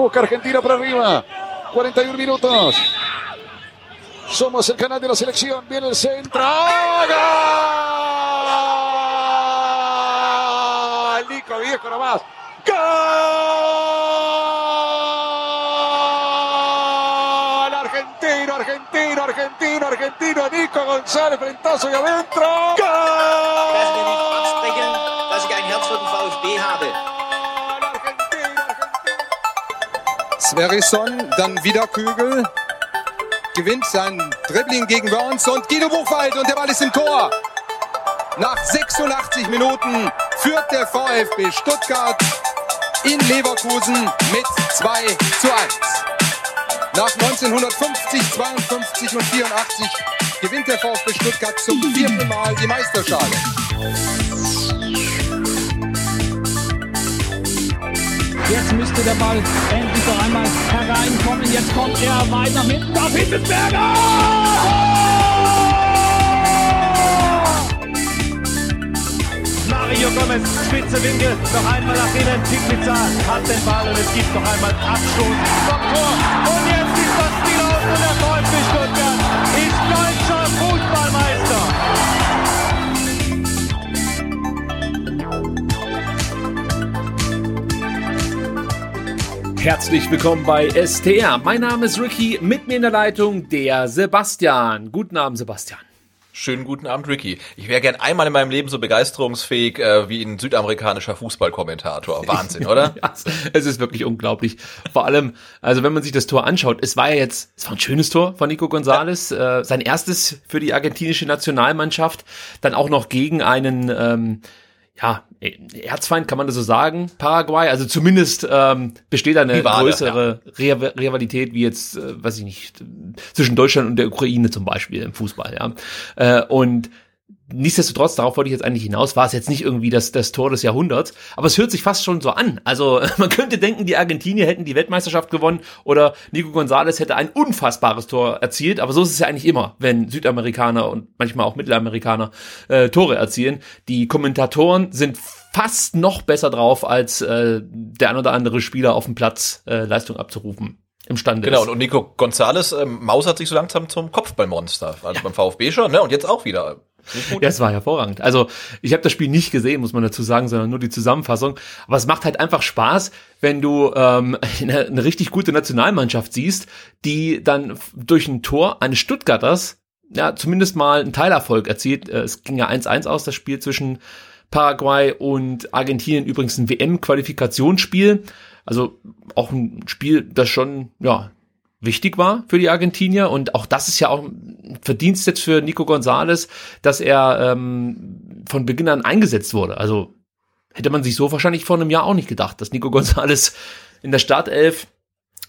Busca Argentina por arriba. 41 minutos. Somos el canal de la selección. Viene el centro. ¡Gol! Nico Viejo nomás. ¡Gol! Argentino, argentino, argentino, argentino. Nico González, frentazo y adentro. Sverrisson, dann wieder Kügel. Gewinnt sein Dribbling gegen Burns und Guido Buchwald und der Ball ist im Tor. Nach 86 Minuten führt der VfB Stuttgart in Leverkusen mit 2 zu 1. Nach 1950, 52 und 84 gewinnt der VfB Stuttgart zum vierten Mal die Meisterschale. Jetzt müsste der Ball endlich noch einmal hereinkommen. Jetzt kommt er weit nach hinten auf Hitzelsberger! Mario Gomez, spitze Winkel, noch einmal nach innen. Pizza hat den Ball und es gibt noch einmal Abstoß vom Tor. Und jetzt ist das Spiel aus und der VfB Stuttgart ist Herzlich willkommen bei STR. Mein Name ist Ricky, mit mir in der Leitung der Sebastian. Guten Abend, Sebastian. Schönen guten Abend, Ricky. Ich wäre gern einmal in meinem Leben so begeisterungsfähig äh, wie ein südamerikanischer Fußballkommentator. Wahnsinn, oder? ja, es ist wirklich unglaublich. Vor allem, also wenn man sich das Tor anschaut, es war ja jetzt, es war ein schönes Tor von Nico González, ja. äh, sein erstes für die argentinische Nationalmannschaft, dann auch noch gegen einen ähm, ja, Erzfeind kann man das so sagen, Paraguay. Also zumindest ähm, besteht da eine Rivale, größere ja. Rivalität wie jetzt, äh, weiß ich nicht, zwischen Deutschland und der Ukraine zum Beispiel im Fußball, ja. Äh, und Nichtsdestotrotz, darauf wollte ich jetzt eigentlich hinaus, war es jetzt nicht irgendwie das, das Tor des Jahrhunderts, aber es hört sich fast schon so an. Also man könnte denken, die Argentinier hätten die Weltmeisterschaft gewonnen oder Nico González hätte ein unfassbares Tor erzielt, aber so ist es ja eigentlich immer, wenn Südamerikaner und manchmal auch Mittelamerikaner äh, Tore erzielen. Die Kommentatoren sind fast noch besser drauf, als äh, der ein oder andere Spieler auf dem Platz äh, Leistung abzurufen imstande genau, ist. und Nico González ähm, mausert sich so langsam zum Kopfballmonster. Also ja. beim VfB schon, ne? Und jetzt auch wieder. Ja, es war hervorragend. Also ich habe das Spiel nicht gesehen, muss man dazu sagen, sondern nur die Zusammenfassung. Aber es macht halt einfach Spaß, wenn du ähm, eine, eine richtig gute Nationalmannschaft siehst, die dann durch ein Tor eines Stuttgarters ja zumindest mal einen Teilerfolg erzielt. Äh, es ging ja 1-1 aus, das Spiel zwischen Paraguay und Argentinien, übrigens ein WM-Qualifikationsspiel. Also auch ein Spiel, das schon, ja, wichtig war für die Argentinier und auch das ist ja auch ein Verdienst jetzt für Nico González, dass er ähm, von Beginn an eingesetzt wurde. Also hätte man sich so wahrscheinlich vor einem Jahr auch nicht gedacht, dass Nico González in der Startelf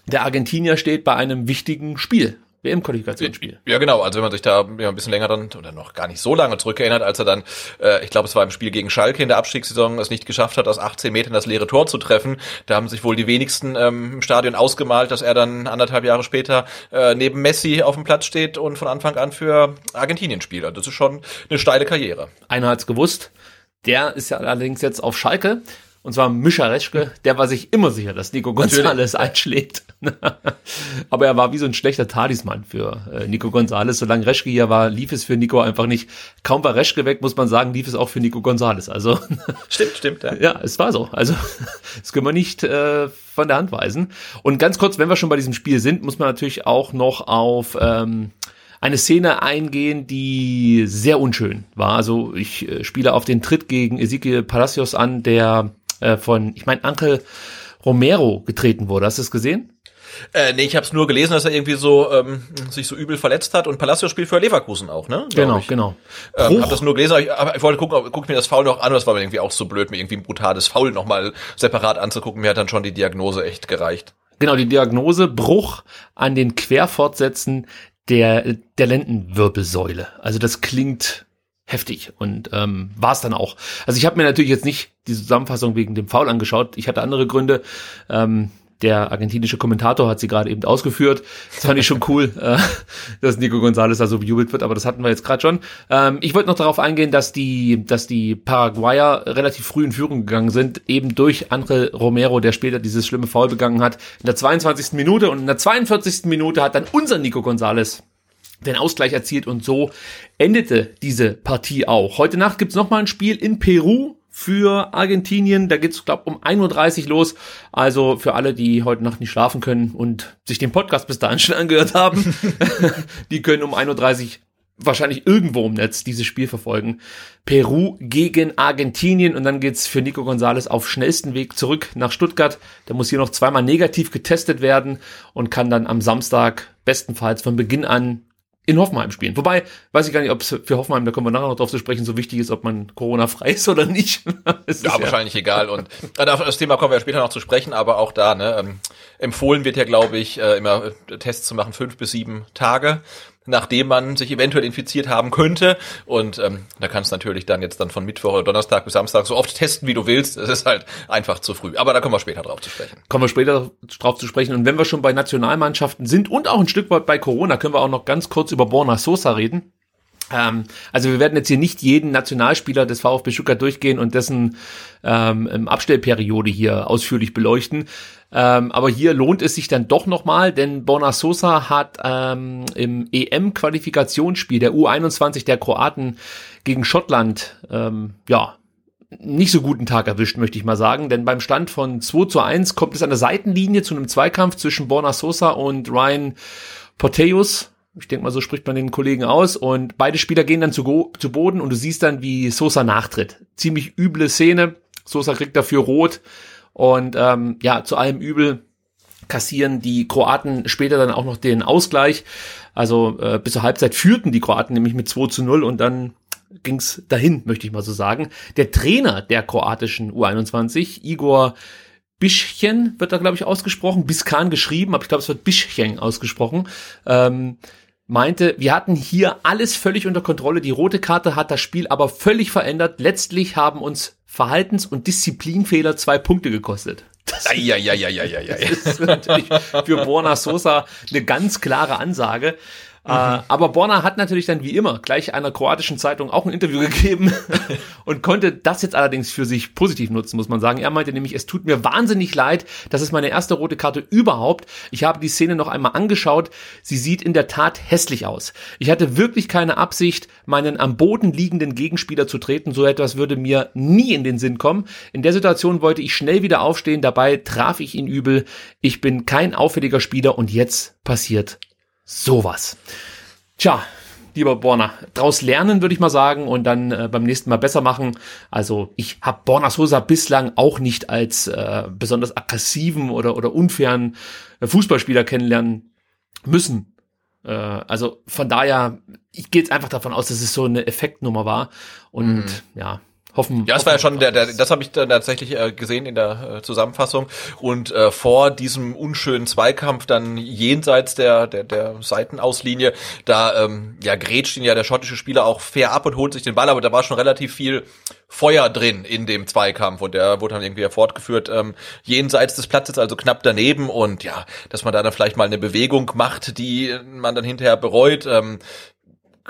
der Argentinier steht bei einem wichtigen Spiel. WM-Qualifikationsspiel. Ja, genau. Also wenn man sich da ja, ein bisschen länger dann oder noch gar nicht so lange zurückerinnert, als er dann, äh, ich glaube, es war im Spiel gegen Schalke in der Abstiegssaison, es nicht geschafft hat, aus 18 Metern das leere Tor zu treffen. Da haben sich wohl die wenigsten ähm, im Stadion ausgemalt, dass er dann anderthalb Jahre später äh, neben Messi auf dem Platz steht und von Anfang an für Argentinien spielt. Also das ist schon eine steile Karriere. Einer hat's gewusst. Der ist ja allerdings jetzt auf Schalke und zwar Mischa Reschke, der war sich immer sicher, dass Nico González einschlägt. Aber er war wie so ein schlechter Talisman für äh, Nico González. Solange Reschke hier war, lief es für Nico einfach nicht. Kaum war Reschke weg, muss man sagen, lief es auch für Nico González. Also stimmt, stimmt. Ja, ja es war so. Also das können wir nicht äh, von der Hand weisen. Und ganz kurz, wenn wir schon bei diesem Spiel sind, muss man natürlich auch noch auf ähm, eine Szene eingehen, die sehr unschön war. Also ich äh, spiele auf den Tritt gegen Ezekiel Palacios an, der äh, von, ich meine, Ankel Romero getreten wurde. Hast du es gesehen? Äh, nee, ich habe es nur gelesen, dass er irgendwie so ähm, sich so übel verletzt hat und Palacio spielt für Leverkusen auch, ne? Genau, ich. genau. Ähm, hab das nur gelesen, aber ich, aber ich wollte gucken, guck mir das Foul noch an, das war mir irgendwie auch so blöd, mir irgendwie ein brutales Foul nochmal separat anzugucken. Mir hat dann schon die Diagnose echt gereicht. Genau, die Diagnose Bruch an den Querfortsätzen der, der Lendenwirbelsäule. Also das klingt heftig und ähm, war es dann auch. Also ich habe mir natürlich jetzt nicht die Zusammenfassung wegen dem Foul angeschaut. Ich hatte andere Gründe. Ähm, der argentinische Kommentator hat sie gerade eben ausgeführt. Das fand ich schon cool, äh, dass Nico Gonzalez da so bejubelt wird, aber das hatten wir jetzt gerade schon. Ähm, ich wollte noch darauf eingehen, dass die, dass die Paraguayer relativ früh in Führung gegangen sind, eben durch Andre Romero, der später dieses schlimme Foul begangen hat, in der 22. Minute und in der 42. Minute hat dann unser Nico Gonzalez den Ausgleich erzielt und so endete diese Partie auch. Heute Nacht gibt's noch mal ein Spiel in Peru für Argentinien. Da geht's glaube um 1.30 Uhr los. Also für alle, die heute Nacht nicht schlafen können und sich den Podcast bis dahin schon angehört haben, die können um 1.30 Uhr wahrscheinlich irgendwo im Netz dieses Spiel verfolgen. Peru gegen Argentinien und dann geht's für Nico Gonzalez auf schnellsten Weg zurück nach Stuttgart. Der muss hier noch zweimal negativ getestet werden und kann dann am Samstag bestenfalls von Beginn an in Hoffenheim spielen. Wobei, weiß ich gar nicht, ob es für Hoffenheim, da kommen wir nachher noch drauf zu sprechen, so wichtig ist, ob man Corona-frei ist oder nicht. ist ja, wahrscheinlich egal. Und äh, auf das Thema kommen wir später noch zu sprechen, aber auch da, ne, ähm, empfohlen wird ja, glaube ich, äh, immer äh, Tests zu machen, fünf bis sieben Tage nachdem man sich eventuell infiziert haben könnte. Und ähm, da kannst du natürlich dann jetzt dann von Mittwoch oder Donnerstag bis Samstag so oft testen, wie du willst. Es ist halt einfach zu früh. Aber da kommen wir später drauf zu sprechen. Kommen wir später drauf zu sprechen. Und wenn wir schon bei Nationalmannschaften sind und auch ein Stück weit bei Corona, können wir auch noch ganz kurz über Borna Sosa reden. Ähm, also wir werden jetzt hier nicht jeden Nationalspieler des VfB Stuttgart durchgehen und dessen ähm, Abstellperiode hier ausführlich beleuchten. Ähm, aber hier lohnt es sich dann doch nochmal, denn Borna Sosa hat ähm, im EM-Qualifikationsspiel der U21 der Kroaten gegen Schottland ähm, ja nicht so guten Tag erwischt, möchte ich mal sagen, denn beim Stand von 2 zu 1 kommt es an der Seitenlinie zu einem Zweikampf zwischen Borna Sosa und Ryan Porteus ich denke mal, so spricht man den Kollegen aus. Und beide Spieler gehen dann zu, zu Boden und du siehst dann, wie Sosa nachtritt. Ziemlich üble Szene. Sosa kriegt dafür rot. Und ähm, ja, zu allem Übel kassieren die Kroaten später dann auch noch den Ausgleich. Also äh, bis zur Halbzeit führten die Kroaten nämlich mit 2 zu 0 und dann ging's dahin, möchte ich mal so sagen. Der Trainer der kroatischen U21, Igor Bischchen, wird da, glaube ich, ausgesprochen, Biskan geschrieben, aber ich glaube, es wird Bischchen ausgesprochen. Ähm, meinte, wir hatten hier alles völlig unter Kontrolle. Die rote Karte hat das Spiel aber völlig verändert. Letztlich haben uns Verhaltens- und Disziplinfehler zwei Punkte gekostet. Das, ja, ja, ja, ja, ja, ja. das ist natürlich für Borna Sosa eine ganz klare Ansage. Mhm. Äh, aber Borna hat natürlich dann wie immer gleich einer kroatischen Zeitung auch ein Interview gegeben und konnte das jetzt allerdings für sich positiv nutzen, muss man sagen. Er meinte nämlich, es tut mir wahnsinnig leid, das ist meine erste rote Karte überhaupt. Ich habe die Szene noch einmal angeschaut. Sie sieht in der Tat hässlich aus. Ich hatte wirklich keine Absicht, meinen am Boden liegenden Gegenspieler zu treten. So etwas würde mir nie in den Sinn kommen. In der Situation wollte ich schnell wieder aufstehen. Dabei traf ich ihn übel. Ich bin kein auffälliger Spieler und jetzt passiert Sowas. Tja, lieber Borna, draus lernen würde ich mal sagen und dann äh, beim nächsten Mal besser machen. Also ich habe Borna Sosa bislang auch nicht als äh, besonders aggressiven oder, oder unfairen äh, Fußballspieler kennenlernen müssen. Äh, also von daher, ich gehe jetzt einfach davon aus, dass es so eine Effektnummer war und mhm. ja, Hoffen, ja, es war ja schon der, der das habe ich dann tatsächlich äh, gesehen in der äh, Zusammenfassung. Und äh, vor diesem unschönen Zweikampf dann jenseits der der, der Seitenauslinie, da ähm, ja grätscht ihn ja der schottische Spieler auch fair ab und holt sich den Ball, aber da war schon relativ viel Feuer drin in dem Zweikampf. Und der wurde dann irgendwie ja fortgeführt ähm, jenseits des Platzes, also knapp daneben. Und ja, dass man da dann vielleicht mal eine Bewegung macht, die man dann hinterher bereut. Ähm,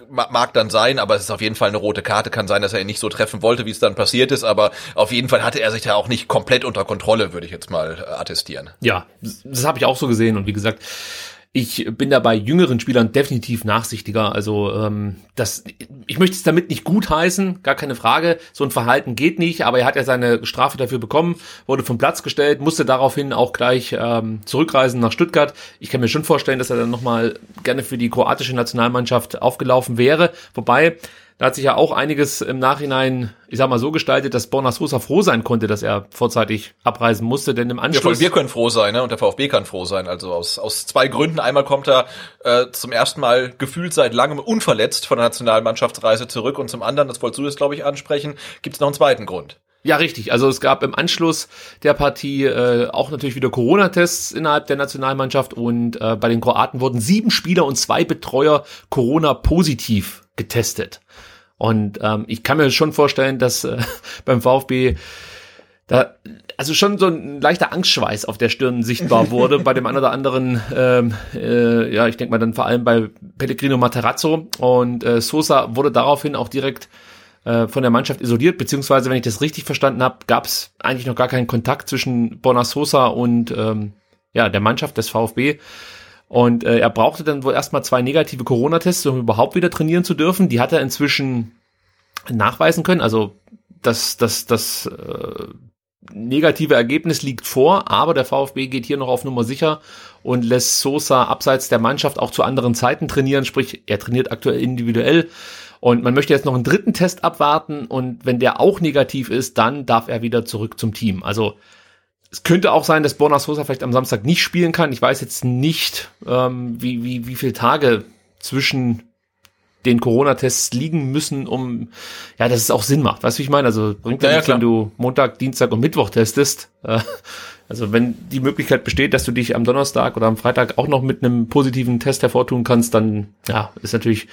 mag dann sein, aber es ist auf jeden Fall eine rote Karte. Kann sein, dass er ihn nicht so treffen wollte, wie es dann passiert ist, aber auf jeden Fall hatte er sich da auch nicht komplett unter Kontrolle, würde ich jetzt mal äh, attestieren. Ja, das habe ich auch so gesehen und wie gesagt, ich bin da bei jüngeren Spielern definitiv nachsichtiger. Also ähm, das, ich möchte es damit nicht gutheißen, gar keine Frage. So ein Verhalten geht nicht, aber er hat ja seine Strafe dafür bekommen, wurde vom Platz gestellt, musste daraufhin auch gleich ähm, zurückreisen nach Stuttgart. Ich kann mir schon vorstellen, dass er dann nochmal gerne für die kroatische Nationalmannschaft aufgelaufen wäre. Wobei, da hat sich ja auch einiges im Nachhinein, ich sag mal, so gestaltet, dass Borna Sosa froh sein konnte, dass er vorzeitig abreisen musste, denn im Anschluss... Ja, wir können froh sein, ne? Und der VfB kann froh sein. Also aus, aus zwei Gründen. Einmal kommt er äh, zum ersten Mal gefühlt seit langem unverletzt von der Nationalmannschaftsreise zurück und zum anderen, das wolltest du jetzt, glaube ich, ansprechen, gibt es noch einen zweiten Grund. Ja, richtig. Also es gab im Anschluss der Partie äh, auch natürlich wieder Corona-Tests innerhalb der Nationalmannschaft und äh, bei den Kroaten wurden sieben Spieler und zwei Betreuer Corona positiv getestet. Und ähm, ich kann mir schon vorstellen, dass äh, beim VfB da also schon so ein leichter Angstschweiß auf der Stirn sichtbar wurde bei dem einen oder anderen, ähm, äh, ja, ich denke mal dann vor allem bei Pellegrino Materazzo und äh, Sosa wurde daraufhin auch direkt äh, von der Mannschaft isoliert, beziehungsweise, wenn ich das richtig verstanden habe, gab es eigentlich noch gar keinen Kontakt zwischen Bona Sosa und ähm, ja, der Mannschaft des VfB. Und äh, er brauchte dann wohl erstmal zwei negative Corona-Tests, um überhaupt wieder trainieren zu dürfen. Die hat er inzwischen nachweisen können. Also das, das, das äh, negative Ergebnis liegt vor, aber der VfB geht hier noch auf Nummer sicher und lässt Sosa abseits der Mannschaft auch zu anderen Zeiten trainieren, sprich er trainiert aktuell individuell und man möchte jetzt noch einen dritten Test abwarten und wenn der auch negativ ist, dann darf er wieder zurück zum Team. Also es könnte auch sein, dass Borna Sosa vielleicht am Samstag nicht spielen kann. Ich weiß jetzt nicht, ähm, wie, wie, wie viele Tage zwischen den Corona-Tests liegen müssen, um, ja, dass es auch Sinn macht. Weißt du, wie ich meine? Also bringt ja, ja nichts, wenn du Montag, Dienstag und Mittwoch testest. Äh, also wenn die Möglichkeit besteht, dass du dich am Donnerstag oder am Freitag auch noch mit einem positiven Test hervortun kannst, dann, ja, ist natürlich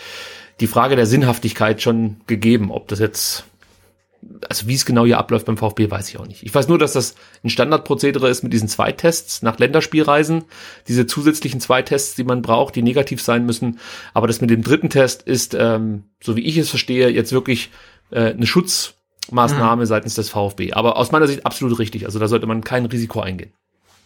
die Frage der Sinnhaftigkeit schon gegeben, ob das jetzt also wie es genau hier abläuft beim VfB, weiß ich auch nicht. Ich weiß nur, dass das ein Standardprozedere ist mit diesen zwei Tests nach Länderspielreisen, diese zusätzlichen zwei Tests, die man braucht, die negativ sein müssen. Aber das mit dem dritten Test ist, ähm, so wie ich es verstehe, jetzt wirklich äh, eine Schutzmaßnahme mhm. seitens des VfB. Aber aus meiner Sicht absolut richtig. Also da sollte man kein Risiko eingehen.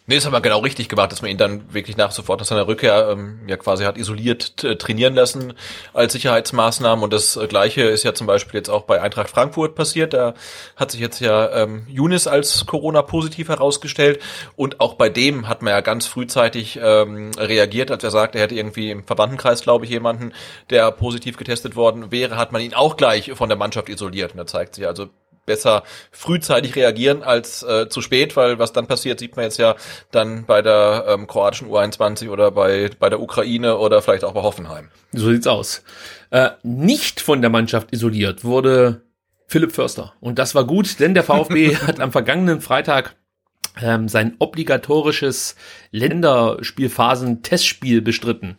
Nee, das haben wir genau richtig gemacht, dass man ihn dann wirklich nach sofort nach seiner Rückkehr ähm, ja quasi hat isoliert trainieren lassen als Sicherheitsmaßnahmen. Und das äh, Gleiche ist ja zum Beispiel jetzt auch bei Eintracht Frankfurt passiert. Da hat sich jetzt ja ähm, Younes als Corona-positiv herausgestellt. Und auch bei dem hat man ja ganz frühzeitig ähm, reagiert, als er sagt, er hätte irgendwie im Verbandenkreis, glaube ich, jemanden, der positiv getestet worden wäre, hat man ihn auch gleich von der Mannschaft isoliert. Und da zeigt sich also, besser frühzeitig reagieren als äh, zu spät, weil was dann passiert, sieht man jetzt ja dann bei der ähm, kroatischen U21 oder bei, bei der Ukraine oder vielleicht auch bei Hoffenheim. So sieht's aus. Äh, nicht von der Mannschaft isoliert wurde Philipp Förster. Und das war gut, denn der VfB hat am vergangenen Freitag ähm, sein obligatorisches Länderspielphasen-Testspiel bestritten.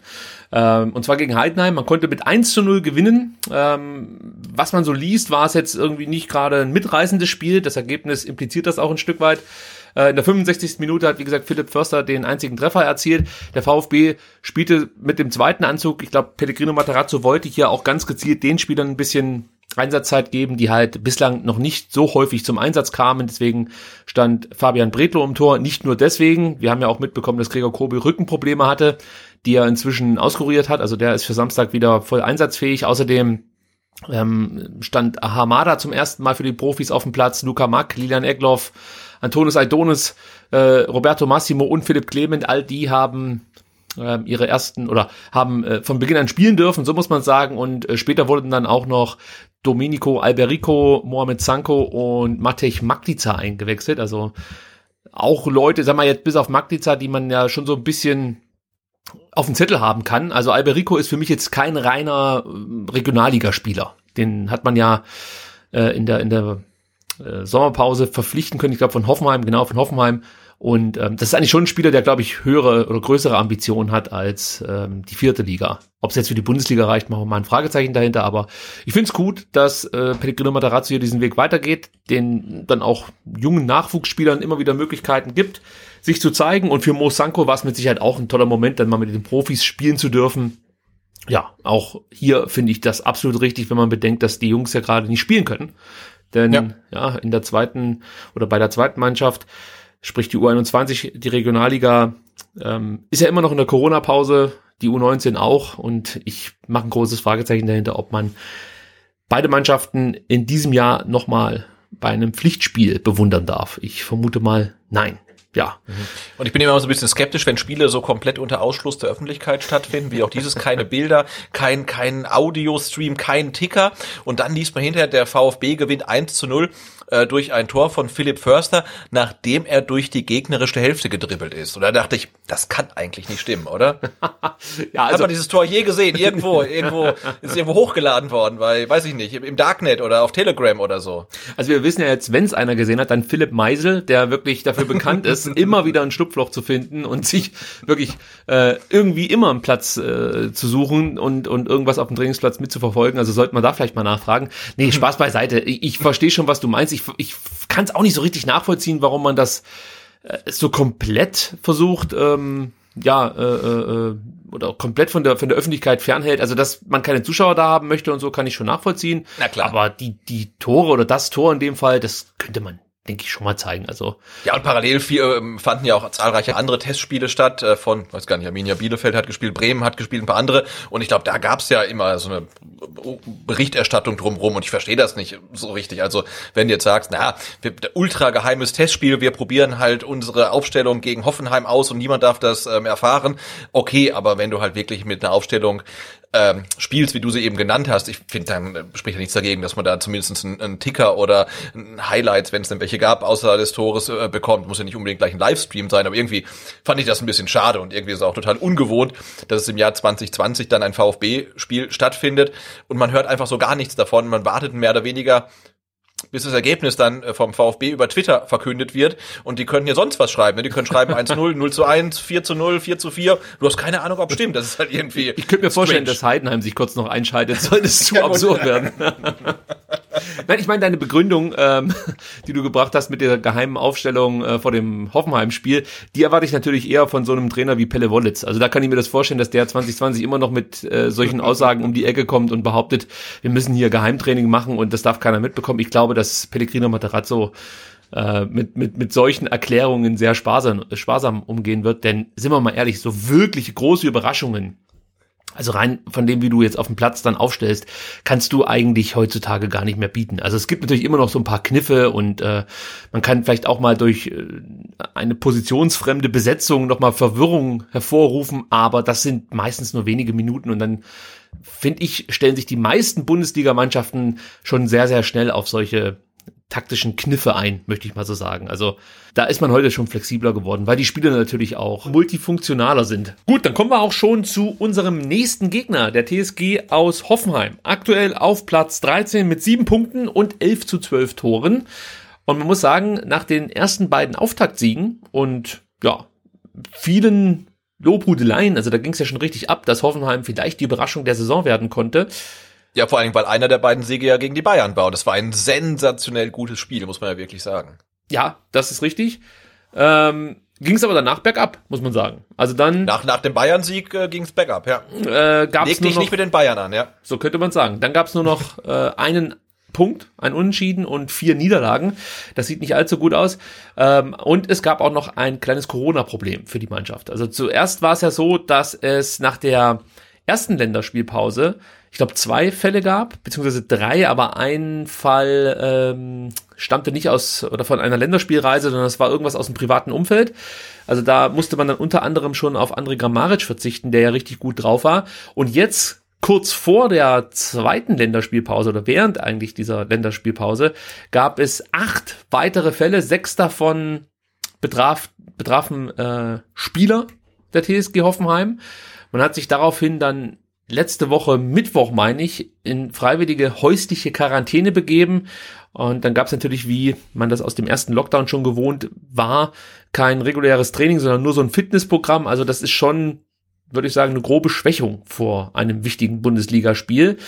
Ähm, und zwar gegen Heidenheim. Man konnte mit 1 zu 0 gewinnen. Ähm, was man so liest, war es jetzt irgendwie nicht gerade ein mitreißendes Spiel. Das Ergebnis impliziert das auch ein Stück weit. Äh, in der 65. Minute hat, wie gesagt, Philipp Förster den einzigen Treffer erzielt. Der VfB spielte mit dem zweiten Anzug. Ich glaube, Pellegrino Matarazzo wollte hier auch ganz gezielt den Spielern ein bisschen Einsatzzeit geben, die halt bislang noch nicht so häufig zum Einsatz kamen. Deswegen stand Fabian Bredlo im Tor. Nicht nur deswegen. Wir haben ja auch mitbekommen, dass Gregor Kobel Rückenprobleme hatte, die er inzwischen auskuriert hat. Also der ist für Samstag wieder voll einsatzfähig. Außerdem ähm, stand Hamada zum ersten Mal für die Profis auf dem Platz. Luca Mack, Lilian Egloff, Antonis Aidonis, äh, Roberto Massimo und Philipp Clement. All die haben äh, ihre ersten oder haben äh, von Beginn an spielen dürfen, so muss man sagen. Und äh, später wurden dann auch noch Domenico Alberico, Mohamed Sanko und Matej Magdica eingewechselt. Also auch Leute, sag mal jetzt bis auf Magdica, die man ja schon so ein bisschen auf dem Zettel haben kann. Also Alberico ist für mich jetzt kein reiner äh, Regionalligaspieler. Den hat man ja äh, in der in der äh, Sommerpause verpflichten können. Ich glaube von Hoffenheim, genau von Hoffenheim und ähm, das ist eigentlich schon ein Spieler, der, glaube ich, höhere oder größere Ambitionen hat als ähm, die vierte Liga. Ob es jetzt für die Bundesliga reicht, machen wir mal ein Fragezeichen dahinter. Aber ich finde es gut, dass äh, Pellegrino Matarazzo hier diesen Weg weitergeht, den dann auch jungen Nachwuchsspielern immer wieder Möglichkeiten gibt, sich zu zeigen. Und für Mo Sanko war es mit Sicherheit auch ein toller Moment, dann mal mit den Profis spielen zu dürfen. Ja, auch hier finde ich das absolut richtig, wenn man bedenkt, dass die Jungs ja gerade nicht spielen können. Denn ja. ja, in der zweiten oder bei der zweiten Mannschaft sprich die U21, die Regionalliga, ähm, ist ja immer noch in der Corona-Pause, die U19 auch und ich mache ein großes Fragezeichen dahinter, ob man beide Mannschaften in diesem Jahr nochmal bei einem Pflichtspiel bewundern darf. Ich vermute mal nein ja. Mhm. Und ich bin immer so ein bisschen skeptisch, wenn Spiele so komplett unter Ausschluss der Öffentlichkeit stattfinden, wie auch dieses, keine Bilder, kein, kein Audio-Stream, kein Ticker. Und dann liest man hinterher, der VfB gewinnt 1 zu 0 äh, durch ein Tor von Philipp Förster, nachdem er durch die gegnerische Hälfte gedribbelt ist. Und da dachte ich, das kann eigentlich nicht stimmen, oder? ja, also, Hat man dieses Tor je gesehen? Irgendwo, irgendwo, ist irgendwo hochgeladen worden, weil, weiß ich nicht, im Darknet oder auf Telegram oder so. Also wir wissen ja jetzt, wenn es einer gesehen hat, dann Philipp Meisel, der wirklich dafür bekannt ist, immer wieder ein Schlupfloch zu finden und sich wirklich äh, irgendwie immer einen Platz äh, zu suchen und, und irgendwas auf dem Trainingsplatz mitzuverfolgen. Also sollte man da vielleicht mal nachfragen. Nee, Spaß beiseite. Ich, ich verstehe schon, was du meinst Ich, ich kann es auch nicht so richtig nachvollziehen, warum man das äh, so komplett versucht, ähm, ja, äh, äh, oder komplett von der von der Öffentlichkeit fernhält. Also dass man keine Zuschauer da haben möchte und so, kann ich schon nachvollziehen. Na klar. Aber die die Tore oder das Tor in dem Fall, das könnte man denke ich, schon mal zeigen. Also Ja, und parallel vier, ähm, fanden ja auch zahlreiche andere Testspiele statt, äh, von, weiß gar nicht, Arminia Bielefeld hat gespielt, Bremen hat gespielt, ein paar andere. Und ich glaube, da gab's ja immer so eine Berichterstattung drumherum und ich verstehe das nicht so richtig. Also, wenn du jetzt sagst, na, wir, ultra geheimes Testspiel, wir probieren halt unsere Aufstellung gegen Hoffenheim aus und niemand darf das ähm, erfahren. Okay, aber wenn du halt wirklich mit einer Aufstellung ähm, spielst, wie du sie eben genannt hast, ich finde, dann spricht ja nichts dagegen, dass man da zumindest einen, einen Ticker oder ein Highlights, wenn es denn welche gab, außer des Tores äh, bekommt. Muss ja nicht unbedingt gleich ein Livestream sein, aber irgendwie fand ich das ein bisschen schade und irgendwie ist es auch total ungewohnt, dass es im Jahr 2020 dann ein VfB-Spiel stattfindet und man hört einfach so gar nichts davon. Man wartet mehr oder weniger bis das Ergebnis dann äh, vom VfB über Twitter verkündet wird. Und die könnten ja sonst was schreiben. Ne? Die können schreiben 1-0, 0 zu 1, 4 zu 0, 4 zu 4. Du hast keine Ahnung, ob stimmt. Das ist halt irgendwie. Ich könnte mir vorstellen, dass Heidenheim sich kurz noch einschaltet, sollte es zu absurd werden. Nein, ich meine deine Begründung, ähm, die du gebracht hast mit der geheimen Aufstellung äh, vor dem Hoffenheim-Spiel, die erwarte ich natürlich eher von so einem Trainer wie Pelle Wollitz. Also da kann ich mir das vorstellen, dass der 2020 immer noch mit äh, solchen Aussagen um die Ecke kommt und behauptet, wir müssen hier Geheimtraining machen und das darf keiner mitbekommen. Ich glaube, dass Pellegrino Materazzo äh, mit, mit, mit solchen Erklärungen sehr sparsam, sparsam umgehen wird. Denn sind wir mal ehrlich, so wirklich große Überraschungen also rein von dem, wie du jetzt auf dem Platz dann aufstellst, kannst du eigentlich heutzutage gar nicht mehr bieten. Also es gibt natürlich immer noch so ein paar Kniffe und äh, man kann vielleicht auch mal durch äh, eine positionsfremde Besetzung nochmal Verwirrung hervorrufen, aber das sind meistens nur wenige Minuten und dann finde ich, stellen sich die meisten Bundesligamannschaften schon sehr, sehr schnell auf solche taktischen Kniffe ein, möchte ich mal so sagen. Also da ist man heute schon flexibler geworden, weil die Spiele natürlich auch multifunktionaler sind. Gut, dann kommen wir auch schon zu unserem nächsten Gegner, der TSG aus Hoffenheim. Aktuell auf Platz 13 mit sieben Punkten und 11 zu 12 Toren. Und man muss sagen, nach den ersten beiden Auftaktsiegen und ja, vielen Lobhudeleien, also da ging es ja schon richtig ab, dass Hoffenheim vielleicht die Überraschung der Saison werden konnte, ja, vor allem, weil einer der beiden Siege ja gegen die Bayern war. Und das war ein sensationell gutes Spiel, muss man ja wirklich sagen. Ja, das ist richtig. Ähm, ging es aber danach bergab, muss man sagen. Also dann. Nach, nach dem Bayern-Sieg äh, ging es bergab, ja. Äh, gab's Leg dich noch, nicht mit den Bayern an, ja. So könnte man sagen. Dann gab es nur noch äh, einen Punkt, ein Unentschieden und vier Niederlagen. Das sieht nicht allzu gut aus. Ähm, und es gab auch noch ein kleines Corona-Problem für die Mannschaft. Also zuerst war es ja so, dass es nach der ersten Länderspielpause ich glaube, zwei Fälle gab, beziehungsweise drei, aber ein Fall ähm, stammte nicht aus oder von einer Länderspielreise, sondern es war irgendwas aus dem privaten Umfeld. Also da musste man dann unter anderem schon auf André Grammaric verzichten, der ja richtig gut drauf war. Und jetzt kurz vor der zweiten Länderspielpause oder während eigentlich dieser Länderspielpause gab es acht weitere Fälle, sechs davon betraf, betrafen äh, Spieler der TSG Hoffenheim. Man hat sich daraufhin dann letzte Woche Mittwoch, meine ich, in freiwillige häusliche Quarantäne begeben. Und dann gab es natürlich, wie man das aus dem ersten Lockdown schon gewohnt war, kein reguläres Training, sondern nur so ein Fitnessprogramm. Also das ist schon, würde ich sagen, eine grobe Schwächung vor einem wichtigen Bundesligaspiel.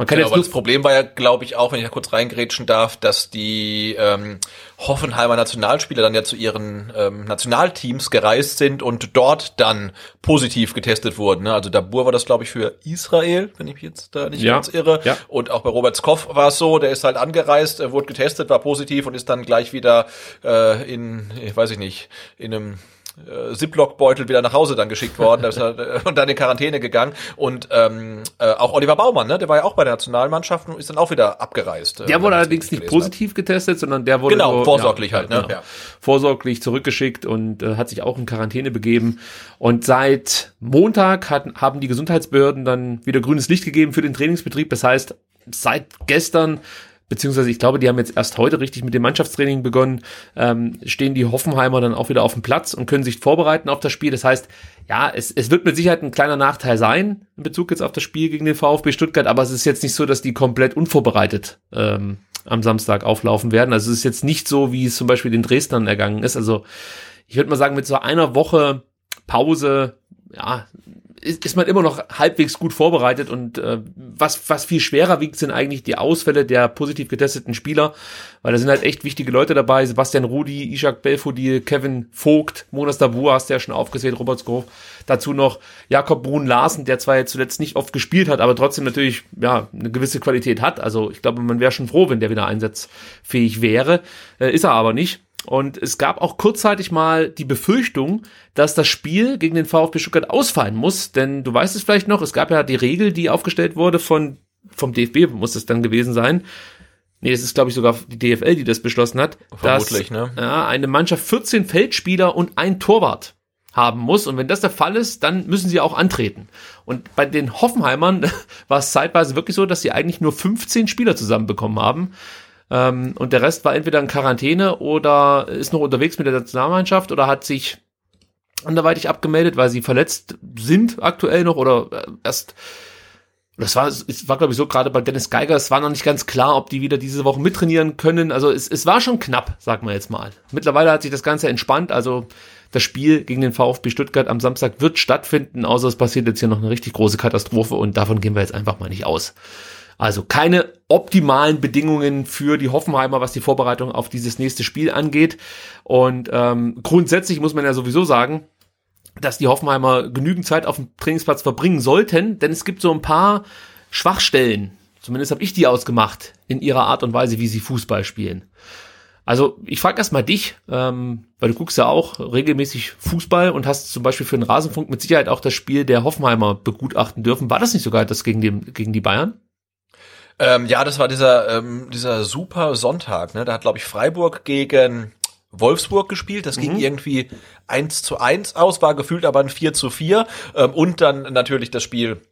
Man kann genau, jetzt aber das Problem war ja, glaube ich, auch, wenn ich da kurz reingrätschen darf, dass die ähm, Hoffenheimer Nationalspieler dann ja zu ihren ähm, Nationalteams gereist sind und dort dann positiv getestet wurden. Ne? Also Dabur war das, glaube ich, für Israel, wenn ich mich jetzt da nicht Ja, ganz irre. ja. Und auch bei Robert Skoff war es so, der ist halt angereist, äh, wurde getestet, war positiv und ist dann gleich wieder äh, in, ich weiß ich nicht, in einem äh, Ziploc-Beutel wieder nach Hause dann geschickt worden das, äh, und dann in Quarantäne gegangen. Und ähm, äh, auch Oliver Baumann, ne, der war ja auch bei der Nationalmannschaft und ist dann auch wieder abgereist. äh, Der wurde allerdings nicht positiv getestet, sondern der wurde Genau, so, vorsorglich halt, ne? genau. Ja. vorsorglich zurückgeschickt und äh, hat sich auch in Quarantäne begeben. Und seit Montag hat, haben die Gesundheitsbehörden dann wieder grünes Licht gegeben für den Trainingsbetrieb. Das heißt, seit gestern beziehungsweise ich glaube, die haben jetzt erst heute richtig mit dem Mannschaftstraining begonnen, ähm, stehen die Hoffenheimer dann auch wieder auf dem Platz und können sich vorbereiten auf das Spiel. Das heißt, ja, es, es wird mit Sicherheit ein kleiner Nachteil sein in Bezug jetzt auf das Spiel gegen den VfB Stuttgart, aber es ist jetzt nicht so, dass die komplett unvorbereitet ähm, am Samstag auflaufen werden. Also es ist jetzt nicht so, wie es zum Beispiel den Dresdnern ergangen ist. Also ich würde mal sagen, mit so einer Woche Pause, ja, ist, ist man immer noch halbwegs gut vorbereitet und äh, was, was viel schwerer wiegt, sind eigentlich die Ausfälle der positiv getesteten Spieler, weil da sind halt echt wichtige Leute dabei, Sebastian Rudi, Ishak Belfodil, Kevin Vogt, Monas Dabu hast du ja schon aufgezählt, Robert Skov, dazu noch Jakob Brun Larsen, der zwar jetzt zuletzt nicht oft gespielt hat, aber trotzdem natürlich ja eine gewisse Qualität hat, also ich glaube, man wäre schon froh, wenn der wieder einsatzfähig wäre, äh, ist er aber nicht. Und es gab auch kurzzeitig mal die Befürchtung, dass das Spiel gegen den VfB Stuttgart ausfallen muss, denn du weißt es vielleicht noch, es gab ja die Regel, die aufgestellt wurde von, vom DFB, muss es dann gewesen sein. Nee, es ist, glaube ich, sogar die DFL, die das beschlossen hat, Vermutlich, dass ne? ja, eine Mannschaft 14 Feldspieler und ein Torwart haben muss. Und wenn das der Fall ist, dann müssen sie auch antreten. Und bei den Hoffenheimern war es zeitweise wirklich so, dass sie eigentlich nur 15 Spieler zusammenbekommen haben. Ähm, und der Rest war entweder in Quarantäne oder ist noch unterwegs mit der Nationalmannschaft oder hat sich anderweitig abgemeldet, weil sie verletzt sind aktuell noch oder äh, erst das war, es war glaube ich so gerade bei Dennis Geiger, es war noch nicht ganz klar, ob die wieder diese Woche mittrainieren können. Also es, es war schon knapp, sagen wir jetzt mal. Mittlerweile hat sich das Ganze entspannt. Also das Spiel gegen den VfB Stuttgart am Samstag wird stattfinden, außer es passiert jetzt hier noch eine richtig große Katastrophe und davon gehen wir jetzt einfach mal nicht aus. Also keine optimalen Bedingungen für die Hoffenheimer, was die Vorbereitung auf dieses nächste Spiel angeht. Und ähm, grundsätzlich muss man ja sowieso sagen, dass die Hoffenheimer genügend Zeit auf dem Trainingsplatz verbringen sollten, denn es gibt so ein paar Schwachstellen, zumindest habe ich die ausgemacht, in ihrer Art und Weise, wie sie Fußball spielen. Also ich frage erst mal dich, ähm, weil du guckst ja auch regelmäßig Fußball und hast zum Beispiel für den Rasenfunk mit Sicherheit auch das Spiel der Hoffenheimer begutachten dürfen. War das nicht sogar das gegen, den, gegen die Bayern? Ähm, ja, das war dieser, ähm, dieser super Sonntag, ne? Da hat, glaube ich, Freiburg gegen Wolfsburg gespielt. Das ging irgendwie eins zu eins aus, war gefühlt aber ein 4 zu 4. Ähm, und dann natürlich das Spiel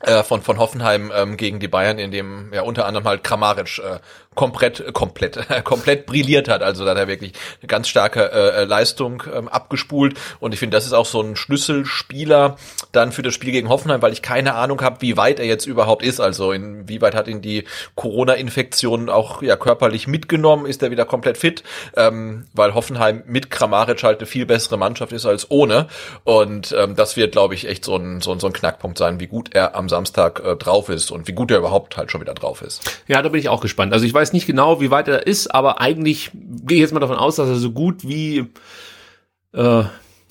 äh, von, von Hoffenheim ähm, gegen die Bayern, in dem ja unter anderem halt Kramaric äh, komplett, äh, komplett, komplett brilliert hat. Also da hat er wirklich eine ganz starke äh, Leistung ähm, abgespult. Und ich finde, das ist auch so ein Schlüsselspieler dann für das Spiel gegen Hoffenheim, weil ich keine Ahnung habe, wie weit er jetzt überhaupt ist. Also inwieweit hat ihn die Corona-Infektion auch ja körperlich mitgenommen? Ist er wieder komplett fit? Ähm, weil Hoffenheim mit Kramaric halt eine viel bessere Mannschaft ist als ohne. Und ähm, das wird, glaube ich, echt so ein, so, ein, so ein Knackpunkt sein, wie gut er am Samstag äh, drauf ist und wie gut er überhaupt halt schon wieder drauf ist. Ja, da bin ich auch gespannt. Also ich weiß nicht genau, wie weit er ist, aber eigentlich gehe ich jetzt mal davon aus, dass er so gut wie äh,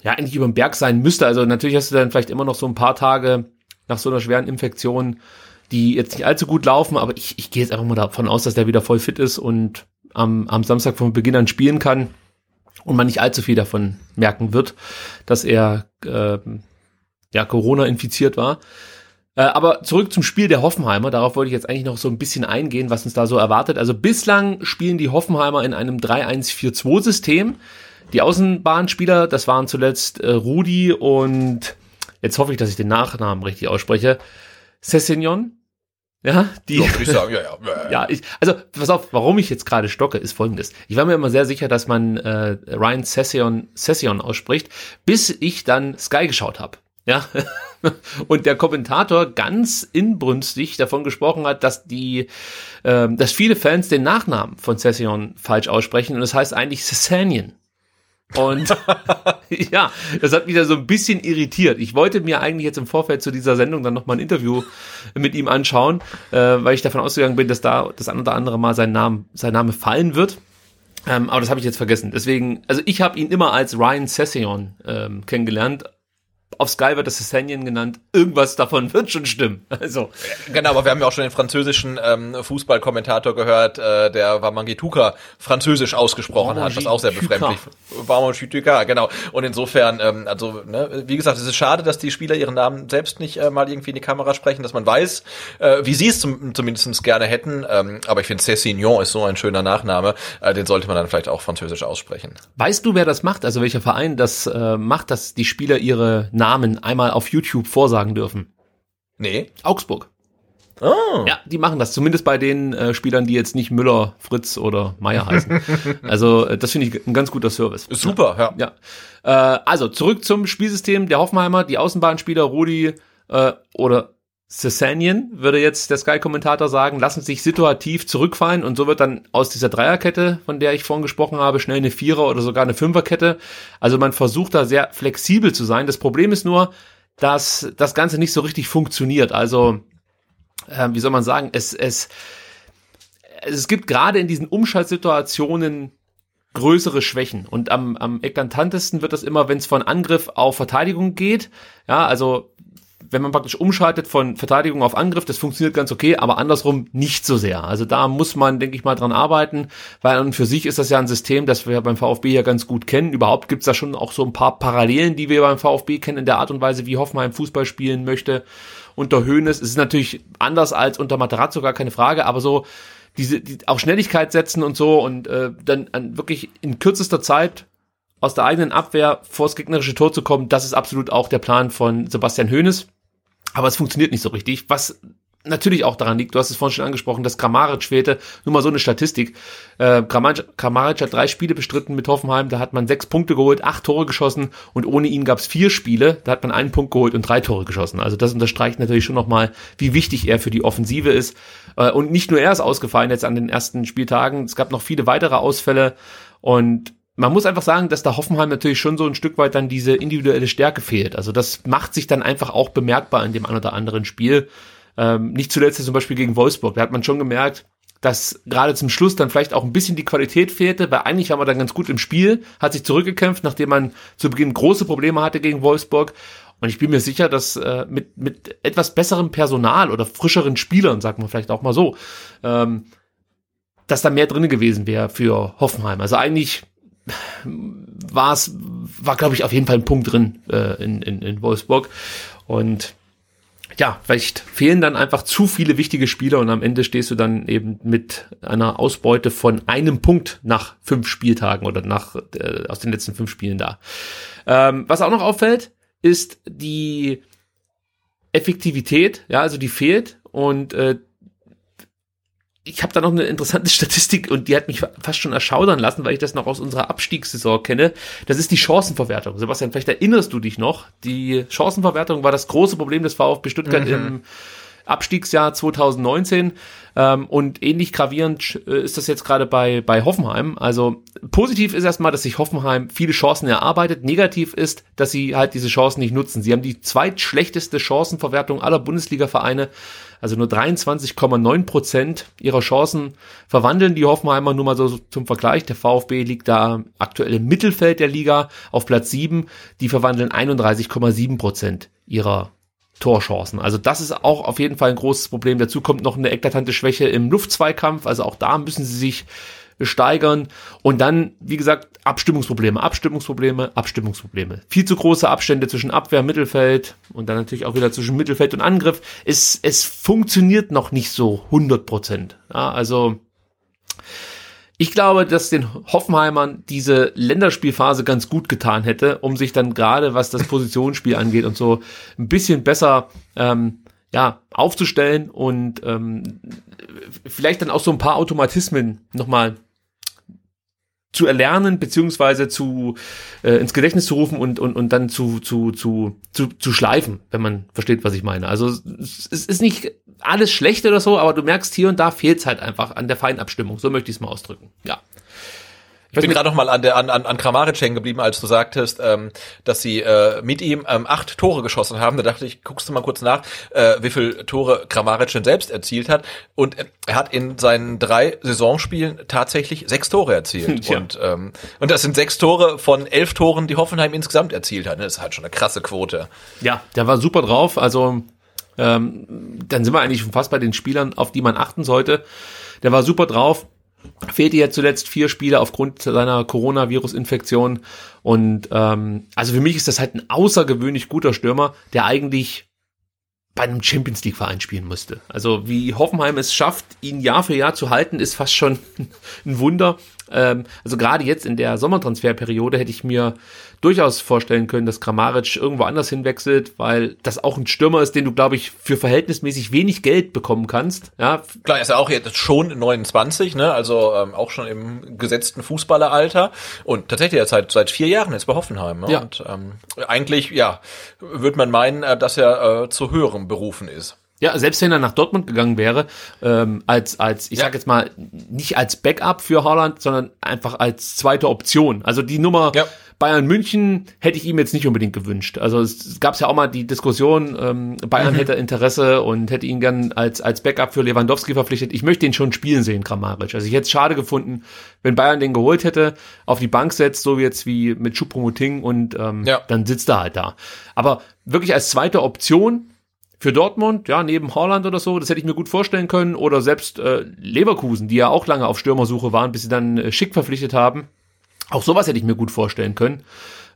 ja eigentlich über den Berg sein müsste. Also natürlich hast du dann vielleicht immer noch so ein paar Tage nach so einer schweren Infektion, die jetzt nicht allzu gut laufen, aber ich, ich gehe jetzt einfach mal davon aus, dass der wieder voll fit ist und am, am Samstag von Beginn an spielen kann und man nicht allzu viel davon merken wird, dass er äh, ja Corona infiziert war. Äh, aber zurück zum Spiel der Hoffenheimer. Darauf wollte ich jetzt eigentlich noch so ein bisschen eingehen, was uns da so erwartet. Also bislang spielen die Hoffenheimer in einem 3-1-4-2-System. Die Außenbahnspieler, das waren zuletzt äh, Rudi und jetzt hoffe ich, dass ich den Nachnamen richtig ausspreche. Sessignon. Ja, die. Ja, ich sagen, ja, ja. Ja, ich, also pass auf, warum ich jetzt gerade stocke, ist folgendes. Ich war mir immer sehr sicher, dass man äh, Ryan Session, Session ausspricht, bis ich dann Sky geschaut habe. Ja. Und der Kommentator ganz inbrünstig davon gesprochen hat, dass die, ähm, dass viele Fans den Nachnamen von Session falsch aussprechen und das heißt eigentlich Sessanian. Und ja, das hat mich da so ein bisschen irritiert. Ich wollte mir eigentlich jetzt im Vorfeld zu dieser Sendung dann nochmal ein Interview mit ihm anschauen, äh, weil ich davon ausgegangen bin, dass da das ein oder andere Mal sein Name, sein Name fallen wird. Ähm, aber das habe ich jetzt vergessen. Deswegen, also ich habe ihn immer als Ryan Session ähm, kennengelernt, auf Sky wird das Sessanien genannt. Irgendwas davon wird schon stimmen. Also. Genau, aber wir haben ja auch schon den französischen ähm, Fußballkommentator gehört, äh, der Wamangituka französisch ausgesprochen hat, was auch sehr befremdlich Wamangituka, genau. Und insofern, ähm, also, ne, wie gesagt, es ist schade, dass die Spieler ihren Namen selbst nicht äh, mal irgendwie in die Kamera sprechen, dass man weiß, äh, wie sie es zum, zumindest gerne hätten. Ähm, aber ich finde, Cessignon ist so ein schöner Nachname, äh, den sollte man dann vielleicht auch französisch aussprechen. Weißt du, wer das macht? Also welcher Verein das äh, macht, dass die Spieler ihre Namen einmal auf YouTube vorsagen dürfen. Nee. Augsburg. Oh. Ja, die machen das. Zumindest bei den äh, Spielern, die jetzt nicht Müller, Fritz oder Meier heißen. also äh, das finde ich ein ganz guter Service. Super, ja. Ja. Äh, also zurück zum Spielsystem der Hoffenheimer. Die Außenbahnspieler Rudi äh, oder Sessanien, würde jetzt der Sky-Kommentator sagen, lassen sich situativ zurückfallen und so wird dann aus dieser Dreierkette, von der ich vorhin gesprochen habe, schnell eine Vierer- oder sogar eine Fünferkette. Also man versucht da sehr flexibel zu sein. Das Problem ist nur, dass das Ganze nicht so richtig funktioniert. Also, äh, wie soll man sagen, es, es, es gibt gerade in diesen Umschaltsituationen größere Schwächen. Und am, am eklatantesten wird das immer, wenn es von Angriff auf Verteidigung geht. Ja, also wenn man praktisch umschaltet von Verteidigung auf Angriff, das funktioniert ganz okay, aber andersrum nicht so sehr. Also da muss man, denke ich mal, dran arbeiten, weil an und für sich ist das ja ein System, das wir beim VfB ja ganz gut kennen. Überhaupt gibt's da schon auch so ein paar Parallelen, die wir beim VfB kennen in der Art und Weise, wie Hoffenheim Fußball spielen möchte. Unter Hoeneß es ist natürlich anders als unter Materazzo, gar keine Frage, aber so diese die, auch Schnelligkeit setzen und so und äh, dann an, wirklich in kürzester Zeit aus der eigenen Abwehr vors gegnerische Tor zu kommen, das ist absolut auch der Plan von Sebastian Hoeneß. Aber es funktioniert nicht so richtig, was natürlich auch daran liegt, du hast es vorhin schon angesprochen, dass Kramaric fehlte, nur mal so eine Statistik. Äh, Kramaric, Kramaric hat drei Spiele bestritten mit Hoffenheim, da hat man sechs Punkte geholt, acht Tore geschossen und ohne ihn gab es vier Spiele, da hat man einen Punkt geholt und drei Tore geschossen. Also das unterstreicht natürlich schon nochmal, wie wichtig er für die Offensive ist. Äh, und nicht nur er ist ausgefallen jetzt an den ersten Spieltagen, es gab noch viele weitere Ausfälle und man muss einfach sagen, dass da Hoffenheim natürlich schon so ein Stück weit dann diese individuelle Stärke fehlt. Also das macht sich dann einfach auch bemerkbar in dem ein oder anderen Spiel. Ähm, nicht zuletzt zum Beispiel gegen Wolfsburg. Da hat man schon gemerkt, dass gerade zum Schluss dann vielleicht auch ein bisschen die Qualität fehlte, weil eigentlich war man dann ganz gut im Spiel, hat sich zurückgekämpft, nachdem man zu Beginn große Probleme hatte gegen Wolfsburg. Und ich bin mir sicher, dass äh, mit, mit etwas besserem Personal oder frischeren Spielern, sagt man vielleicht auch mal so, ähm, dass da mehr drin gewesen wäre für Hoffenheim. Also eigentlich war es, war glaube ich auf jeden Fall ein Punkt drin äh, in, in, in Wolfsburg. Und ja, vielleicht fehlen dann einfach zu viele wichtige Spieler und am Ende stehst du dann eben mit einer Ausbeute von einem Punkt nach fünf Spieltagen oder nach äh, aus den letzten fünf Spielen da. Ähm, was auch noch auffällt, ist die Effektivität, ja, also die fehlt und äh, ich habe da noch eine interessante Statistik und die hat mich fast schon erschaudern lassen, weil ich das noch aus unserer Abstiegssaison kenne. Das ist die Chancenverwertung. Sebastian, vielleicht erinnerst du dich noch. Die Chancenverwertung war das große Problem des VfB Stuttgart mhm. im Abstiegsjahr 2019. Ähm, und ähnlich gravierend äh, ist das jetzt gerade bei, bei Hoffenheim. Also positiv ist erstmal, dass sich Hoffenheim viele Chancen erarbeitet. Negativ ist, dass sie halt diese Chancen nicht nutzen. Sie haben die zweitschlechteste Chancenverwertung aller Bundesliga-Vereine. Also nur 23,9 Prozent ihrer Chancen verwandeln die Hoffenheimer. Nur mal so zum Vergleich. Der VfB liegt da aktuell im Mittelfeld der Liga auf Platz 7. Die verwandeln 31,7 Prozent ihrer Torchancen. Also das ist auch auf jeden Fall ein großes Problem. Dazu kommt noch eine eklatante Schwäche im Luftzweikampf. Also auch da müssen sie sich steigern. Und dann, wie gesagt, Abstimmungsprobleme, Abstimmungsprobleme, Abstimmungsprobleme. Viel zu große Abstände zwischen Abwehr, Mittelfeld und dann natürlich auch wieder zwischen Mittelfeld und Angriff. Es, es funktioniert noch nicht so 100 Prozent. Ja, also ich glaube, dass den Hoffenheimern diese Länderspielphase ganz gut getan hätte, um sich dann gerade, was das Positionsspiel angeht und so, ein bisschen besser ähm, ja, aufzustellen und ähm, vielleicht dann auch so ein paar Automatismen nochmal zu erlernen beziehungsweise zu äh, ins Gedächtnis zu rufen und und und dann zu zu zu zu zu schleifen, wenn man versteht, was ich meine. Also es ist nicht alles schlecht oder so, aber du merkst hier und da fehlt es halt einfach an der Feinabstimmung. So möchte ich es mal ausdrücken. Ja. Ich bin gerade noch mal an der an an, an Kramaric hängen geblieben, als du sagtest, ähm, dass sie äh, mit ihm ähm, acht Tore geschossen haben. Da dachte ich, guckst du mal kurz nach, äh, wie viel Tore Kramaric denn selbst erzielt hat. Und er hat in seinen drei Saisonspielen tatsächlich sechs Tore erzielt. Ja. Und ähm, und das sind sechs Tore von elf Toren, die Hoffenheim insgesamt erzielt hat. Das ist halt schon eine krasse Quote. Ja, der war super drauf. Also ähm, dann sind wir eigentlich schon fast bei den Spielern, auf die man achten sollte. Der war super drauf fehlte ja zuletzt vier Spiele aufgrund seiner Coronavirus-Infektion. Und ähm, also für mich ist das halt ein außergewöhnlich guter Stürmer, der eigentlich bei einem Champions League-Verein spielen musste. Also wie Hoffenheim es schafft, ihn Jahr für Jahr zu halten, ist fast schon ein Wunder. Ähm, also gerade jetzt in der Sommertransferperiode hätte ich mir durchaus vorstellen können, dass Kramaric irgendwo anders hinwechselt, weil das auch ein Stürmer ist, den du, glaube ich, für verhältnismäßig wenig Geld bekommen kannst. Ja. Klar, er ist ja auch jetzt schon 29, ne? also ähm, auch schon im gesetzten Fußballeralter und tatsächlich jetzt seit, seit vier Jahren jetzt bei Hoffenheim. Ne? Ja. Und ähm, eigentlich, ja, wird man meinen, äh, dass er äh, zu höherem berufen ist. Ja, selbst wenn er nach Dortmund gegangen wäre, ähm, als, als, ich ja. sag jetzt mal, nicht als Backup für Haaland, sondern einfach als zweite Option. Also die Nummer, ja. Bayern München hätte ich ihm jetzt nicht unbedingt gewünscht. Also es, es gab ja auch mal die Diskussion, ähm, Bayern hätte Interesse und hätte ihn gern als, als Backup für Lewandowski verpflichtet. Ich möchte ihn schon spielen sehen, Kramaric. Also ich hätte es schade gefunden, wenn Bayern den geholt hätte, auf die Bank setzt, so jetzt wie mit Choupo-Moting und ähm, Ja. dann sitzt er halt da. Aber wirklich als zweite Option für Dortmund, ja, neben Holland oder so, das hätte ich mir gut vorstellen können. Oder selbst äh, Leverkusen, die ja auch lange auf Stürmersuche waren, bis sie dann äh, Schick verpflichtet haben. Auch sowas hätte ich mir gut vorstellen können.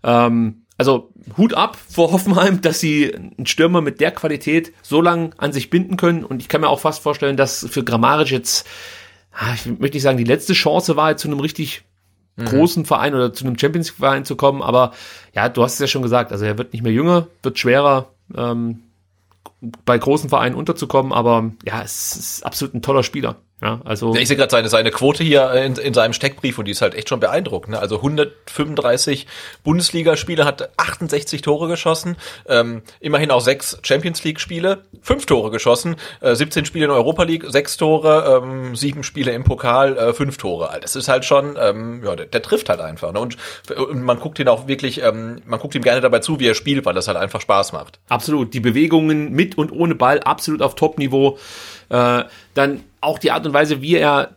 Ähm, also Hut ab vor Hoffenheim, dass sie einen Stürmer mit der Qualität so lang an sich binden können. Und ich kann mir auch fast vorstellen, dass für Grammaric jetzt, ah, ich möchte nicht sagen, die letzte Chance war, jetzt zu einem richtig großen Verein oder zu einem Champions League Verein zu kommen. Aber ja, du hast es ja schon gesagt, also er wird nicht mehr jünger, wird schwerer. Ähm, bei großen Vereinen unterzukommen, aber ja, es ist absolut ein toller Spieler. Ja, also Ja, ich sehe gerade seine, seine Quote hier in, in seinem Steckbrief und die ist halt echt schon beeindruckend. Ne? Also 135 Bundesligaspiele, hat 68 Tore geschossen, ähm, immerhin auch sechs Champions League-Spiele, fünf Tore geschossen, äh, 17 Spiele in Europa League, sechs Tore, ähm, sieben Spiele im Pokal, äh, fünf Tore. Also Das ist halt schon, ähm, ja, der, der trifft halt einfach. Ne? Und, und man guckt ihn auch wirklich, ähm, man guckt ihm gerne dabei zu, wie er spielt, weil das halt einfach Spaß macht. Absolut. Die Bewegungen mit und ohne Ball absolut auf Top-Niveau. Äh, dann auch die Art und Weise, wie er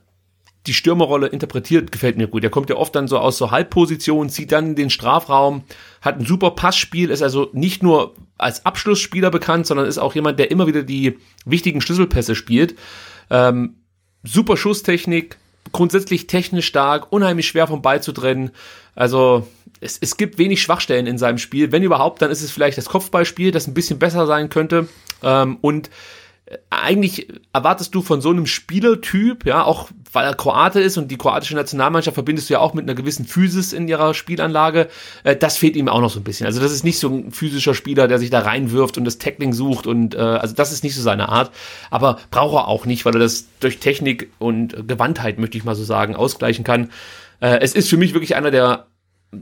die Stürmerrolle interpretiert, gefällt mir gut. Er kommt ja oft dann so aus so Halbpositionen, zieht dann den Strafraum, hat ein super Passspiel, ist also nicht nur als Abschlussspieler bekannt, sondern ist auch jemand, der immer wieder die wichtigen Schlüsselpässe spielt. Ähm, super Schusstechnik, grundsätzlich technisch stark, unheimlich schwer vom Ball zu trennen. Also es, es gibt wenig Schwachstellen in seinem Spiel. Wenn überhaupt, dann ist es vielleicht das Kopfballspiel, das ein bisschen besser sein könnte. Ähm, und eigentlich erwartest du von so einem Spielertyp, ja, auch weil er Kroate ist und die kroatische Nationalmannschaft verbindest du ja auch mit einer gewissen Physis in ihrer Spielanlage, äh, das fehlt ihm auch noch so ein bisschen. Also das ist nicht so ein physischer Spieler, der sich da reinwirft und das Tackling sucht und äh, also das ist nicht so seine Art, aber braucht er auch nicht, weil er das durch Technik und Gewandtheit, möchte ich mal so sagen, ausgleichen kann. Äh, es ist für mich wirklich einer der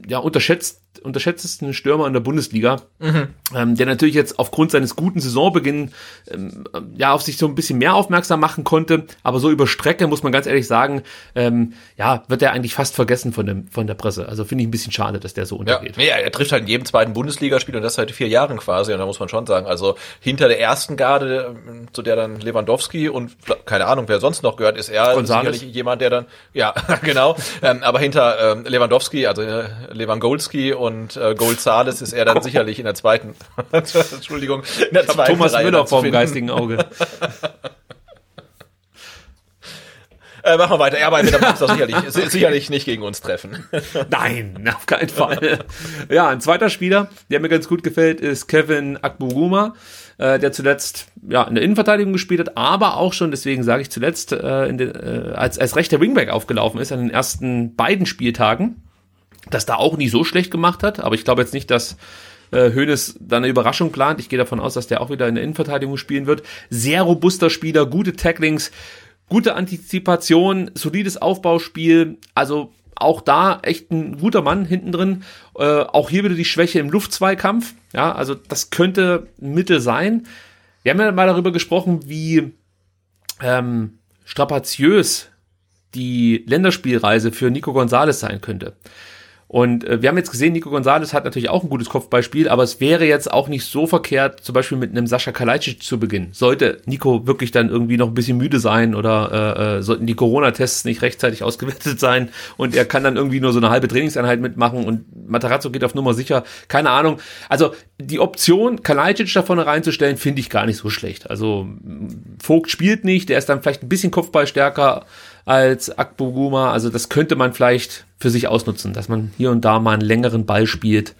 ja, unterschätzt, unterschätztesten Stürmer in der Bundesliga, ähm, der natürlich jetzt aufgrund seines guten Saisonbeginn ähm, ja auf sich so ein bisschen mehr aufmerksam machen konnte, aber so über Strecke muss man ganz ehrlich sagen, ähm, ja, wird er eigentlich fast vergessen von dem von der Presse. Also finde ich ein bisschen schade, dass der so untergeht. ja, er trifft halt in jedem zweiten Bundesligaspiel und das seit vier Jahren quasi. Und da muss man schon sagen, also hinter der ersten Garde, ähm, zu der dann Lewandowski und keine Ahnung, wer sonst noch gehört, ist er González. sicherlich jemand, der dann, ja, genau. ähm, aber hinter ähm, Lewandowski, also äh, Lewandowski und äh, Golzales ist er dann sicherlich in der zweiten, Entschuldigung, in der zweiten Thomas Reihe Müller finden. geistigen Auge. Äh, machen wir weiter. Ja, aber er wird sicherlich, si- sicherlich nicht gegen uns treffen. Nein, auf keinen Fall. ja, ein zweiter Spieler, der mir ganz gut gefällt, ist Kevin Akboguma, äh, der zuletzt ja in der Innenverteidigung gespielt hat, aber auch schon, deswegen sage ich zuletzt, äh, den, äh, als, als rechter Wingback aufgelaufen ist an den ersten beiden Spieltagen. Das da auch nie so schlecht gemacht hat, aber ich glaube jetzt nicht, dass äh, Hoeneß da eine Überraschung plant. Ich gehe davon aus, dass der auch wieder in der Innenverteidigung spielen wird. Sehr robuster Spieler, gute Tacklings, gute Antizipation, solides Aufbauspiel. Also auch da echt ein guter Mann hinten drin. Äh, auch hier wieder die Schwäche im Luftzweikampf. Ja, also das könnte Mittel sein. Wir haben ja mal darüber gesprochen, wie ähm, strapaziös die Länderspielreise für Nico Gonzalez sein könnte. Und äh, wir haben jetzt gesehen, Nico Gonzalez hat natürlich auch ein gutes Kopfballspiel, aber es wäre jetzt auch nicht so verkehrt, zum Beispiel mit einem Sascha Kalajdzic zu beginnen. Sollte Nico wirklich dann irgendwie noch ein bisschen müde sein oder äh, äh, sollten die Corona-Tests nicht rechtzeitig ausgewertet sein und er kann dann irgendwie nur so eine halbe Trainingseinheit mitmachen und Matarazzo geht auf Nummer sicher, keine Ahnung. Also die Option, Kalajdzic da vorne reinzustellen, finde ich gar nicht so schlecht. Also Vogt spielt nicht, der ist dann vielleicht ein bisschen Kopfballstärker als Akboguma. Also das könnte man vielleicht für sich ausnutzen, dass man hier und da mal einen längeren Ball spielt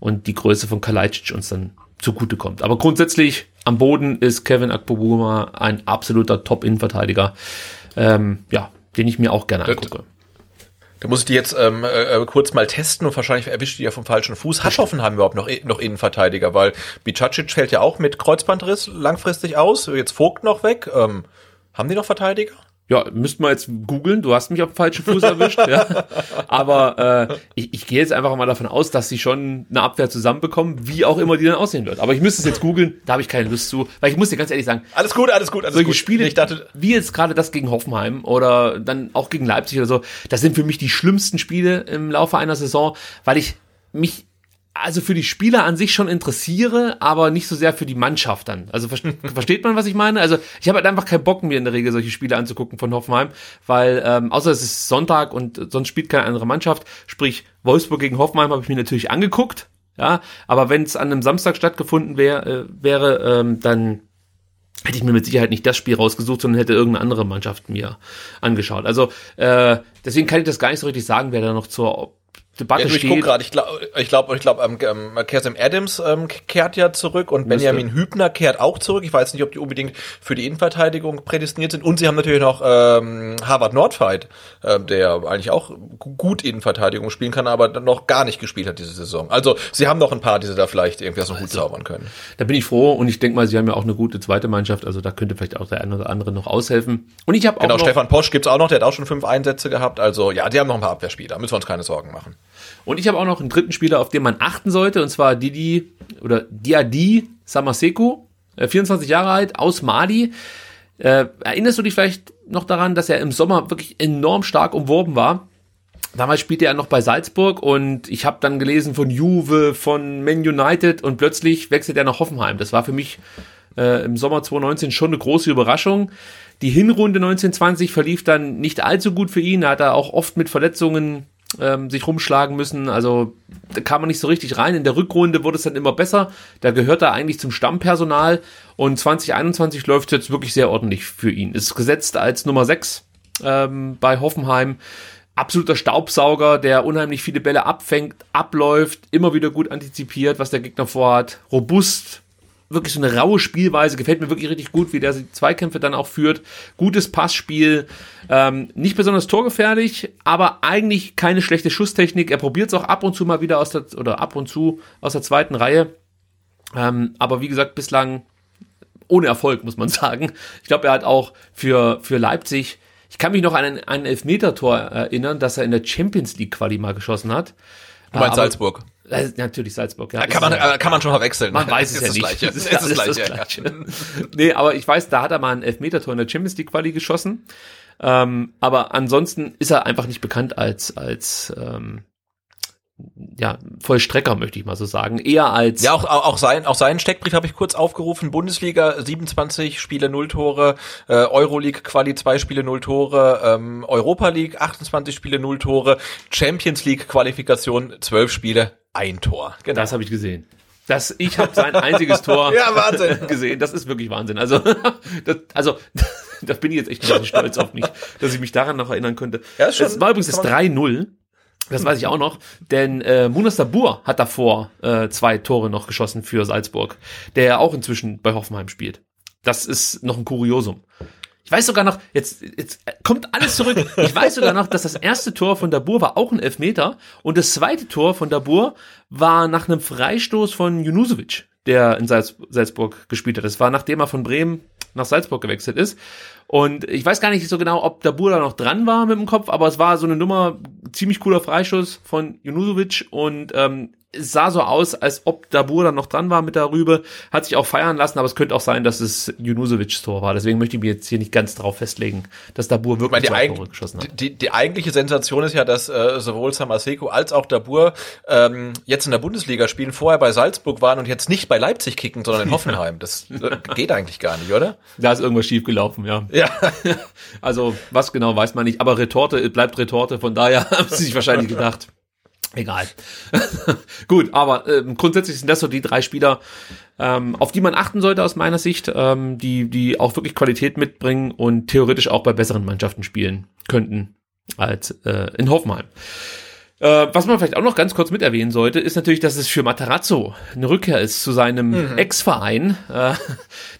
und die Größe von Kalajdzic uns dann zugutekommt. Aber grundsätzlich am Boden ist Kevin Akboguma ein absoluter Top-Innenverteidiger, ähm, ja, den ich mir auch gerne angucke. Da muss ich die jetzt ähm, äh, kurz mal testen und wahrscheinlich erwischt die ja vom falschen Fuß. Hat Hoffenheim überhaupt noch, noch Innenverteidiger? Weil Bicacic fällt ja auch mit Kreuzbandriss langfristig aus. Jetzt Vogt noch weg. Ähm, haben die noch Verteidiger? Ja, müssten wir jetzt googeln. Du hast mich auf falschen Fuß erwischt. ja. Aber äh, ich, ich gehe jetzt einfach mal davon aus, dass sie schon eine Abwehr zusammenbekommen, wie auch immer die dann aussehen wird. Aber ich müsste es jetzt googeln. Da habe ich keine Lust zu, weil ich muss dir ganz ehrlich sagen, Alles gut, alles gut, alles solche gut. Spiele, Ich dachte, wie jetzt gerade das gegen Hoffenheim oder dann auch gegen Leipzig oder so, das sind für mich die schlimmsten Spiele im Laufe einer Saison, weil ich mich also für die Spieler an sich schon interessiere, aber nicht so sehr für die Mannschaft dann. Also ver versteht man, was ich meine? Also ich habe halt einfach keinen Bock, mir in der Regel solche Spiele anzugucken von Hoffenheim, weil ähm, außer es ist Sonntag und sonst spielt keine andere Mannschaft, sprich Wolfsburg gegen Hoffenheim habe ich mir natürlich angeguckt, ja, aber wenn es an einem Samstag stattgefunden wär, äh, wäre, ähm, dann hätte ich mir mit Sicherheit nicht das Spiel rausgesucht, sondern hätte irgendeine andere Mannschaft mir angeschaut. Also äh, deswegen kann ich das gar nicht so richtig sagen, wer da noch zur Debatte Ja, du, ich steht. guck gerade, ich glaube, ich glaube, ich glaube, ähm, ähm, Kersem Adams ähm, kehrt ja zurück und Benjamin Hübner kehrt auch zurück. Ich weiß nicht, ob die unbedingt für die Innenverteidigung prädestiniert sind. Und sie haben natürlich noch ähm, Harvard Nordfight, ähm, der eigentlich auch gu- gut Innenverteidigung spielen kann, aber noch gar nicht gespielt hat diese Saison. Also sie haben noch ein paar, die sie da vielleicht irgendwie aus dem Hut zaubern können. Da bin ich froh und ich denke mal, sie haben ja auch eine gute zweite Mannschaft, also da könnte vielleicht auch der eine oder andere noch aushelfen. Und ich habe auch Genau, noch, Stefan Posch gibt's auch noch, der hat auch schon fünf Einsätze gehabt. Also ja, die haben noch ein paar Abwehrspieler, müssen wir uns keine Sorgen machen. Und ich habe auch noch einen dritten Spieler, auf den man achten sollte, und zwar Didi oder Diadi Samaseko, äh, 24 Jahre alt, aus Mali. Äh, erinnerst du dich vielleicht noch daran, dass er im Sommer wirklich enorm stark umworben war? Damals spielte er noch bei Salzburg und ich habe dann gelesen von Juve, von Man United und plötzlich wechselt er nach Hoffenheim. Das war für mich äh, im Sommer 2019 schon eine große Überraschung. Die Hinrunde 1920 verlief dann nicht allzu gut für ihn. Da hat er auch oft mit Verletzungen ähm, sich rumschlagen müssen. Also da kam man nicht so richtig rein. In der Rückrunde wurde es dann immer besser. Da gehört er eigentlich zum Stammpersonal. Und 2021 läuft es jetzt wirklich sehr ordentlich für ihn. Ist gesetzt als Nummer 6 ähm, bei Hoffenheim. Absoluter Staubsauger, der unheimlich viele Bälle abfängt, abläuft, immer wieder gut antizipiert, was der Gegner vorhat. Robust, wirklich so eine raue Spielweise, gefällt mir wirklich richtig gut, wie der die Zweikämpfe dann auch führt. Gutes Passspiel, ähm, nicht besonders torgefährlich, aber eigentlich keine schlechte Schusstechnik. Er probiert es auch ab und zu mal wieder aus der, oder ab und zu aus der zweiten Reihe. Ähm, aber wie gesagt, bislang ohne Erfolg, muss man sagen. Ich glaube, er hat auch für, für Leipzig, ich kann mich noch an ein, ein Elfmeter-Tor erinnern, das er in der Champions League Quali mal geschossen hat. Du meinst Aber- Salzburg. Natürlich Salzburg, ja. Kann man, ja- äh, kann man schon verwechseln. man weiß es Ist ja das nicht. Gleiche. Das Ist ist das Gleiche. Gleiche. nee, aber ich weiß, da hat er mal ein Elfmetertor in der Champions League Quali geschossen. Ähm, aber ansonsten ist er einfach nicht bekannt als, als ähm, ja, Vollstrecker, möchte ich mal so sagen. Eher als Ja, auch, auch, auch, sein, auch seinen Steckbrief habe ich kurz aufgerufen. Bundesliga 27 Spiele, 0 Tore, äh, Euroleague Quali 2 Spiele, 0 Tore, ähm, Europa League 28 Spiele, 0 Tore, Champions League Qualifikation 12 Spiele, ein Tor. Genau. Das habe ich gesehen. Das, ich habe sein einziges Tor Ja, Wahnsinn. gesehen. Das ist wirklich Wahnsinn. Also, das, also, da bin ich jetzt echt ein bisschen stolz auf mich, dass ich mich daran noch erinnern könnte. Ja, ist schon- das war übrigens das kann 3-0. Das weiß ich auch noch, denn äh, Munas Dabur hat davor äh, zwei Tore noch geschossen für Salzburg, der ja auch inzwischen bei Hoffenheim spielt. Das ist noch ein Kuriosum. Ich weiß sogar noch, jetzt, jetzt kommt alles zurück. Ich weiß sogar noch, dass das erste Tor von Dabur war auch ein Elfmeter und das zweite Tor von Dabur war nach einem Freistoß von Junusovic, der in Salz, Salzburg gespielt hat. Das war nachdem er von Bremen nach Salzburg gewechselt ist. Und ich weiß gar nicht so genau, ob Dabur da noch dran war mit dem Kopf, aber es war so eine Nummer, ziemlich cooler Freischuss von Junusovic und ähm, sah so aus, als ob Dabur dann noch dran war mit der Rübe, hat sich auch feiern lassen, aber es könnte auch sein, dass es Junusovics Tor war. Deswegen möchte ich mich jetzt hier nicht ganz darauf festlegen, dass Dabur Ich wirklich die, eig Tore geschossen hat. die, die eigentliche Sensation ist ja, dass äh, sowohl Samaseko als auch Dabur ähm, jetzt in der Bundesliga spielen, vorher bei Salzburg waren und jetzt nicht bei Leipzig kicken, sondern in Hoffenheim. Das äh, geht eigentlich gar nicht, oder? Da ist irgendwas schief gelaufen, ja. Ja. Also, was genau weiß man nicht, aber Retorte bleibt Retorte, von daher haben sie sich wahrscheinlich gedacht. Egal. Gut, aber ähm, grundsätzlich sind das so die drei Spieler, ähm, auf die man achten sollte aus meiner Sicht, ähm, die, die auch wirklich Qualität mitbringen und theoretisch auch bei besseren Mannschaften spielen könnten als äh, in Hoffenheim. Äh, was man vielleicht auch noch ganz kurz mit erwähnen sollte, ist natürlich, dass es für Materazzo eine Rückkehr ist zu seinem Ex-Verein. Äh,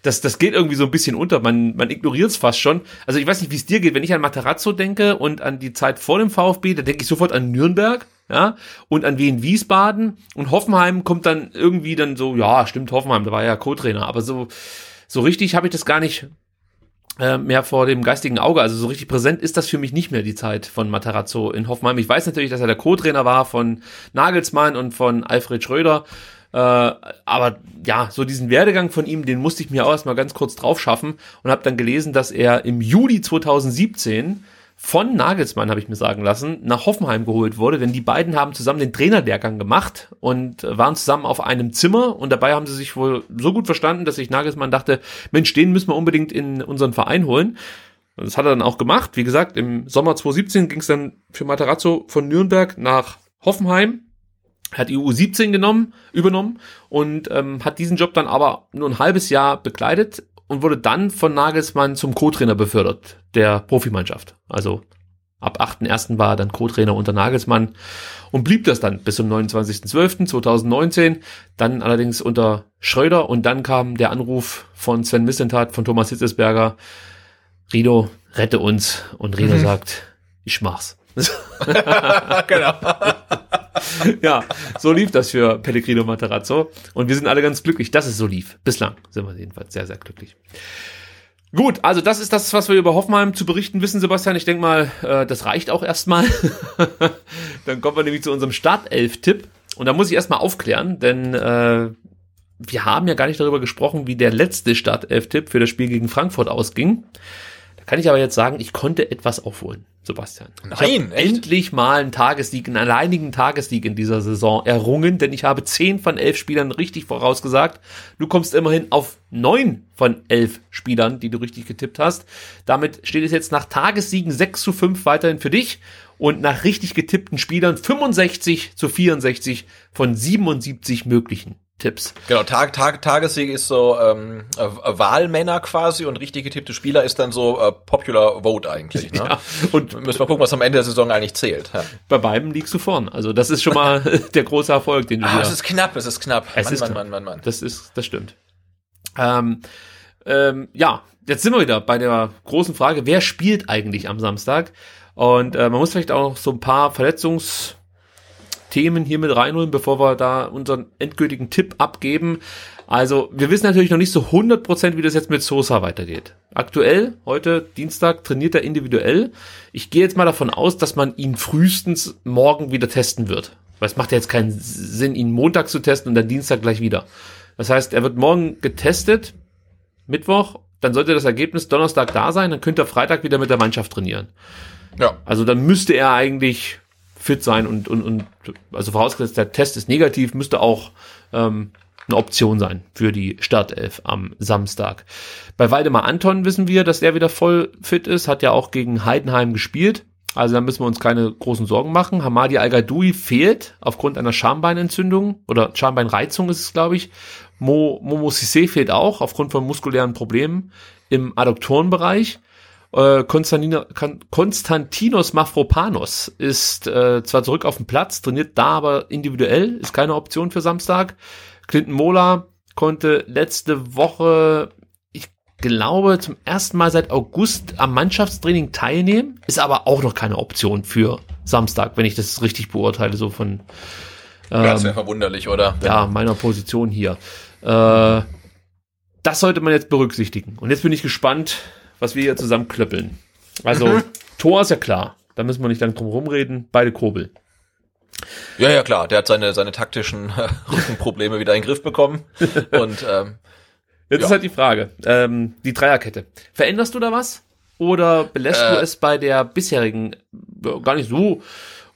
das, das geht irgendwie so ein bisschen unter. Man, man ignoriert es fast schon. Also ich weiß nicht, wie es dir geht. Wenn ich an Materazzo denke und an die Zeit vor dem VfB, da denke ich sofort an Nürnberg. Ja, und an Wien Wiesbaden und Hoffenheim kommt dann irgendwie dann so, ja, stimmt, Hoffenheim, da war ja Co-Trainer, aber so, so richtig habe ich das gar nicht äh, mehr vor dem geistigen Auge. Also so richtig präsent ist das für mich nicht mehr die Zeit von Matarazzo in Hoffenheim. Ich weiß natürlich, dass er der Co-Trainer war von Nagelsmann und von Alfred Schröder. Äh, aber ja, so diesen Werdegang von ihm, den musste ich mir auch erstmal ganz kurz drauf schaffen und habe dann gelesen, dass er im Juli 2017 von Nagelsmann, habe ich mir sagen lassen, nach Hoffenheim geholt wurde, denn die beiden haben zusammen den Trainerlehrgang gemacht und waren zusammen auf einem Zimmer und dabei haben sie sich wohl so gut verstanden, dass sich Nagelsmann dachte, Mensch, den müssen wir unbedingt in unseren Verein holen. Das hat er dann auch gemacht. Wie gesagt, im Sommer 2017 ging es dann für Materazzo von Nürnberg nach Hoffenheim hat die U17 genommen, übernommen und ähm, hat diesen Job dann aber nur ein halbes Jahr bekleidet und wurde dann von Nagelsmann zum Co-Trainer befördert, der Profimannschaft. Also ab 8.1. war er dann Co-Trainer unter Nagelsmann und blieb das dann bis zum 29.12.2019, dann allerdings unter Schröder und dann kam der Anruf von Sven Missentat, von Thomas Hitzesberger, Rido, rette uns und Rido mhm. sagt, ich mach's. genau. ja, so lief das für Pellegrino Materazzo. Und wir sind alle ganz glücklich, dass es so lief. Bislang sind wir jedenfalls sehr, sehr glücklich. Gut, also das ist das, was wir über Hoffenheim zu berichten wissen, Sebastian. Ich denke mal, äh, das reicht auch erstmal. Dann kommen wir nämlich zu unserem Startelf-Tipp. Und da muss ich erstmal aufklären, denn äh, wir haben ja gar nicht darüber gesprochen, wie der letzte Startelf-Tipp für das Spiel gegen Frankfurt ausging. Kann ich aber jetzt sagen, ich konnte etwas aufholen. Sebastian. Nein, endlich mal einen Tagessieg, einen alleinigen Tagessieg in dieser Saison errungen, denn ich habe zehn von elf Spielern richtig vorausgesagt. Du kommst immerhin auf neun von elf Spielern, die du richtig getippt hast. Damit steht es jetzt nach Tagessiegen 6 zu 5 weiterhin für dich und nach richtig getippten Spielern 65 zu 64 von 77 möglichen. Tipps. Genau, Tag, Tag, Tagessieg ist so ähm, äh, Wahlmänner quasi und richtig getippte Spieler ist dann so äh, Popular Vote eigentlich. Ne? Ja, und müssen wir gucken, was am Ende der Saison eigentlich zählt. Ja. Bei beiden liegst du vorn. Also das ist schon mal der große Erfolg, den du ah, es ist knapp, es ist knapp. Es Mann, ist Mann, knapp. Mann, Mann, Mann. Das ist, das stimmt. Ähm, ähm, ja, jetzt sind wir wieder bei der großen Frage, wer spielt eigentlich am Samstag? Und äh, man muss vielleicht auch noch so ein paar Verletzungs Themen hier mit reinholen, bevor wir da unseren endgültigen Tipp abgeben. Also, wir wissen natürlich noch nicht so 100%, wie das jetzt mit Sosa weitergeht. Aktuell, heute Dienstag, trainiert er individuell. Ich gehe jetzt mal davon aus, dass man ihn frühestens morgen wieder testen wird. Weil es macht ja jetzt keinen Sinn, ihn Montag zu testen und dann Dienstag gleich wieder. Das heißt, er wird morgen getestet, Mittwoch, dann sollte das Ergebnis Donnerstag da sein, dann könnte er Freitag wieder mit der Mannschaft trainieren. Ja. Also dann müsste er eigentlich fit sein und, und, und also vorausgesetzt, der Test ist negativ, müsste auch ähm, eine Option sein für die Startelf am Samstag. Bei Waldemar Anton wissen wir, dass er wieder voll fit ist, hat ja auch gegen Heidenheim gespielt. Also da müssen wir uns keine großen Sorgen machen. Hamadi Al-Gadoui fehlt aufgrund einer Schambeinentzündung oder Schambeinreizung ist es, glaube ich. Mo, Momo Sissé fehlt auch aufgrund von muskulären Problemen im Adduktorenbereich. Äh, Konstantinos Mafropanos ist äh, zwar zurück auf dem Platz, trainiert da aber individuell, ist keine Option für Samstag. Clinton Mola konnte letzte Woche, ich glaube, zum ersten Mal seit August am Mannschaftstraining teilnehmen, ist aber auch noch keine Option für Samstag, wenn ich das richtig beurteile, so von ähm, ja, sehr verwunderlich, oder? Ja, meiner Position hier. Äh, das sollte man jetzt berücksichtigen. Und jetzt bin ich gespannt, was wir hier zusammen klöppeln. Also, mhm. Tor ist ja klar. Da müssen wir nicht lang drum rumreden. Beide Kobel. Ja, ja, klar. Der hat seine, seine taktischen äh, Rückenprobleme wieder in den Griff bekommen. Und ähm, jetzt ja. ist halt die Frage. Ähm, die Dreierkette. Veränderst du da was? Oder belässt äh, du es bei der bisherigen, gar nicht so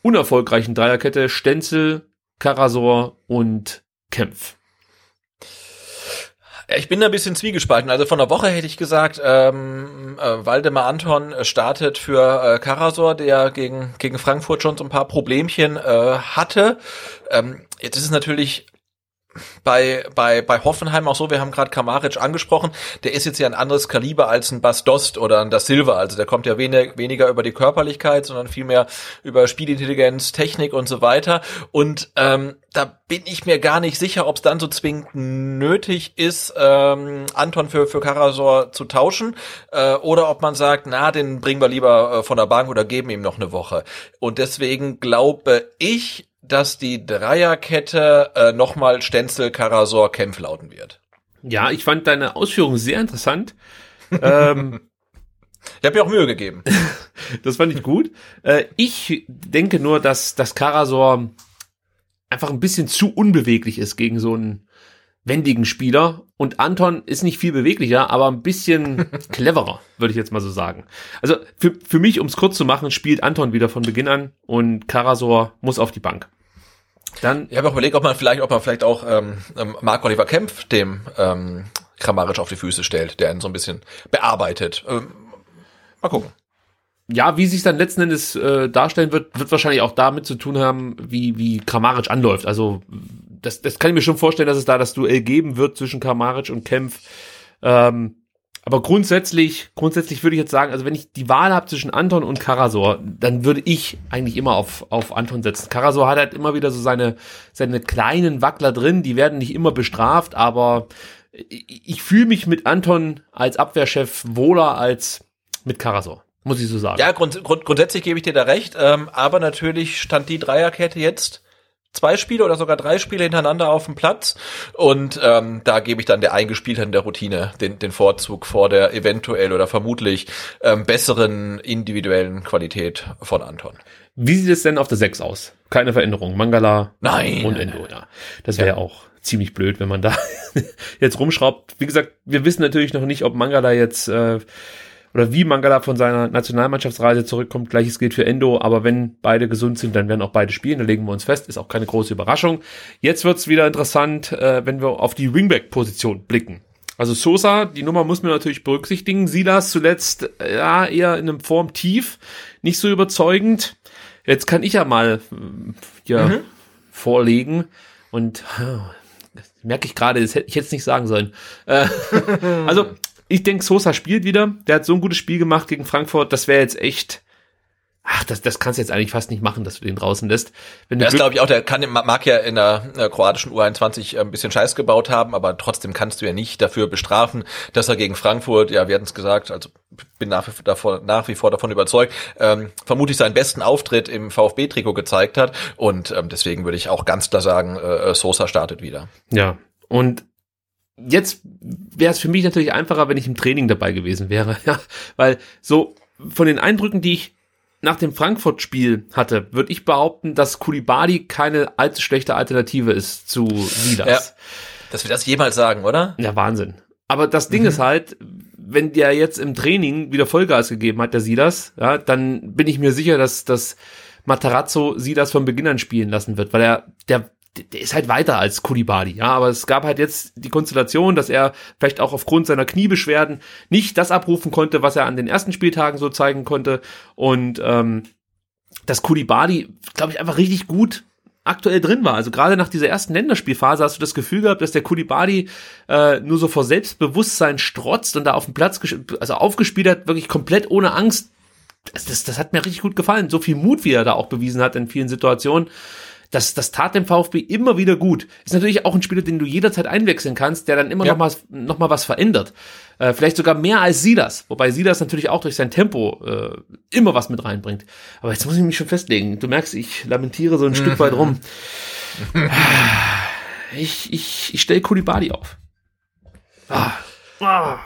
unerfolgreichen Dreierkette Stenzel, Karasor und Kempf? Ich bin da ein bisschen zwiegespalten. Also von der Woche hätte ich gesagt, ähm, äh, Waldemar Anton startet für äh, Karasor, der gegen, gegen Frankfurt schon so ein paar Problemchen äh, hatte. Ähm, jetzt ist es natürlich bei, bei, bei Hoffenheim auch so, wir haben gerade Kamaric angesprochen, der ist jetzt ja ein anderes Kaliber als ein Bastost oder ein Da Silva, also der kommt ja wenig, weniger über die Körperlichkeit, sondern vielmehr über Spielintelligenz, Technik und so weiter. Und ähm, da bin ich mir gar nicht sicher, ob es dann so zwingend nötig ist, ähm, Anton für, für Karasor zu tauschen äh, oder ob man sagt, na, den bringen wir lieber äh, von der Bank oder geben ihm noch eine Woche. Und deswegen glaube ich, dass die Dreierkette äh, nochmal Stenzel, Karasor, Kempf lauten wird. Ja, ich fand deine Ausführung sehr interessant. ähm, ich habe mir auch Mühe gegeben. das fand ich gut. Äh, ich denke nur, dass, dass Karasor einfach ein bisschen zu unbeweglich ist gegen so einen wendigen Spieler und Anton ist nicht viel beweglicher, aber ein bisschen cleverer, würde ich jetzt mal so sagen. Also für, für mich, um es kurz zu machen, spielt Anton wieder von Beginn an und Karasor muss auf die Bank. Dann Ich habe auch überlegt, ob man vielleicht, ob man vielleicht auch ähm, ähm, Marc Oliver Kempf dem ähm, Kramaric auf die Füße stellt, der ihn so ein bisschen bearbeitet. Ähm, mal gucken. ja, wie sich dann letzten Endes äh, darstellen wird, wird wahrscheinlich auch damit zu tun haben, wie, wie Kramaric anläuft. Also das, das kann ich mir schon vorstellen, dass es da das Duell geben wird zwischen Kramaric und Kempf. Ähm, aber grundsätzlich, grundsätzlich würde ich jetzt sagen, also wenn ich die Wahl habe zwischen Anton und Karasor, dann würde ich eigentlich immer auf, auf Anton setzen. Karasor hat halt immer wieder so seine, seine kleinen Wackler drin, die werden nicht immer bestraft, aber ich, ich fühle mich mit Anton als Abwehrchef wohler als mit Karasor, muss ich so sagen. Ja, grund, grund, grundsätzlich gebe ich dir da recht, ähm, aber natürlich stand die Dreierkette jetzt zwei Spiele oder sogar drei Spiele hintereinander auf dem Platz und ähm, da gebe ich dann der Eingespieltheit der Routine den, den Vorzug vor der eventuell oder vermutlich ähm, besseren individuellen Qualität von Anton. Wie sieht es denn auf der 6 aus? Keine Veränderung. Mangala Nein. und Endo, ja. Das wäre ja. auch ziemlich blöd, wenn man da jetzt rumschraubt. Wie gesagt, wir wissen natürlich noch nicht, ob Mangala jetzt äh, oder wie Mangala von seiner Nationalmannschaftsreise zurückkommt. Gleiches gilt für Endo, aber wenn beide gesund sind, dann werden auch beide spielen. Da legen wir uns fest. Ist auch keine große Überraschung. Jetzt wird's wieder interessant, äh, wenn wir auf die Wingback-Position blicken. Also Sosa, die Nummer muss man natürlich berücksichtigen. Silas zuletzt äh, ja eher in einem Form tief, nicht so überzeugend. Jetzt kann ich ja mal äh, ja, mhm. vorlegen und das merke ich gerade, das hätte ich jetzt nicht sagen sollen. Äh, also ich denke, Sosa spielt wieder. Der hat so ein gutes Spiel gemacht gegen Frankfurt. Das wäre jetzt echt. Ach, das, das kannst du jetzt eigentlich fast nicht machen, dass du den draußen lässt. Wenn du das glaube ich auch, der kann, mag ja in der, in der kroatischen U21 ein bisschen Scheiß gebaut haben, aber trotzdem kannst du ja nicht dafür bestrafen, dass er gegen Frankfurt, ja, wir hatten es gesagt, also bin nach wie, davor, nach wie vor davon überzeugt, ähm, vermutlich seinen besten Auftritt im VfB-Trikot gezeigt hat und ähm, deswegen würde ich auch ganz klar sagen, äh, Sosa startet wieder. Ja, und jetzt wäre es für mich natürlich einfacher, wenn ich im Training dabei gewesen wäre, ja, weil so von den Eindrücken, die ich nach dem Frankfurt-Spiel hatte, würde ich behaupten, dass Kulibali keine allzu schlechte Alternative ist zu Silas. Ja, dass wir das jemals sagen, oder? Ja, Wahnsinn. Aber das Ding mhm. ist halt, wenn der jetzt im Training wieder Vollgas gegeben hat, der Silas, ja, dann bin ich mir sicher, dass, dass Matarazzo Silas von Beginn an spielen lassen wird, weil er, der der ist halt weiter als Kulibali, ja, aber es gab halt jetzt die Konstellation, dass er vielleicht auch aufgrund seiner Kniebeschwerden nicht das abrufen konnte, was er an den ersten Spieltagen so zeigen konnte und ähm, dass Kulibali, glaube ich, einfach richtig gut aktuell drin war. Also gerade nach dieser ersten Länderspielphase hast du das Gefühl gehabt, dass der Kulibali äh, nur so vor Selbstbewusstsein strotzt und da auf dem Platz, also aufgespielt hat, wirklich komplett ohne Angst. Das, das, das hat mir richtig gut gefallen. So viel Mut, wie er da auch bewiesen hat in vielen Situationen das, das tat dem VfB immer wieder gut. Ist natürlich auch ein Spieler, den du jederzeit einwechseln kannst, der dann immer ja. noch, mal, noch mal was verändert. Äh, vielleicht sogar mehr als Silas, wobei Silas natürlich auch durch sein Tempo äh, immer was mit reinbringt. Aber jetzt muss ich mich schon festlegen. Du merkst, ich lamentiere so ein Stück weit rum. Ich, ich, ich stelle Kulibali auf. Ah. Ah.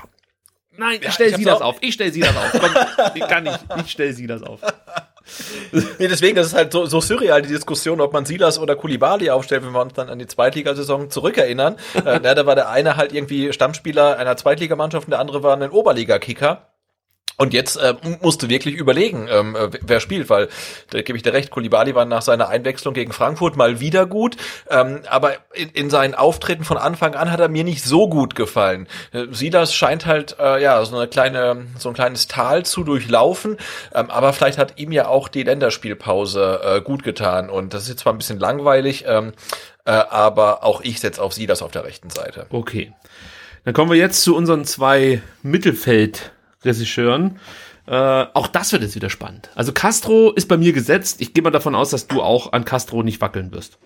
Nein, ich stelle ja, Silas auf. Ich stelle Silas auf. Komm, ich kann nicht. Ich stelle Silas auf. nee, deswegen, das ist halt so, so surreal, die Diskussion, ob man Silas oder Kulibali aufstellt, wenn wir uns dann an die Zweitligasaison zurückerinnern. äh, da war der eine halt irgendwie Stammspieler einer Zweitligamannschaft und der andere war ein Oberliga-Kicker. Und jetzt äh, musst du wirklich überlegen, ähm, äh, wer spielt, weil da gebe ich dir recht, Kulibali war nach seiner Einwechslung gegen Frankfurt mal wieder gut, ähm, aber in, in seinen Auftritten von Anfang an hat er mir nicht so gut gefallen. Äh, Silas scheint halt äh, ja so eine kleine, so ein kleines Tal zu durchlaufen, ähm, aber vielleicht hat ihm ja auch die Länderspielpause äh, gut getan und das ist jetzt zwar ein bisschen langweilig, ähm, äh, aber auch ich setze auf Silas auf der rechten Seite. Okay. Dann kommen wir jetzt zu unseren zwei Mittelfeld Regisseuren. Äh, auch das wird jetzt wieder spannend. Also Castro ist bei mir gesetzt. Ich gehe mal davon aus, dass du auch an Castro nicht wackeln wirst.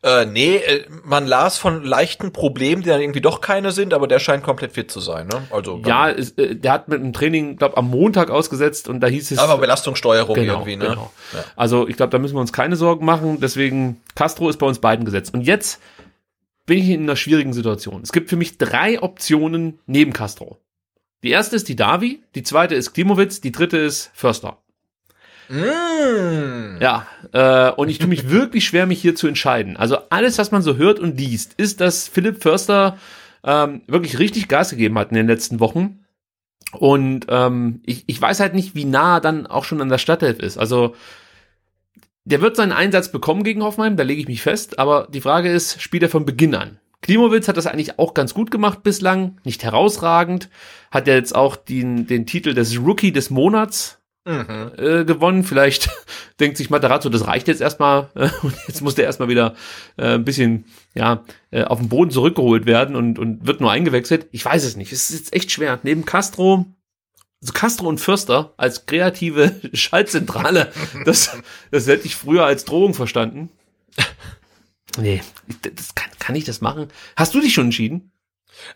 Äh, nee, äh, man las von leichten Problemen, die dann irgendwie doch keine sind, aber der scheint komplett fit zu sein. Ne? Also ja, ist, äh, der hat mit dem Training, glaube am Montag ausgesetzt und da hieß es. Aber Belastungssteuerung genau, irgendwie, ne? Genau. Ja. Also ich glaube, da müssen wir uns keine Sorgen machen. Deswegen Castro ist bei uns beiden gesetzt. Und jetzt bin ich in einer schwierigen Situation. Es gibt für mich drei Optionen neben Castro. Die erste ist die Davi, die zweite ist Klimowitz, die dritte ist Förster. Mm. Ja, äh, und ich tue mich wirklich schwer, mich hier zu entscheiden. Also alles, was man so hört und liest, ist, dass Philipp Förster ähm, wirklich richtig Gas gegeben hat in den letzten Wochen. Und ähm, ich, ich weiß halt nicht, wie nah er dann auch schon an der Stadtelf ist. Also der wird seinen Einsatz bekommen gegen Hoffenheim, da lege ich mich fest. Aber die Frage ist, spielt er von Beginn an? Klimowitz hat das eigentlich auch ganz gut gemacht bislang, nicht herausragend. Hat ja jetzt auch den, den Titel des Rookie des Monats Mhm. äh, gewonnen. Vielleicht denkt sich Matarazzo, das reicht jetzt erstmal äh, und jetzt muss der erstmal wieder äh, ein bisschen ja äh, auf den Boden zurückgeholt werden und, und wird nur eingewechselt. Ich weiß es nicht. Es ist jetzt echt schwer. Neben Castro, also Castro und Fürster als kreative Schaltzentrale, das, das hätte ich früher als Drohung verstanden. Nee, das kann, kann ich das machen? Hast du dich schon entschieden?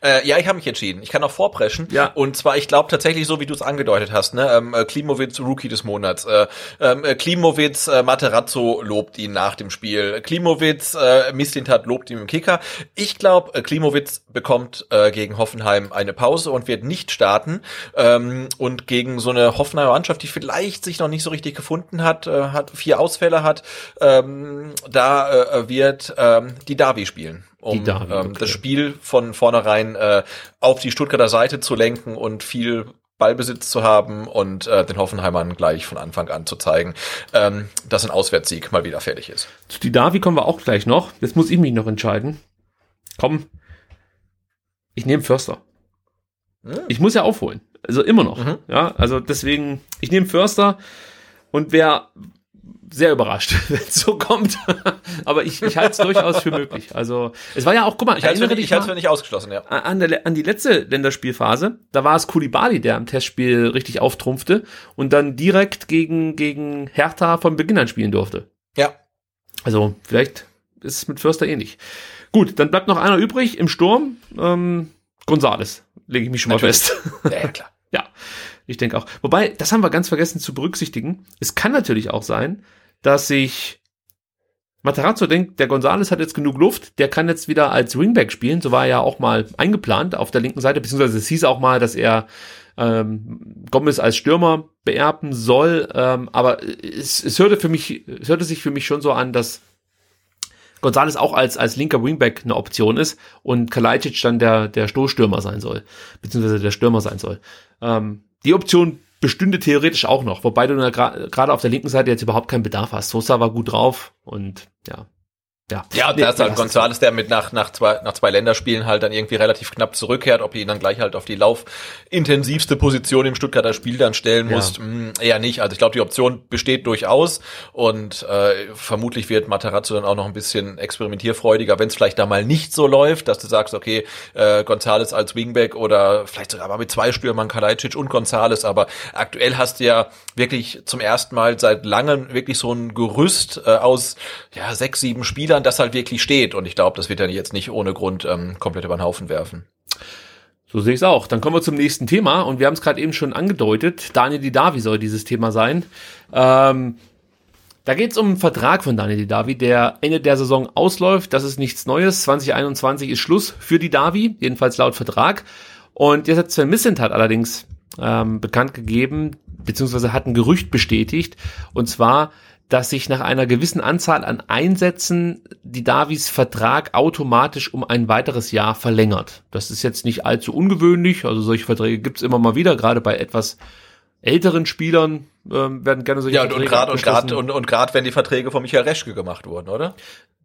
Äh, ja, ich habe mich entschieden. Ich kann auch vorpreschen. Ja. Und zwar, ich glaube tatsächlich so, wie du es angedeutet hast, ne? Ähm, äh, Klimowitz, Rookie des Monats. Äh, ähm, äh, Klimowitz, äh, Materazzo lobt ihn nach dem Spiel. Klimowitz, äh, Mislintat lobt ihn im Kicker. Ich glaube, äh, Klimowitz bekommt äh, gegen Hoffenheim eine Pause und wird nicht starten. Ähm, und gegen so eine Hoffenheimer Mannschaft, die vielleicht sich noch nicht so richtig gefunden hat, äh, hat vier Ausfälle hat, ähm, da äh, wird ähm, die Davi spielen um Davi, ähm, okay. das Spiel von vornherein äh, auf die Stuttgarter Seite zu lenken und viel Ballbesitz zu haben und äh, den Hoffenheimern gleich von Anfang an zu zeigen, ähm, dass ein Auswärtssieg mal wieder fertig ist. Zu die Davi kommen wir auch gleich noch. Jetzt muss ich mich noch entscheiden. Komm, ich nehme Förster. Ich muss ja aufholen. Also immer noch. Mhm. Ja, also deswegen, ich nehme Förster und wäre sehr überrascht, wenn es so kommt. Aber ich, ich halte es durchaus für möglich. Also es war ja auch, guck mal, Ich halte es für, erinnere nicht- dich ich mal für nicht ausgeschlossen, ja. an, der, an die letzte Länderspielphase. Da war es Kulibali, der im Testspiel richtig auftrumpfte und dann direkt gegen, gegen Hertha von Beginn an spielen durfte. Ja. Also vielleicht ist es mit Förster ähnlich. Gut, dann bleibt noch einer übrig im Sturm. Ähm, Gonzales, lege ich mich schon mal Natürlich. fest. Ja, klar. ja, ich denke auch. Wobei, das haben wir ganz vergessen zu berücksichtigen. Es kann natürlich auch sein, dass sich Matarazzo denkt, der Gonzales hat jetzt genug Luft, der kann jetzt wieder als Wingback spielen. So war er ja auch mal eingeplant auf der linken Seite, beziehungsweise es hieß auch mal, dass er ähm, Gomez als Stürmer beerben soll. Ähm, aber es, es hörte für mich, es hörte sich für mich schon so an, dass Gonzales auch als, als linker Wingback eine Option ist und Kalajdzic dann der, der Stoßstürmer sein soll, beziehungsweise der Stürmer sein soll. Ähm, die Option bestünde theoretisch auch noch, wobei du gerade auf der linken Seite jetzt überhaupt keinen Bedarf hast. Sosa war gut drauf und ja. Ja, Ja, da ist halt Gonzales, der mit nach, nach, zwei, nach zwei Länderspielen halt dann irgendwie relativ knapp zurückkehrt, ob ihr ihn dann gleich halt auf die laufintensivste Position im Stuttgarter Spiel dann stellen Ja. musst, mh, eher nicht. Also ich glaube, die Option besteht durchaus und äh, vermutlich wird Matarazzo dann auch noch ein bisschen experimentierfreudiger, wenn es vielleicht da mal nicht so läuft, dass du sagst, okay, äh, Gonzales als Wingback oder vielleicht sogar mal mit zwei Stürmern, Kalajdzic und Gonzales, aber aktuell hast du ja wirklich zum ersten Mal seit langem wirklich so ein Gerüst äh, aus ja, sechs, sieben Spielern, das halt wirklich steht. Und ich glaube, das wird er jetzt nicht ohne Grund ähm, komplett über den Haufen werfen. So sehe ich es auch. Dann kommen wir zum nächsten Thema und wir haben es gerade eben schon angedeutet. Daniel Didavi soll dieses Thema sein. Ähm, da geht es um einen Vertrag von Daniel Didavi, der Ende der Saison ausläuft. Das ist nichts Neues. 2021 ist Schluss für Didavi, jedenfalls laut Vertrag. Und jetzt hat Sven Missentat allerdings ähm, bekannt gegeben, beziehungsweise hat ein Gerücht bestätigt, und zwar, dass sich nach einer gewissen Anzahl an Einsätzen die Davis Vertrag automatisch um ein weiteres Jahr verlängert. Das ist jetzt nicht allzu ungewöhnlich, also solche Verträge gibt's immer mal wieder, gerade bei etwas älteren Spielern ähm, werden gerne solche Ja, und, und Verträge und abgeschlossen. gerade und, und gerade wenn die Verträge von Michael Reschke gemacht wurden, oder?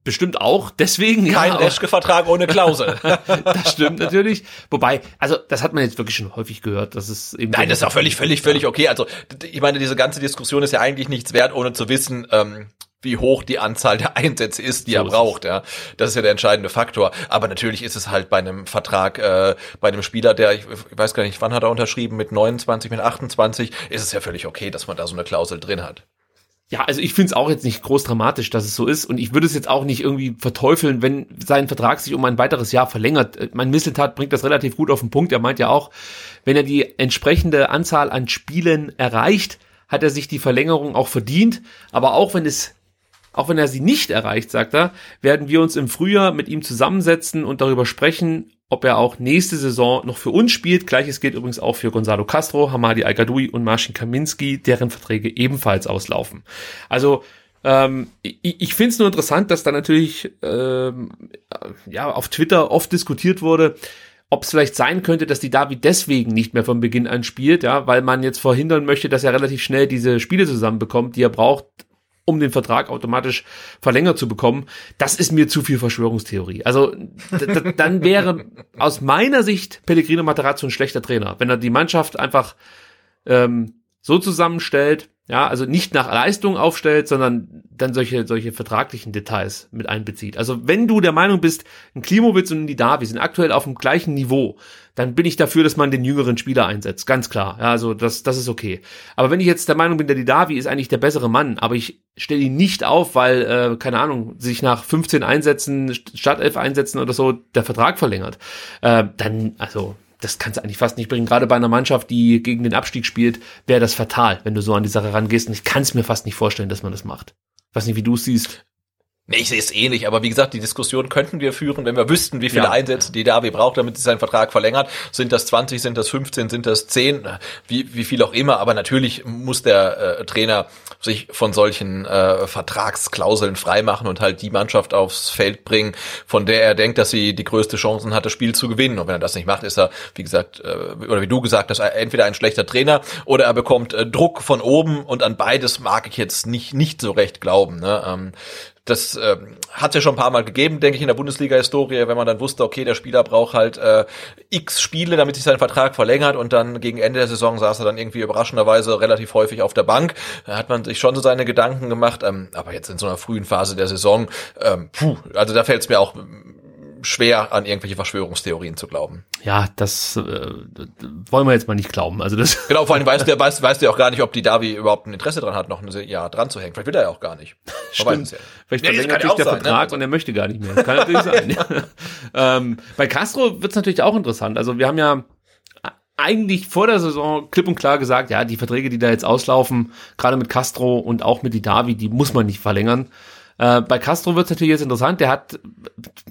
Bestimmt auch, deswegen Kein ja, Reschke-Vertrag ohne Klausel. das stimmt natürlich. Wobei, also das hat man jetzt wirklich schon häufig gehört, dass es eben Nein, das ist auch völlig, völlig, völlig okay. Also ich meine, diese ganze Diskussion ist ja eigentlich nichts wert, ohne zu wissen, ähm, wie hoch die Anzahl der Einsätze ist, die So er braucht. Ja, das ist ja der entscheidende Faktor. Aber natürlich ist es halt bei einem Vertrag, äh, bei einem Spieler, der ich, ich weiß gar nicht, wann hat er unterschrieben, mit 29, mit 28, ist es ja völlig okay, dass man da so eine Klausel drin hat. Ja, also ich finde es auch jetzt nicht groß dramatisch, dass es so ist. Und ich würde es jetzt auch nicht irgendwie verteufeln, wenn sein Vertrag sich um ein weiteres Jahr verlängert. Äh, Mein Misseltat bringt das relativ gut auf den Punkt. Er meint ja auch, wenn er die entsprechende Anzahl an Spielen erreicht, hat er sich die Verlängerung auch verdient. Aber auch wenn es auch wenn er sie nicht erreicht, sagt er, werden wir uns im Frühjahr mit ihm zusammensetzen und darüber sprechen, ob er auch nächste Saison noch für uns spielt. Gleiches gilt übrigens auch für Gonzalo Castro, Hamadi al und Marcin Kaminski, deren Verträge ebenfalls auslaufen. Also ähm, ich ich finde es nur interessant, dass da natürlich ähm, ja auf Twitter oft diskutiert wurde, ob es vielleicht sein könnte, dass die David deswegen nicht mehr von Beginn an spielt, ja, weil man jetzt verhindern möchte, dass er relativ schnell diese Spiele zusammenbekommt, die er braucht, um den Vertrag automatisch verlängert zu bekommen. Das ist mir zu viel Verschwörungstheorie. Also dann wäre aus meiner Sicht Pellegrino Materazzo ein schlechter Trainer, wenn er die Mannschaft einfach ähm, so zusammenstellt, ja, also nicht nach Leistung aufstellt, sondern dann solche, solche vertraglichen Details mit einbezieht. Also wenn du der Meinung bist, ein Klimowitz und ein Didavi sind aktuell auf dem gleichen Niveau, dann bin ich dafür, dass man den jüngeren Spieler einsetzt. Ganz klar. Ja, also das, das ist okay. Aber wenn ich jetzt der Meinung bin, der Didavi ist eigentlich der bessere Mann, aber ich stelle ihn nicht auf, weil, äh, keine Ahnung, sich nach 15 Einsätzen, Startelf einsetzen oder so, der Vertrag verlängert, äh, dann, also das kannst du eigentlich fast nicht bringen. Gerade bei einer Mannschaft, die gegen den Abstieg spielt, wäre das fatal, wenn du so an die Sache rangehst. Und ich kann es mir fast nicht vorstellen, dass man das macht. Ich weiß nicht, wie du es siehst. Nee, ich sehe es ähnlich, aber wie gesagt, die Diskussion könnten wir führen, wenn wir wüssten, wie viele ja. Einsätze die Davi braucht, damit sie seinen Vertrag verlängert. Sind das 20, sind das 15, sind das 10, wie, wie viel auch immer. Aber natürlich muss der äh, Trainer sich von solchen äh, Vertragsklauseln freimachen und halt die Mannschaft aufs Feld bringen, von der er denkt, dass sie die größte Chancen hat, das Spiel zu gewinnen. Und wenn er das nicht macht, ist er, wie gesagt, äh, oder wie du gesagt hast, entweder ein schlechter Trainer oder er bekommt äh, Druck von oben und an beides mag ich jetzt nicht, nicht so recht glauben. Ne? Ähm, das ähm, hat ja schon ein paar Mal gegeben, denke ich, in der Bundesliga-Historie, wenn man dann wusste, okay, der Spieler braucht halt äh, x Spiele, damit sich sein Vertrag verlängert und dann gegen Ende der Saison saß er dann irgendwie überraschenderweise relativ häufig auf der Bank. Da hat man sich schon so seine Gedanken gemacht, ähm, aber jetzt in so einer frühen Phase der Saison, ähm, puh, also da fällt es mir auch schwer, an irgendwelche Verschwörungstheorien zu glauben. Ja, das äh, wollen wir jetzt mal nicht glauben. Also das genau, vor allem weißt du, weißt, weißt du auch gar nicht, ob die Davi überhaupt ein Interesse dran hat, noch ein Jahr dran zu hängen. Vielleicht will er ja auch gar nicht. Stimmt. Ja. Vielleicht ja, verlängert sich der sein, ne? Vertrag ne? und er möchte gar nicht mehr. Das kann natürlich sein. ähm, bei Castro wird es natürlich auch interessant. Also wir haben ja eigentlich vor der Saison klipp und klar gesagt, ja, die Verträge, die da jetzt auslaufen, gerade mit Castro und auch mit die Davi, die muss man nicht verlängern. Äh, bei Castro wird es natürlich jetzt interessant. Der hat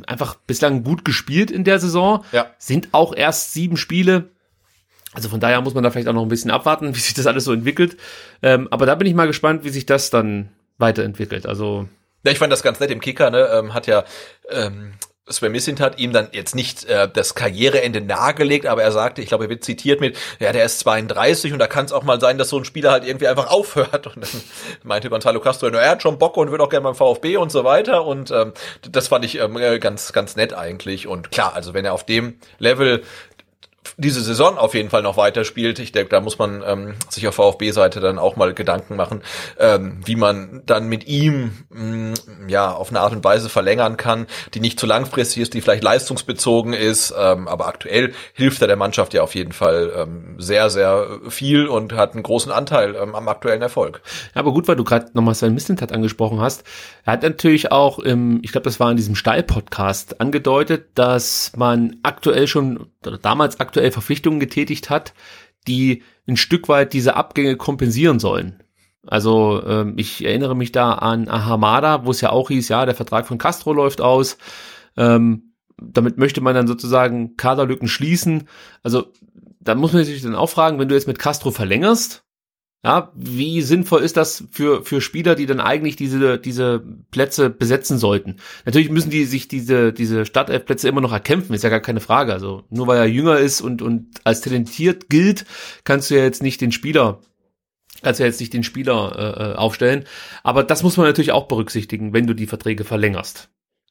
einfach bislang gut gespielt in der Saison. Ja. Sind auch erst sieben Spiele. Also von daher muss man da vielleicht auch noch ein bisschen abwarten, wie sich das alles so entwickelt. Ähm, aber da bin ich mal gespannt, wie sich das dann weiterentwickelt. Also ja, ich fand das ganz nett im Kicker, ne? Ähm, hat ja ähm, Sven Missint hat ihm dann jetzt nicht äh, das Karriereende nahegelegt, aber er sagte, ich glaube, er wird zitiert mit, ja, der ist 32 und da kann es auch mal sein, dass so ein Spieler halt irgendwie einfach aufhört. Und dann meinte Gonzalo Castro, er hat schon Bock und wird auch gerne beim VfB und so weiter. Und ähm, das fand ich ähm, ganz, ganz nett eigentlich. Und klar, also wenn er auf dem Level diese Saison auf jeden Fall noch weiterspielt. Ich denke, da muss man ähm, sich auf VfB-Seite dann auch mal Gedanken machen, ähm, wie man dann mit ihm mh, mm, ja auf eine Art und Weise verlängern kann, die nicht zu langfristig ist, die vielleicht leistungsbezogen ist. Ähm, aber aktuell hilft er der Mannschaft ja auf jeden Fall ähm, sehr, sehr viel und hat einen großen Anteil ähm, am aktuellen Erfolg. Ja, aber gut, weil du gerade nochmal Sven Mislintat angesprochen hast. Er hat natürlich auch im, ich glaube, das war in diesem Steil-Podcast angedeutet, dass man aktuell schon, oder damals aktuell aktuell Verpflichtungen getätigt hat, die ein Stück weit diese Abgänge kompensieren sollen. Also ähm, ich erinnere mich da an Ahamada, wo es ja auch hieß, ja, der Vertrag von Castro läuft aus. Ähm, damit möchte man dann sozusagen Kaderlücken schließen. Also da muss man sich dann auch fragen, wenn du jetzt mit Castro verlängerst, ja, wie sinnvoll ist das für, für Spieler, die dann eigentlich diese, diese Plätze besetzen sollten? Natürlich müssen die sich diese, diese Startelf-Plätze immer noch erkämpfen, ist ja gar keine Frage. Also nur weil er jünger ist und, und als talentiert gilt, kannst du ja jetzt nicht den Spieler kannst du ja jetzt nicht den Spieler äh, äh aufstellen. Aber das muss man natürlich auch berücksichtigen, wenn du die Verträge verlängerst.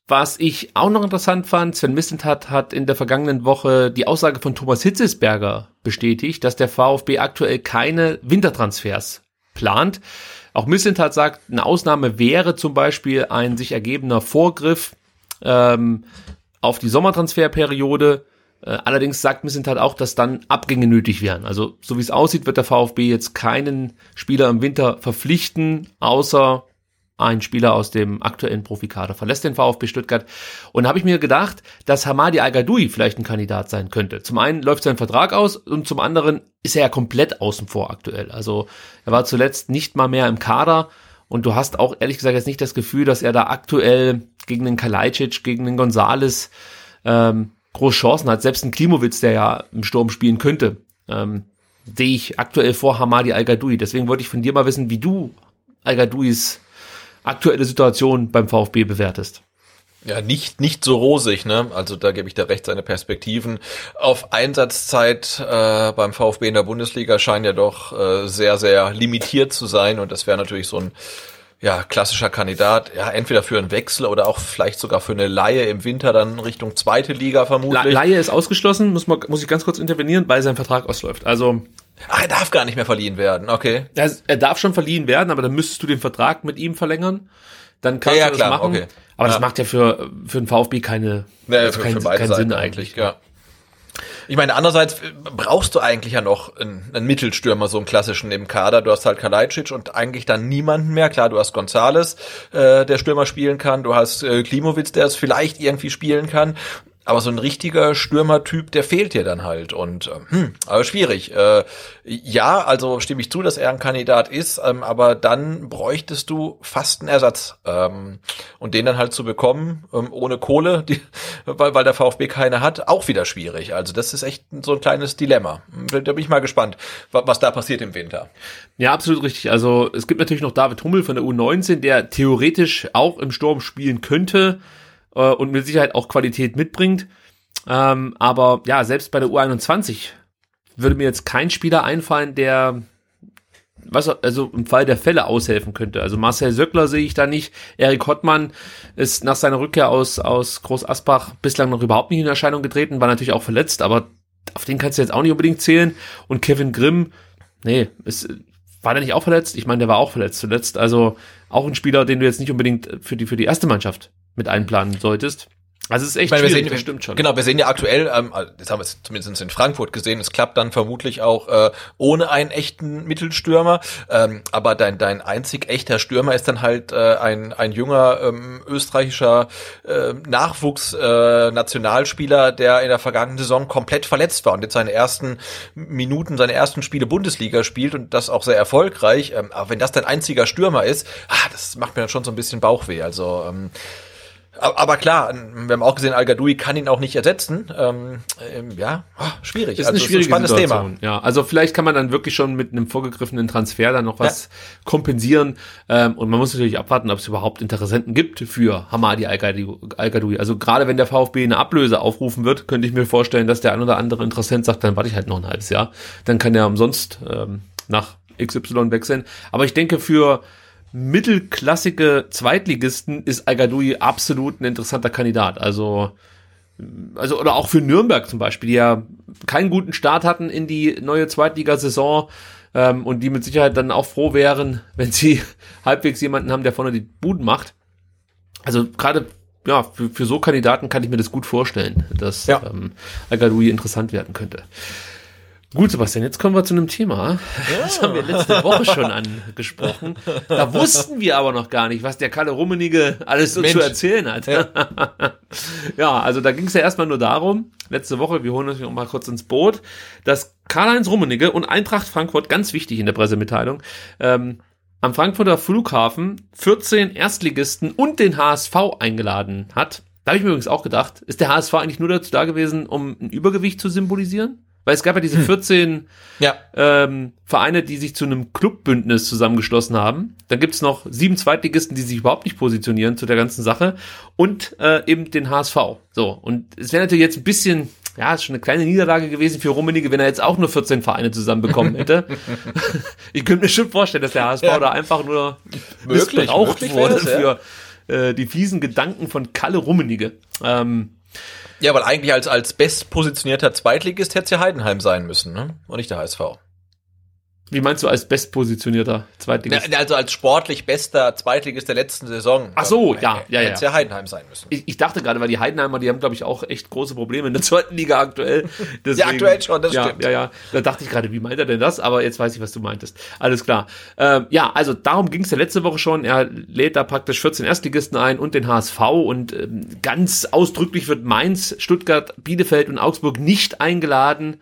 Was ich auch noch interessant fand, Sven Missentat hat in der vergangenen Woche die Aussage von Thomas Hitzesberger bestätigt, dass der VfB aktuell keine Wintertransfers plant. Auch Missentat sagt, eine Ausnahme wäre zum Beispiel ein sich ergebener Vorgriff ähm, auf die Sommertransferperiode. Äh, allerdings sagt Missentat auch, dass dann Abgänge nötig wären. Also so wie es aussieht, wird der VfB jetzt keinen Spieler im Winter verpflichten, außer ein Spieler aus dem aktuellen Profikader verlässt den VfB Stuttgart. Und habe ich mir gedacht, dass Hamadi al vielleicht ein Kandidat sein könnte. Zum einen läuft sein Vertrag aus und zum anderen ist er ja komplett außen vor aktuell. Also er war zuletzt nicht mal mehr im Kader und du hast auch ehrlich gesagt jetzt nicht das Gefühl, dass er da aktuell gegen den Kalajdzic, gegen den Gonzales ähm, große Chancen hat. Selbst ein Klimowitz, der ja im Sturm spielen könnte, ähm, sehe ich aktuell vor Hamadi Al-Gadoui. Deswegen wollte ich von dir mal wissen, wie du Al-Gadouis aktuelle Situation beim VfB bewertest. Ja, nicht, nicht so rosig, ne? Also da gebe ich dir recht, seine Perspektiven auf Einsatzzeit äh, beim VfB in der Bundesliga scheinen ja doch äh, sehr, sehr limitiert zu sein. Und das wäre natürlich so ein ja, klassischer Kandidat, ja, entweder für einen Wechsel oder auch vielleicht sogar für eine Laie im Winter dann Richtung zweite Liga vermutlich. Laie ist ausgeschlossen, muss, man, muss ich ganz kurz intervenieren, weil sein Vertrag ausläuft. Also Ach, er darf gar nicht mehr verliehen werden, okay. er, er darf schon verliehen werden, aber dann müsstest du den Vertrag mit ihm verlängern. Dann kannst Ja, ja, du das klar, machen. okay. Aber das Ja. macht ja für, für den VfB keine, Ja, also für, keinen, für beide keinen Sinn eigentlich, eigentlich. ja. Ich meine, andererseits äh, brauchst du eigentlich ja noch einen, einen Mittelstürmer, so einen klassischen im Kader. Du hast halt Kalajdzic und eigentlich dann niemanden mehr. Klar, du hast Gonzales, äh, der Stürmer spielen kann. Du hast äh, Klimowitz, der es vielleicht irgendwie spielen kann. Aber so ein richtiger Stürmertyp, der fehlt dir dann halt. Und ähm, hm, aber schwierig. Äh, ja, also stimme ich zu, dass er ein Kandidat ist, ähm, aber dann bräuchtest du fast einen Ersatz. Ähm, und den dann halt zu bekommen, ähm, ohne Kohle, die, weil, weil der VfB keine hat, auch wieder schwierig. Also das ist echt so ein kleines Dilemma. Da bin ich mal gespannt, wa- was da passiert im Winter. Ja, absolut richtig. Also es gibt natürlich noch David Hummel von der U19, der theoretisch auch im Sturm spielen könnte äh, und mit Sicherheit auch Qualität mitbringt. Ähm, aber ja, selbst bei der U21 würde mir jetzt kein Spieler einfallen, der was also im Fall der Fälle aushelfen könnte. Also Marcel Söckler sehe ich da nicht. Erik Hottmann ist nach seiner Rückkehr aus, aus Groß Asbach bislang noch überhaupt nicht in Erscheinung getreten, war natürlich auch verletzt, aber auf den kannst du jetzt auch nicht unbedingt zählen. Und Kevin Grimm, nee, ist, war der nicht auch verletzt? Ich meine, der war auch verletzt zuletzt. Also auch ein Spieler, den du jetzt nicht unbedingt für die, für die erste Mannschaft mit einplanen solltest. Also es ist echt Ich meine, wir sehen, das stimmt schon. Genau, wir sehen ja aktuell, ähm, also das haben wir jetzt zumindest in Frankfurt gesehen, es klappt dann vermutlich auch äh, ohne einen echten Mittelstürmer. Ähm, aber dein, dein einzig echter Stürmer ist dann halt äh, ein, ein junger ähm, österreichischer äh, Nachwuchs-Nationalspieler, der in der vergangenen Saison komplett verletzt war und jetzt seine ersten Minuten, seine ersten Spiele Bundesliga spielt und das auch sehr erfolgreich. Ähm, aber wenn das dein einziger Stürmer ist, ah, das macht mir dann schon so ein bisschen Bauchweh. Also ähm, aber klar, wir haben auch gesehen, Al-Gadoui kann ihn auch nicht ersetzen. Ähm, ähm, ja, ah, schwierig. ist also schwierige spannendes Situation. Ja, also vielleicht kann man dann wirklich schon mit einem vorgegriffenen Transfer dann noch was kompensieren. Ähm, und man muss natürlich abwarten, ob es überhaupt Interessenten gibt für Hamadi Al-Gadoui. Also gerade wenn der VfB eine Ablöse aufrufen wird, könnte ich mir vorstellen, dass der ein oder andere Interessent sagt, dann warte ich halt noch ein halbes Jahr. Dann kann er umsonst ähm, nach XY wechseln. Aber ich denke, für mittelklassige Zweitligisten ist Al-Gadoui absolut ein interessanter Kandidat. Also also oder auch für Nürnberg zum Beispiel, die ja keinen guten Start hatten in die neue Zweitligasaison ähm, und die mit Sicherheit dann auch froh wären, wenn sie halbwegs jemanden haben, der vorne die Buden macht. Also gerade ja, für, für so Kandidaten kann ich mir das gut vorstellen, dass Ja. ähm, Al-Gadoui interessant werden könnte. Gut, Sebastian, jetzt kommen wir zu einem Thema. Das haben wir letzte Woche schon angesprochen. Da wussten wir aber noch gar nicht, was der Kalle Rummenigge alles so Mensch. zu erzählen hat. Ja, also da ging es ja erstmal nur darum, letzte Woche, wir holen uns noch mal kurz ins Boot, dass Karl-Heinz Rummenigge und Eintracht Frankfurt, ganz wichtig in der Pressemitteilung, ähm, am Frankfurter Flughafen 14 Erstligisten und den HSV eingeladen hat. Da habe ich mir übrigens auch gedacht, ist der HSV eigentlich nur dazu da gewesen, um ein Übergewicht zu symbolisieren? Weil es gab ja diese 14 Ja. ähm, Vereine, die sich zu einem Clubbündnis zusammengeschlossen haben. Dann gibt's noch sieben Zweitligisten, die sich überhaupt nicht positionieren zu der ganzen Sache. Und äh, eben den HSV. So, und es wäre natürlich jetzt ein bisschen, ja, ist schon eine kleine Niederlage gewesen für Rummenigge, wenn er jetzt auch nur 14 Vereine zusammenbekommen hätte. ich könnte mir schon vorstellen, dass der HSV Ja. da einfach nur Möglich, missbraucht möglich wurde wär's, ja. für äh, die fiesen Gedanken von Kalle Rummenigge. Ähm, Ja, weil eigentlich als, als bestpositionierter Zweitligist hätte es ja Heidenheim sein müssen, ne? Und nicht der HSV. Wie meinst du als bestpositionierter Zweitligist? Ja, also als sportlich bester Zweitligist der letzten Saison. Ach so, ähm, ja, ja, Hätte es ja. ja Heidenheim sein müssen. Ich, ich dachte gerade, weil die Heidenheimer, die haben, glaube ich, auch echt große Probleme in der zweiten Liga aktuell. Deswegen, aktuell schon, das ja, stimmt. Ja, ja. Da dachte ich gerade, wie meint er denn das? Aber jetzt weiß ich, was du meintest. Alles klar. Ähm, ja, also darum ging es ja letzte Woche schon. Er lädt da praktisch 14 Erstligisten ein und den HSV und ähm, ganz ausdrücklich wird Mainz, Stuttgart, Bielefeld und Augsburg nicht eingeladen.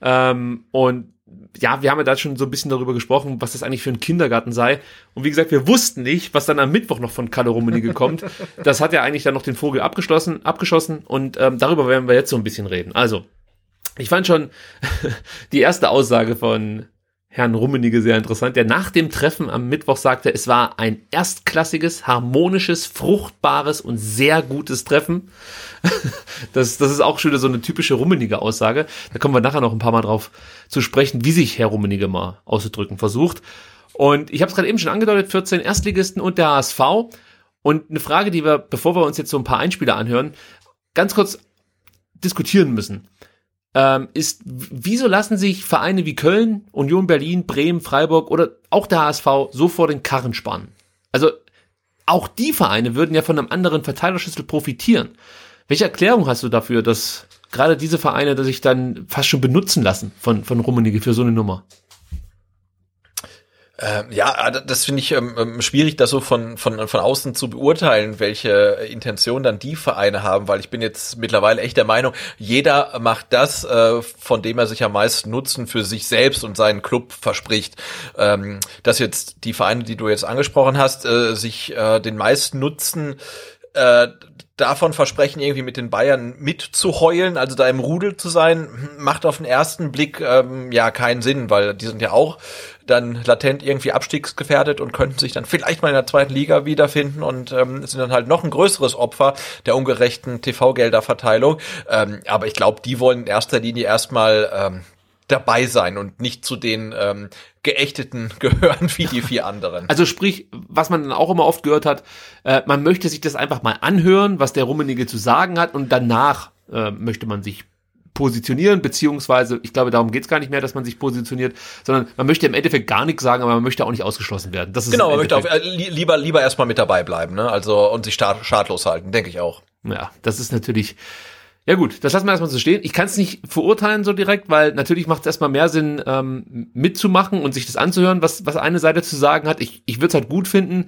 Ähm, und ja, wir haben ja da schon so ein bisschen darüber gesprochen, was das eigentlich für ein Kindergarten sei. Und wie gesagt, wir wussten nicht, was dann am Mittwoch noch von Kalle Rummenigge kommt. Das hat ja eigentlich dann noch den Vogel abgeschlossen, abgeschossen und ähm, darüber werden wir jetzt so ein bisschen reden. Also, ich fand schon die erste Aussage von Herrn Rummenigge sehr interessant, der nach dem Treffen am Mittwoch sagte, es war ein erstklassiges, harmonisches, fruchtbares und sehr gutes Treffen. Das, das ist auch schon so eine typische Rummenigge Aussage. Da kommen wir nachher noch ein paar Mal drauf zu sprechen, wie sich Herr Rummenigge mal auszudrücken versucht. Und ich habe es gerade eben schon angedeutet, 14 Erstligisten und der HSV. Und eine Frage, die wir, bevor wir uns jetzt so ein paar Einspieler anhören, ganz kurz diskutieren müssen ähm, ist, wieso lassen sich Vereine wie Köln, Union Berlin, Bremen, Freiburg oder auch der HSV so vor den Karren spannen? Also auch die Vereine würden ja von einem anderen Verteilerschlüssel profitieren. Welche Erklärung hast du dafür, dass gerade diese Vereine sich dann fast schon benutzen lassen von, von Rummenigge für so eine Nummer? Ähm, ja, das finde ich ähm, ähm, schwierig, das so von, von, von außen zu beurteilen, welche Intention dann die Vereine haben, weil ich bin jetzt mittlerweile echt der Meinung, jeder macht das, äh, von dem er sich am meisten Nutzen für sich selbst und seinen Club verspricht. Dass jetzt die Vereine, die du jetzt angesprochen hast, äh, sich äh, den meisten Nutzen davon versprechen, irgendwie mit den Bayern mitzuheulen, also da im Rudel zu sein, macht auf den ersten Blick ähm, ja keinen Sinn, weil die sind ja auch dann latent irgendwie abstiegsgefährdet und könnten sich dann vielleicht mal in der zweiten Liga wiederfinden und ähm, sind dann halt noch ein größeres Opfer der ungerechten TV-Gelderverteilung. Ähm, aber ich glaube, die wollen in erster Linie erstmal ähm, dabei sein und nicht zu den ähm, Geächteten gehören wie die vier anderen. Also sprich, was man dann auch immer oft gehört hat, äh, man möchte sich das einfach mal anhören, was der Rummenigge zu sagen hat und danach äh, möchte man sich positionieren, beziehungsweise, ich glaube, darum geht's gar nicht mehr, dass man sich positioniert, sondern man möchte im Endeffekt gar nichts sagen, aber man möchte auch nicht ausgeschlossen werden. Das ist genau, man möchte auch, äh, lieber, lieber erstmal mit dabei bleiben, ne? Also und sich schadlos halten, denke ich auch. Ja, das ist natürlich. Ja gut, das lassen wir erstmal so stehen. Ich kann es nicht verurteilen so direkt, weil natürlich macht es erstmal mehr Sinn, ähm, mitzumachen und sich das anzuhören, was, was eine Seite zu sagen hat. Ich, ich würde es halt gut finden,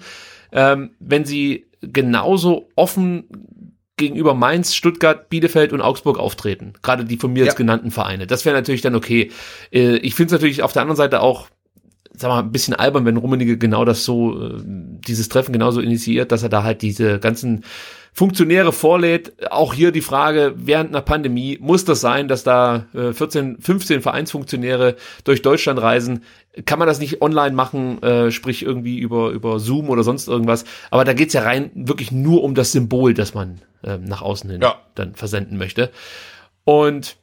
ähm, wenn sie genauso offen gegenüber Mainz, Stuttgart, Bielefeld und Augsburg auftreten. Gerade die von mir ja. jetzt genannten Vereine. Das wäre natürlich dann okay. Äh, ich finde es natürlich auf der anderen Seite auch sag mal, ein bisschen albern, wenn Rummenigge genau das so, äh, dieses Treffen genauso initiiert, dass er da halt diese ganzen Funktionäre vorlädt. Auch hier die Frage, während einer Pandemie muss das sein, dass da 14, äh, 15 Vereinsfunktionäre durch Deutschland reisen. Kann man das nicht online machen, äh, sprich irgendwie über, über Zoom oder sonst irgendwas. Aber da geht's ja rein wirklich nur um das Symbol, das man äh, nach außen hin ja. dann versenden möchte. Und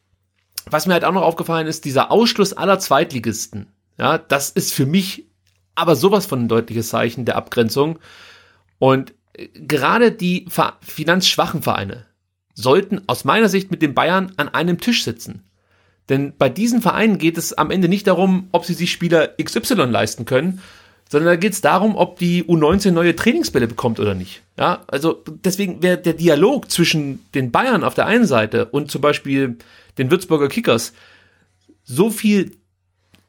was mir halt auch noch aufgefallen ist, dieser Ausschluss aller Zweitligisten. Ja, das ist für mich aber sowas von ein deutliches Zeichen der Abgrenzung. Und gerade die finanzschwachen Vereine sollten aus meiner Sicht mit den Bayern an einem Tisch sitzen. Denn bei diesen Vereinen geht es am Ende nicht darum, ob sie sich Spieler XY leisten können, sondern da geht es darum, ob die U19 neue Trainingsbälle bekommt oder nicht. Ja, also deswegen wäre der Dialog zwischen den Bayern auf der einen Seite und zum Beispiel den Würzburger Kickers so viel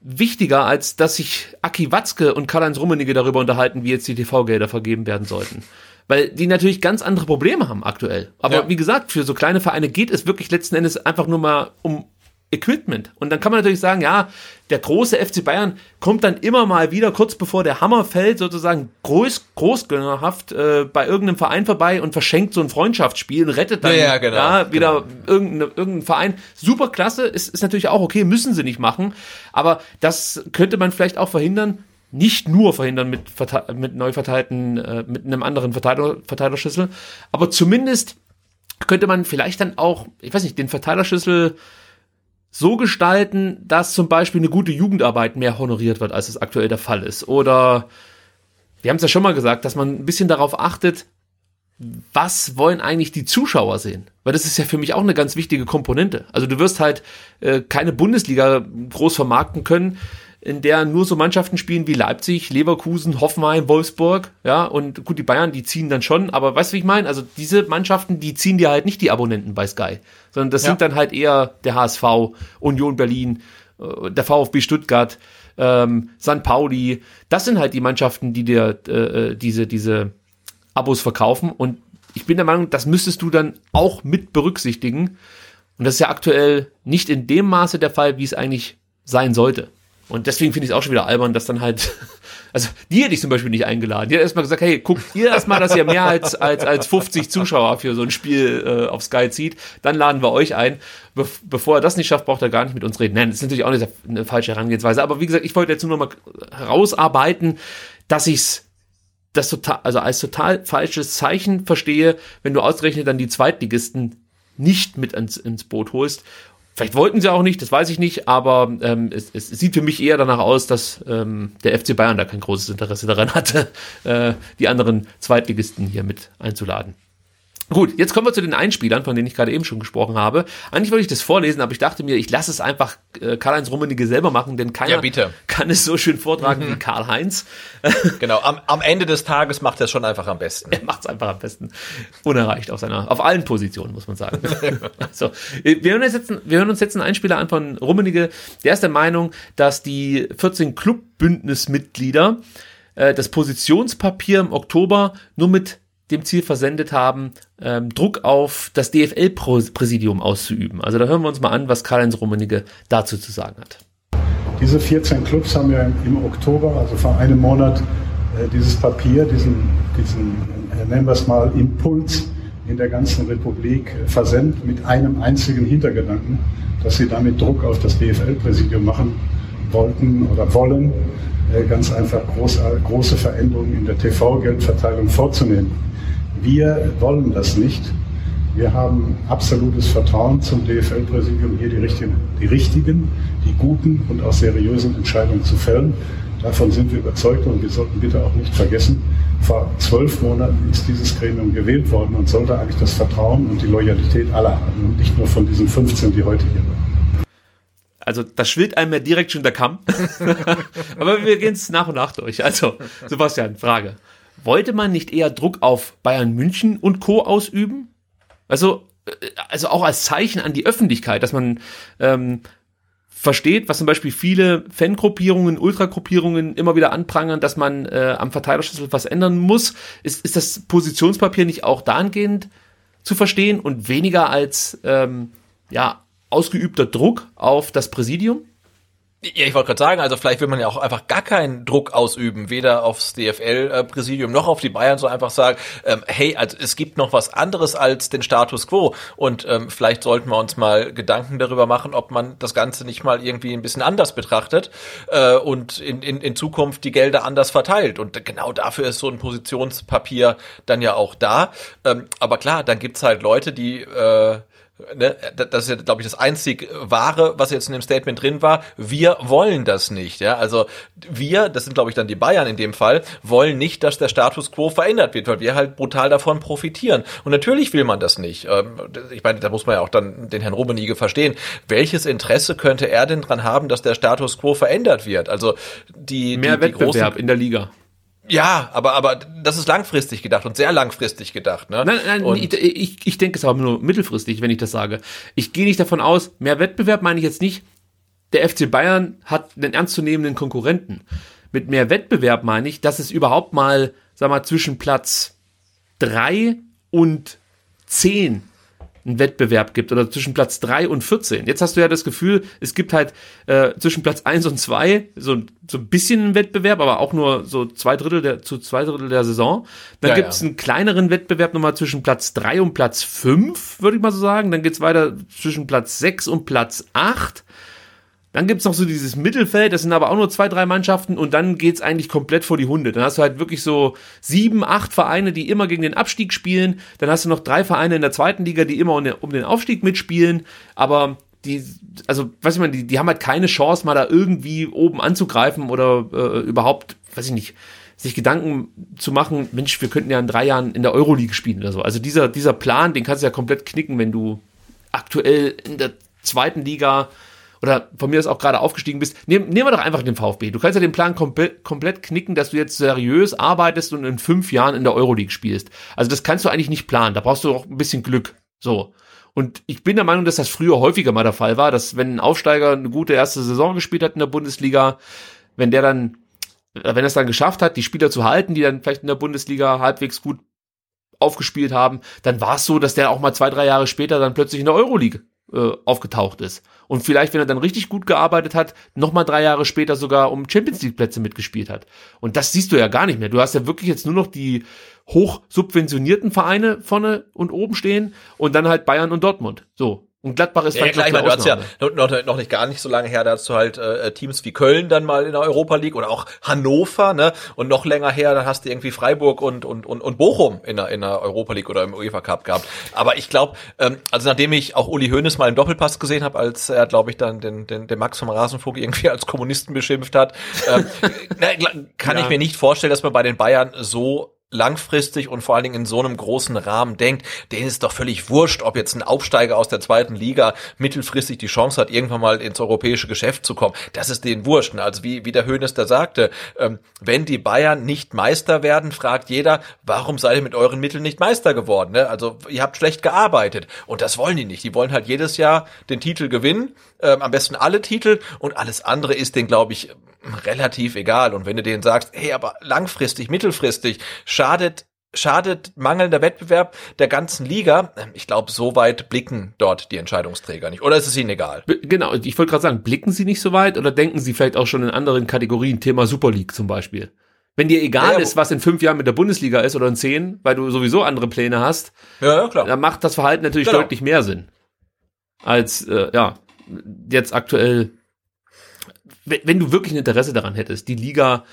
wichtiger, als dass sich Aki Watzke und Karl-Heinz Rummenigge darüber unterhalten, wie jetzt die TV-Gelder vergeben werden sollten weil die natürlich ganz andere Probleme haben aktuell. Aber ja. wie gesagt, für so kleine Vereine geht es wirklich letzten Endes einfach nur mal um Equipment. Und dann kann man natürlich sagen, ja, der große FC Bayern kommt dann immer mal wieder, kurz bevor der Hammer fällt, sozusagen groß, großgönnerhaft äh, bei irgendeinem Verein vorbei und verschenkt so ein Freundschaftsspiel und rettet dann ja, ja, genau, ja wieder genau. irgendein, irgendein Verein. Super klasse, ist, ist natürlich auch okay, müssen sie nicht machen. Aber das könnte man vielleicht auch verhindern, nicht nur verhindern mit, mit neu verteilten, äh, mit einem anderen Verteiler, Verteilerschlüssel, aber zumindest könnte man vielleicht dann auch, ich weiß nicht, den Verteilerschlüssel so gestalten, dass zum Beispiel eine gute Jugendarbeit mehr honoriert wird, als es aktuell der Fall ist. Oder wir haben es ja schon mal gesagt, dass man ein bisschen darauf achtet, was wollen eigentlich die Zuschauer sehen? Weil das ist ja für mich auch eine ganz wichtige Komponente. Also du wirst halt äh, keine Bundesliga groß vermarkten können, in der nur so Mannschaften spielen wie Leipzig, Leverkusen, Hoffenheim, Wolfsburg, ja, und gut, die Bayern, die ziehen dann schon, aber weißt du, wie ich meine? Also diese Mannschaften, die ziehen dir halt nicht die Abonnenten bei Sky, sondern das ja. sind dann halt eher der HSV, Union Berlin, äh, der VfB Stuttgart, ähm, St. Pauli, das sind halt die Mannschaften, die dir äh, äh, diese, diese Abos verkaufen und ich bin der Meinung, das müsstest du dann auch mit berücksichtigen. Und das ist ja aktuell nicht in dem Maße der Fall, wie es eigentlich sein sollte. Und deswegen finde ich es auch schon wieder albern, dass dann halt, also die hätte ich zum Beispiel nicht eingeladen. Die hat erstmal gesagt, hey, guckt ihr erstmal, dass ihr mehr als, als, als 50 Zuschauer für so ein Spiel äh, auf Sky zieht. Dann laden wir euch ein. Be bevor er das nicht schafft, braucht er gar nicht mit uns reden. Nein, das ist natürlich auch nicht eine falsche Herangehensweise. Aber wie gesagt, ich wollte jetzt nur noch mal herausarbeiten, dass ich's das total, also als total falsches Zeichen verstehe, wenn du ausgerechnet dann die Zweitligisten nicht mit ins, ins Boot holst. Vielleicht wollten sie auch nicht, das weiß ich nicht, aber ähm, es, es sieht für mich eher danach aus, dass ähm, der FC Bayern da kein großes Interesse daran hatte, äh, die anderen Zweitligisten hier mit einzuladen. Gut, jetzt kommen wir zu den Einspielern, von denen ich gerade eben schon gesprochen habe. Eigentlich wollte ich das vorlesen, aber ich dachte mir, ich lasse es einfach äh, Karl-Heinz Rummenigge selber machen, denn keiner Ja, kann es so schön vortragen wie Karl-Heinz. Genau, am, am Ende des Tages macht er es schon einfach am besten. Er macht es einfach am besten. Unerreicht auf seiner, auf allen Positionen, muss man sagen. also, wir hören, uns jetzt, wir hören uns jetzt einen Einspieler an von Rummenigge. Der ist der Meinung, dass die 14 Clubbündnismitglieder äh, das Positionspapier im Oktober nur mit dem Ziel versendet haben, ähm, Druck auf das DFL-Präsidium auszuüben. Also da hören wir uns mal an, was Karl-Heinz Rummenigge dazu zu sagen hat. Diese 14 Clubs haben ja im Oktober, also vor einem Monat, äh, dieses Papier, diesen, diesen äh, nennen wir es mal, Impuls in der ganzen Republik äh, versendet mit einem einzigen Hintergedanken, dass sie damit Druck auf das DFL-Präsidium machen wollten oder wollen, äh, ganz einfach groß, große Veränderungen in der TV-Geldverteilung vorzunehmen. Wir wollen das nicht. Wir haben absolutes Vertrauen zum DFL-Präsidium, hier die richtigen, die richtigen, die guten und auch seriösen Entscheidungen zu fällen. Davon sind wir überzeugt und wir sollten bitte auch nicht vergessen, vor zwölf Monaten ist dieses Gremium gewählt worden und sollte eigentlich das Vertrauen und die Loyalität aller haben und nicht nur von diesen 15, die heute hier sind. Also das schwillt einem ja direkt schon der Kamm. Aber wir gehen es nach und nach durch. Also, Sebastian, Frage. Wollte man nicht eher Druck auf Bayern München und Co. ausüben? Also, äh, also auch als Zeichen an die Öffentlichkeit, dass man ähm, versteht, was zum Beispiel viele Fangruppierungen, Ultragruppierungen immer wieder anprangern, dass man äh, am Verteilerschlüssel was ändern muss. Ist, ist das Positionspapier nicht auch dahingehend zu verstehen und weniger als ähm, ja ausgeübter Druck auf das Präsidium? Ja, ich wollte gerade sagen, also vielleicht will man ja auch einfach gar keinen Druck ausüben, weder aufs DFL-Präsidium noch auf die Bayern, so einfach sagen, ähm, hey, also es gibt noch was anderes als den Status quo und ähm, vielleicht sollten wir uns mal Gedanken darüber machen, ob man das Ganze nicht mal irgendwie ein bisschen anders betrachtet äh, und in, in, in Zukunft die Gelder anders verteilt und genau dafür ist so ein Positionspapier dann ja auch da. Ähm, aber klar, dann gibt's halt Leute, die äh, Ne, das ist ja, glaube ich, das einzig Wahre, was jetzt in dem Statement drin war. Wir wollen das nicht. Ja? Also wir, das sind, glaube ich, dann die Bayern in dem Fall, wollen nicht, dass der Status quo verändert wird, weil wir halt brutal davon profitieren. Und natürlich will man das nicht. Ähm, ich meine, da muss man ja auch dann den Herrn Rummenigge verstehen. Welches Interesse könnte er denn dran haben, dass der Status quo verändert wird? Also die, Mehr die, die Wettbewerb großen, in der Liga. Ja, aber, aber das ist langfristig gedacht und sehr langfristig gedacht. Ne? Nein, nein, und ich, ich, ich denke es aber nur mittelfristig, wenn ich das sage. Ich gehe nicht davon aus, mehr Wettbewerb meine ich jetzt nicht. Der FC Bayern hat einen ernstzunehmenden Konkurrenten. Mit mehr Wettbewerb meine ich, dass es überhaupt mal, sag mal, zwischen Platz drei und zehn einen Wettbewerb gibt oder zwischen Platz drei und 14. Jetzt hast du ja das Gefühl, es gibt halt äh, zwischen Platz eins und zwei so, so ein bisschen einen Wettbewerb, aber auch nur so zwei Drittel der, zu zwei Drittel der Saison. Dann Ja, gibt's ja. einen kleineren Wettbewerb nochmal zwischen Platz drei und Platz fünf, würde ich mal so sagen. Dann geht's weiter zwischen Platz sechs und Platz acht. Dann gibt's noch so dieses Mittelfeld, das sind aber auch nur zwei, drei Mannschaften und dann geht's eigentlich komplett vor die Hunde. Dann hast du halt wirklich so sieben, acht Vereine, die immer gegen den Abstieg spielen. Dann hast du noch drei Vereine in der zweiten Liga, die immer um den- Aufstieg mitspielen. Aber die, also, weiß ich mal, die, die haben halt keine Chance, mal da irgendwie oben anzugreifen oder äh, überhaupt, weiß ich nicht, sich Gedanken zu machen, Mensch, wir könnten ja in drei Jahren in der Euroleague spielen oder so. Also dieser, dieser Plan, den kannst du ja komplett knicken, wenn du aktuell in der zweiten Liga oder von mir aus auch gerade aufgestiegen bist, nehmen, nehmen wir doch einfach den VfB. Du kannst ja den Plan komplett, komplett knicken, dass du jetzt seriös arbeitest und in fünf Jahren in der Euroleague spielst. Also das kannst du eigentlich nicht planen. Da brauchst du auch ein bisschen Glück. So. Und ich bin der Meinung, dass das früher häufiger mal der Fall war, dass wenn ein Aufsteiger eine gute erste Saison gespielt hat in der Bundesliga, wenn der dann, äh, wenn er es dann geschafft hat, die Spieler zu halten, die dann vielleicht in der Bundesliga halbwegs gut aufgespielt haben, dann war es so, dass der auch mal zwei, drei Jahre später dann plötzlich in der Euroleague äh, aufgetaucht ist. Und vielleicht, wenn er dann richtig gut gearbeitet hat, nochmal drei Jahre später sogar um Champions League Plätze mitgespielt hat. Und das siehst du ja gar nicht mehr. Du hast ja wirklich jetzt nur noch die hoch subventionierten Vereine vorne und oben stehen und dann halt Bayern und Dortmund. So. Und Gladbach ist Ja, klar, ich noch meine, du hast ja noch, noch, nicht gar nicht so lange her, da hast du halt äh, Teams wie Köln dann mal in der Europa League oder auch Hannover, ne? Und noch länger her, dann hast du irgendwie Freiburg und und und, und Bochum in der in der Europa League oder im UEFA Cup gehabt. Aber ich glaube, ähm, also nachdem ich auch Uli Hoeneß mal im Doppelpass gesehen habe, als er, glaube ich, dann den, den, den Max vom Rasenfunk irgendwie als Kommunisten beschimpft hat, ähm, na, kann Ja. ich mir nicht vorstellen, dass man bei den Bayern so langfristig und vor allen Dingen in so einem großen Rahmen denkt, denen ist doch völlig wurscht, ob jetzt ein Aufsteiger aus der zweiten Liga mittelfristig die Chance hat, irgendwann mal ins europäische Geschäft zu kommen. Das ist denen wurscht. Also wie, wie der Hönes da sagte, ähm, wenn die Bayern nicht Meister werden, fragt jeder, warum seid ihr mit euren Mitteln nicht Meister geworden? Ne? Also ihr habt schlecht gearbeitet. Und das wollen die nicht. Die wollen halt jedes Jahr den Titel gewinnen, ähm, am besten alle Titel und alles andere ist denen, glaube ich, relativ egal. Und wenn du denen sagst, hey, aber langfristig, mittelfristig, schadet schadet mangelnder Wettbewerb der ganzen Liga. Ähm, Ich glaube, so weit blicken dort die Entscheidungsträger nicht. Oder ist es ihnen egal? Genau, ich wollte gerade sagen, blicken Sie nicht so weit oder denken Sie vielleicht auch schon in anderen Kategorien, Thema Super League zum Beispiel? Wenn dir egal Ja, ist, was in fünf Jahren mit der Bundesliga ist oder in zehn, weil du sowieso andere Pläne hast, Ja, ja klar. dann macht das Verhalten natürlich Genau. deutlich mehr Sinn. Als, äh, ja, jetzt aktuell, wenn, du wirklich ein Interesse daran hättest, die Liga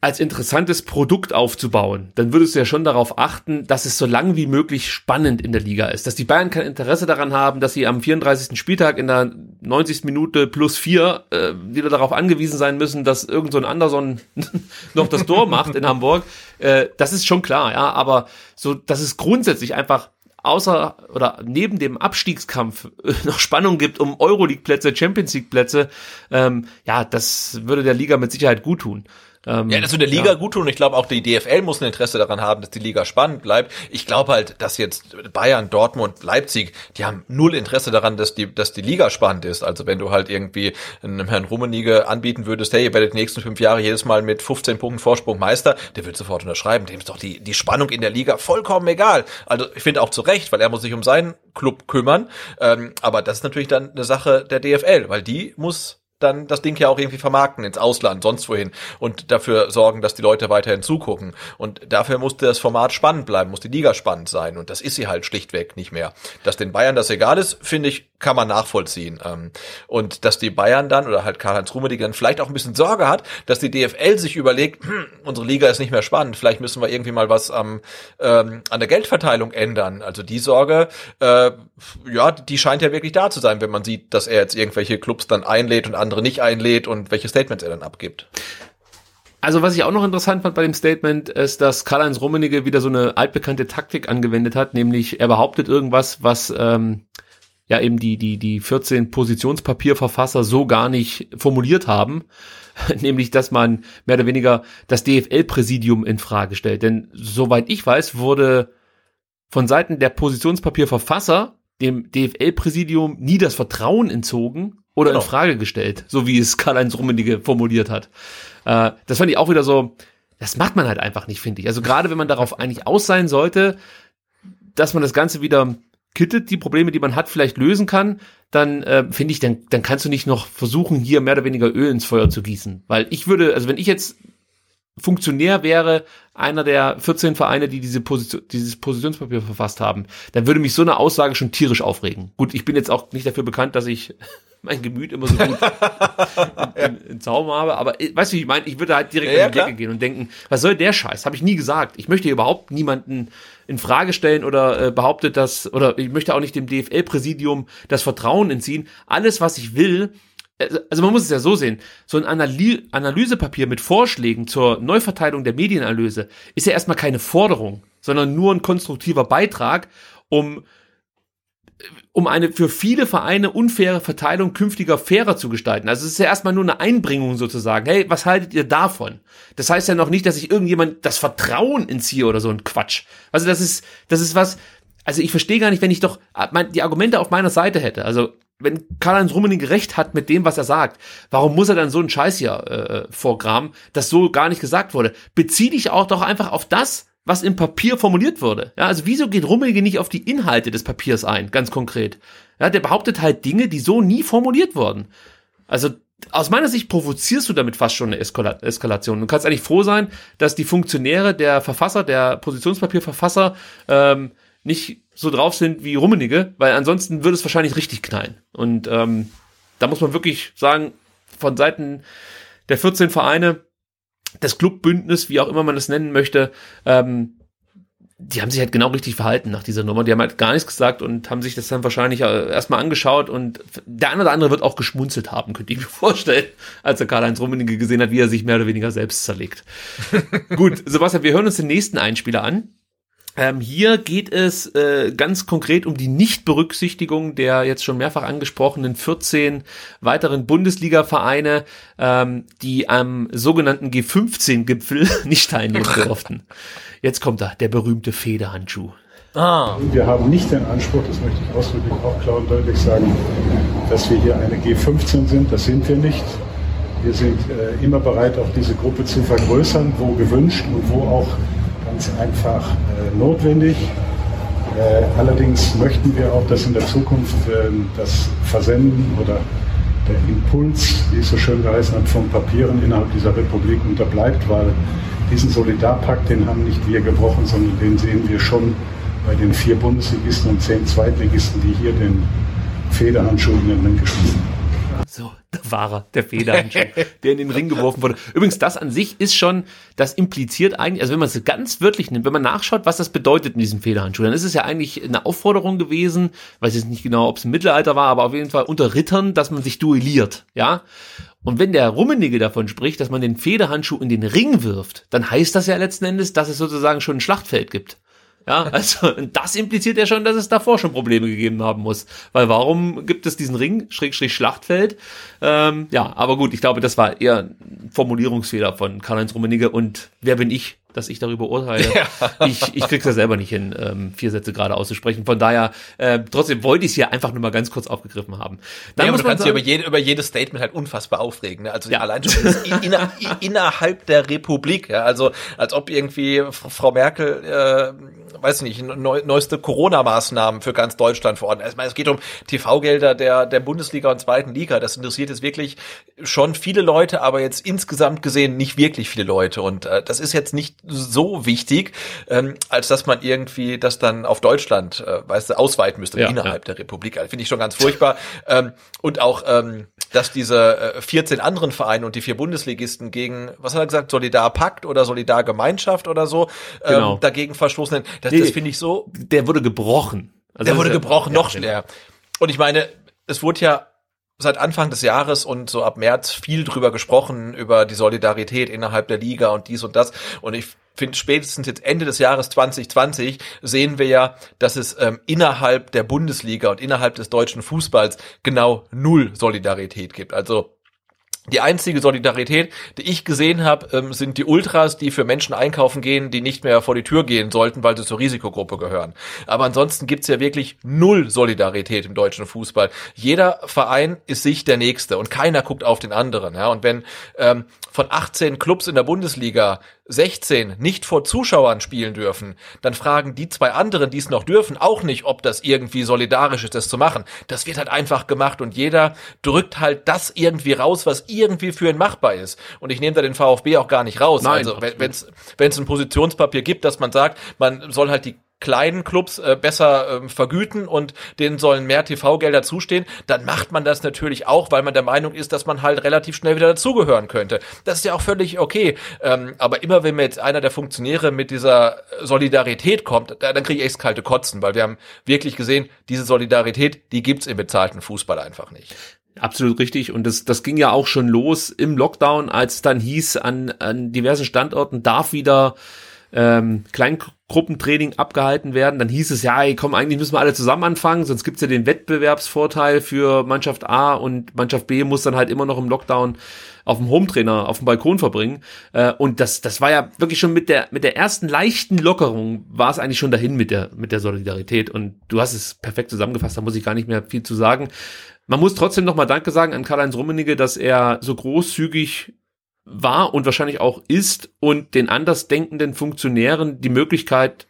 als interessantes Produkt aufzubauen, dann würdest du ja schon darauf achten, dass es so lang wie möglich spannend in der Liga ist. Dass die Bayern kein Interesse daran haben, dass sie am 34. Spieltag in der 90. Minute plus vier äh, wieder darauf angewiesen sein müssen, dass irgend so ein Anderson noch das Tor macht in Hamburg. Äh, das ist schon klar, ja. Aber so, dass es grundsätzlich einfach außer oder neben dem Abstiegskampf äh, noch Spannung gibt um Euroleague-Plätze, Champions League-Plätze, ähm, ja, das würde der Liga mit Sicherheit gut tun. Ähm, Ja, das würde der Liga gut tun. Ich glaube, auch die DFL muss ein Interesse daran haben, dass die Liga spannend bleibt. Ich glaube halt, dass jetzt Bayern, Dortmund, Leipzig, die haben null Interesse daran, dass die, dass die Liga spannend ist. Also wenn du halt irgendwie einem Herrn Rummenigge anbieten würdest, hey, ihr werdet die nächsten fünf Jahre jedes Mal mit 15 Punkten Vorsprung Meister, der wird sofort unterschreiben. Dem ist doch die, die Spannung in der Liga vollkommen egal. Also ich finde auch zu Recht, weil er muss sich um seinen Club kümmern. Ähm, aber das ist natürlich dann eine Sache der DFL, weil die muss dann das Ding ja auch irgendwie vermarkten ins Ausland, sonst wohin und dafür sorgen, dass die Leute weiterhin zugucken. Und dafür muss das Format spannend bleiben, muss die Liga spannend sein und das ist sie halt schlichtweg nicht mehr. Dass den Bayern das egal ist, finde ich, kann man nachvollziehen. Ähm, Und dass die Bayern dann oder halt Karl-Heinz Rummenigge dann vielleicht auch ein bisschen Sorge hat, dass die DFL sich überlegt, hm, unsere Liga ist nicht mehr spannend, vielleicht müssen wir irgendwie mal was am, ähm, an der Geldverteilung ändern. Also die Sorge, äh, ja, die scheint ja wirklich da zu sein, wenn man sieht, dass er jetzt irgendwelche Clubs dann einlädt und andere nicht einlädt und welche Statements er dann abgibt. Also was ich auch noch interessant fand bei dem Statement, ist, dass Karl-Heinz Rummenigge wieder so eine altbekannte Taktik angewendet hat, nämlich er behauptet irgendwas, was ähm, ja eben die, die, die 14 Positionspapierverfasser so gar nicht formuliert haben, nämlich dass man mehr oder weniger das DFL-Präsidium in Frage stellt. Denn soweit ich weiß, wurde von Seiten der Positionspapierverfasser dem DFL-Präsidium nie das Vertrauen entzogen oder Genau. in Frage gestellt, so wie es Karl-Heinz Rummenigge formuliert hat. Äh, das fand ich auch wieder so, das macht man halt einfach nicht, finde ich. Also gerade wenn man darauf eigentlich aus sein sollte, dass man das Ganze wieder kittet, die Probleme, die man hat, vielleicht lösen kann, dann äh, finde ich, dann, dann kannst du nicht noch versuchen, hier mehr oder weniger Öl ins Feuer zu gießen. Weil ich würde, also wenn ich jetzt Funktionär wäre, einer der 14 Vereine, die diese Position, dieses Positionspapier verfasst haben, dann würde mich so eine Aussage schon tierisch aufregen. Gut, ich bin jetzt auch nicht dafür bekannt, dass ich mein Gemüt immer so gut in, in Zaum habe, aber äh, weißt du, wie ich meine? Ich würde halt direkt Ja, an die klar. Decke gehen und denken, was soll der Scheiß? Habe ich nie gesagt. Ich möchte hier überhaupt niemanden in Frage stellen oder äh, behauptet das, oder ich möchte auch nicht dem DFL-Präsidium das Vertrauen entziehen. Alles, was ich will, also also man muss es ja so sehen, so ein Analy Analysepapier mit Vorschlägen zur Neuverteilung der Medienerlöse ist ja erstmal keine Forderung, sondern nur ein konstruktiver Beitrag, um um eine für viele Vereine unfaire Verteilung künftiger fairer zu gestalten. Also es ist ja erstmal nur eine Einbringung sozusagen. Hey, was haltet ihr davon? Das heißt ja noch nicht, dass ich irgendjemand das Vertrauen entziehe oder so ein Quatsch. Also das ist, das ist was, also ich verstehe gar nicht, wenn ich doch mein- die Argumente auf meiner Seite hätte. Also wenn Karl-Heinz Rummenigge recht hat mit dem, was er sagt, warum muss er dann so einen Scheiß hier äh, vorgraben, das so gar nicht gesagt wurde? Bezieh dich auch doch einfach auf das, was im Papier formuliert wurde. Ja, also wieso geht Rummenigge nicht auf die Inhalte des Papiers ein, ganz konkret? Ja, der behauptet halt Dinge, die so nie formuliert wurden. Also aus meiner Sicht provozierst du damit fast schon eine Eskala Eskalation. Du kannst eigentlich froh sein, dass die Funktionäre der Verfasser, der Positionspapierverfasser, ähm, nicht so drauf sind wie Rummenige, weil ansonsten würde es wahrscheinlich richtig knallen. Und ähm, da muss man wirklich sagen, von Seiten der 14 Vereine, des Clubbündnis, wie auch immer man das nennen möchte, ähm, die haben sich halt genau richtig verhalten nach dieser Nummer. Die haben halt gar nichts gesagt und haben sich das dann wahrscheinlich äh, erstmal angeschaut und der eine oder andere wird auch geschmunzelt haben, könnte ich mir vorstellen, als er Karl-Heinz Rummenigge gesehen hat, wie er sich mehr oder weniger selbst zerlegt. Gut, Sebastian, wir hören uns den nächsten Einspieler an. Ähm, hier geht es äh, ganz konkret um die Nichtberücksichtigung der jetzt schon mehrfach angesprochenen 14 weiteren Bundesliga-Vereine, ähm, die am sogenannten G15-Gipfel nicht teilnehmen durften. Jetzt kommt da der berühmte Federhandschuh. Ah. Wir haben nicht den Anspruch, das möchte ich ausdrücklich auch klar und deutlich sagen, dass wir hier eine G15 sind. Das sind wir nicht. Wir sind äh, immer bereit, auch diese Gruppe zu vergrößern, wo gewünscht und wo auch ganz einfach äh, notwendig. Äh, allerdings möchten wir auch, dass in der Zukunft äh, das Versenden oder der Impuls, wie es so schön geheißen hat, von Papieren innerhalb dieser Republik unterbleibt, weil diesen Solidarpakt, den haben nicht wir gebrochen, sondern den sehen wir schon bei den vier Bundesligisten und zehn Zweitligisten, die hier den Federhandschuh in den Ring geschmissen haben. So, da war er, der Federhandschuh, der in den Ring geworfen wurde. Übrigens, das an sich ist schon, das impliziert eigentlich, also wenn man es ganz wörtlich nimmt, wenn man nachschaut, was das bedeutet in diesem Federhandschuh, dann ist es ja eigentlich eine Aufforderung gewesen, weiß jetzt nicht genau, ob es im Mittelalter war, aber auf jeden Fall unter Rittern, dass man sich duelliert, ja. Und wenn der Rummenigge davon spricht, dass man den Federhandschuh in den Ring wirft, dann heißt das ja letzten Endes, dass es sozusagen schon ein Schlachtfeld gibt. Ja, also das impliziert ja schon, dass es davor schon Probleme gegeben haben muss. Weil warum gibt es diesen Ring, Schrägstrich Schlachtfeld? Ähm, ja, aber gut, ich glaube, das war eher ein Formulierungsfehler von Karl-Heinz Rummenigge und wer bin ich, dass ich darüber urteile. Ja. Ich, ich krieg's ja selber nicht hin, ähm, vier Sätze gerade auszusprechen. Von daher, äh, trotzdem wollte ich es hier einfach nur mal ganz kurz aufgegriffen haben. Dann ja, muss du kannst dich über, jede, über jedes Statement halt unfassbar aufregen. Ne? Also ja. allein schon inner, innerhalb der Republik. Ja? Also als ob irgendwie Frau Merkel, äh, weiß nicht, neu, neueste Corona-Maßnahmen für ganz Deutschland verordnet. Also, es geht um TV-Gelder der, der Bundesliga und zweiten Liga. Das interessiert jetzt wirklich schon viele Leute, aber jetzt insgesamt gesehen nicht wirklich viele Leute. Und äh, das ist jetzt nicht so wichtig, ähm, als dass man irgendwie das dann auf Deutschland, äh, weißt du, ausweiten müsste ja, innerhalb ja. der Republik. Also, Finde ich schon ganz furchtbar. ähm, und auch, ähm, dass diese äh, 14 anderen Vereine und die vier Bundesligisten gegen, was hat er gesagt, Solidarpakt oder Solidargemeinschaft oder so, ähm, genau. dagegen verstoßen. Das, nee, das finde ich so. Der wurde gebrochen. Also der wurde gebrochen, ja, noch schneller. Und ich meine, es wurde ja seit Anfang des Jahres und so ab März viel drüber gesprochen, über die Solidarität innerhalb der Liga und dies und das. Und ich finde, spätestens jetzt Ende des Jahres 2020 sehen wir ja, dass es ähm, innerhalb der Bundesliga und innerhalb des deutschen Fußballs genau null Solidarität gibt. Also die einzige Solidarität, die ich gesehen habe, ähm, sind die Ultras, die für Menschen einkaufen gehen, die nicht mehr vor die Tür gehen sollten, weil sie zur Risikogruppe gehören. Aber ansonsten gibt's ja wirklich null Solidarität im deutschen Fußball. Jeder Verein ist sich der Nächste und keiner guckt auf den anderen. Ja? Und wenn ähm, von 18 Clubs in der Bundesliga 16 nicht vor Zuschauern spielen dürfen, dann fragen die zwei anderen, die es noch dürfen, auch nicht, ob das irgendwie solidarisch ist, das zu machen. Das wird halt einfach gemacht und jeder drückt halt das irgendwie raus, was irgendwie für ihn machbar ist. Und ich nehme da den VfB auch gar nicht raus. Nein, also wenn es ein Positionspapier gibt, dass man sagt, man soll halt die kleinen Clubs äh, besser ähm, vergüten und denen sollen mehr TV-Gelder zustehen, dann macht man das natürlich auch, weil man der Meinung ist, dass man halt relativ schnell wieder dazugehören könnte. Das ist ja auch völlig okay. Ähm, aber immer wenn mir jetzt einer der Funktionäre mit dieser Solidarität kommt, dann kriege ich echt kalte Kotzen, weil wir haben wirklich gesehen, diese Solidarität, die gibt's im bezahlten Fußball einfach nicht. Absolut richtig. Und das, das ging ja auch schon los im Lockdown, als dann hieß, an, an diversen Standorten darf wieder ähm, Kleingruppentraining abgehalten werden, dann hieß es ja, ey, komm, eigentlich müssen wir alle zusammen anfangen, sonst gibt's ja den Wettbewerbsvorteil für Mannschaft A und Mannschaft B muss dann halt immer noch im Lockdown auf dem Hometrainer auf dem Balkon verbringen. Äh, und das, das war ja wirklich schon mit der, mit der ersten leichten Lockerung war es eigentlich schon dahin mit der, mit der Solidarität. Und du hast es perfekt zusammengefasst, da muss ich gar nicht mehr viel zu sagen. Man muss trotzdem nochmal Danke sagen an Karl-Heinz Rummenigge, dass er so großzügig war und wahrscheinlich auch ist und den andersdenkenden Funktionären die Möglichkeit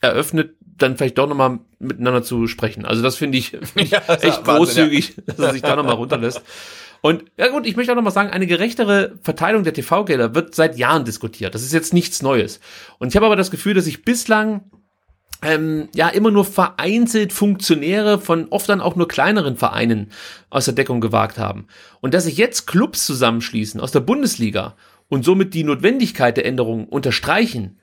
eröffnet, dann vielleicht doch nochmal miteinander zu sprechen. Also das finde ich Ja, das ist echt großzügig, dass er sich da nochmal runterlässt. Und ja gut, ich möchte auch nochmal sagen, eine gerechtere Verteilung der TV-Gelder wird seit Jahren diskutiert. Das ist jetzt nichts Neues. Und ich habe aber das Gefühl, dass ich bislang ähm, ja immer nur vereinzelt Funktionäre von oft dann auch nur kleineren Vereinen aus der Deckung gewagt haben. Und dass sich jetzt Clubs zusammenschließen aus der Bundesliga und somit die Notwendigkeit der Änderungen unterstreichen,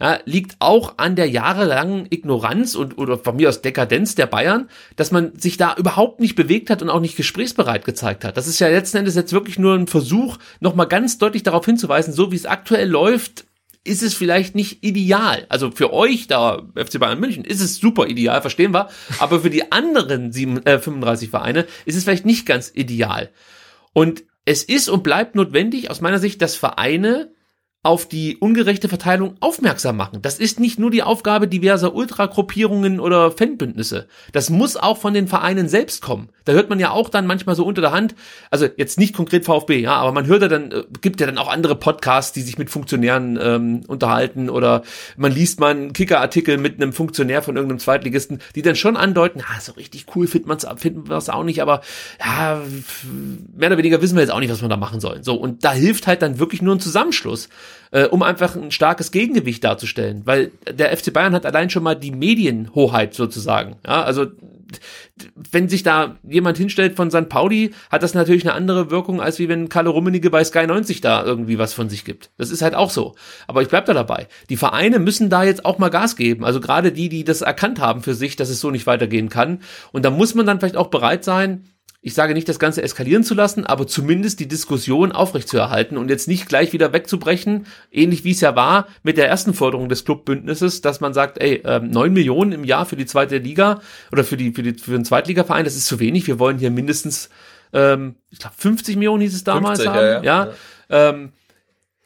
ja, liegt auch an der jahrelangen Ignoranz und oder von mir aus Dekadenz der Bayern, dass man sich da überhaupt nicht bewegt hat und auch nicht gesprächsbereit gezeigt hat. Das ist ja letzten Endes jetzt wirklich nur ein Versuch, nochmal ganz deutlich darauf hinzuweisen, so wie es aktuell läuft, ist es vielleicht nicht ideal. Also für euch da, FC Bayern München, ist es super ideal, verstehen wir. Aber für die anderen 7, äh, 35 Vereine ist es vielleicht nicht ganz ideal. Und es ist und bleibt notwendig, aus meiner Sicht, dass Vereine auf die ungerechte Verteilung aufmerksam machen. Das ist nicht nur die Aufgabe diverser Ultragruppierungen oder Fanbündnisse. Das muss auch von den Vereinen selbst kommen. Da hört man ja auch dann manchmal so unter der Hand, also jetzt nicht konkret VfB, ja, aber man hört ja dann, äh, gibt ja dann auch andere Podcasts, die sich mit Funktionären ähm, unterhalten oder man liest mal einen Kicker-Artikel mit einem Funktionär von irgendeinem Zweitligisten, die dann schon andeuten, ah, so richtig cool finden wir es auch nicht, aber ja, mehr oder weniger wissen wir jetzt auch nicht, was wir da machen sollen. So, und da hilft halt dann wirklich nur ein Zusammenschluss äh, um einfach ein starkes Gegengewicht darzustellen, weil der FC Bayern hat allein schon mal die Medienhoheit sozusagen. Ja, also wenn sich da jemand hinstellt von St. Pauli, hat das natürlich eine andere Wirkung, als wie wenn Kalle Rummenigge bei Sky 90 da irgendwie was von sich gibt. Das ist halt auch so. Aber ich bleib da dabei. Die Vereine müssen da jetzt auch mal Gas geben. Also gerade die, die das erkannt haben für sich, dass es so nicht weitergehen kann. Und da muss man dann vielleicht auch bereit sein, ich sage nicht, das Ganze eskalieren zu lassen, aber zumindest die Diskussion aufrechtzuerhalten und jetzt nicht gleich wieder wegzubrechen, ähnlich wie es ja war mit der ersten Forderung des Clubbündnisses, dass man sagt, ey, ähm, neun Millionen im Jahr für die zweite Liga oder für die für, die, für den Zweitligaverein, das ist zu wenig. Wir wollen hier mindestens, ähm, ich glaube, 50 Millionen hieß es damals 50, haben. ja, ja. ja. Ähm,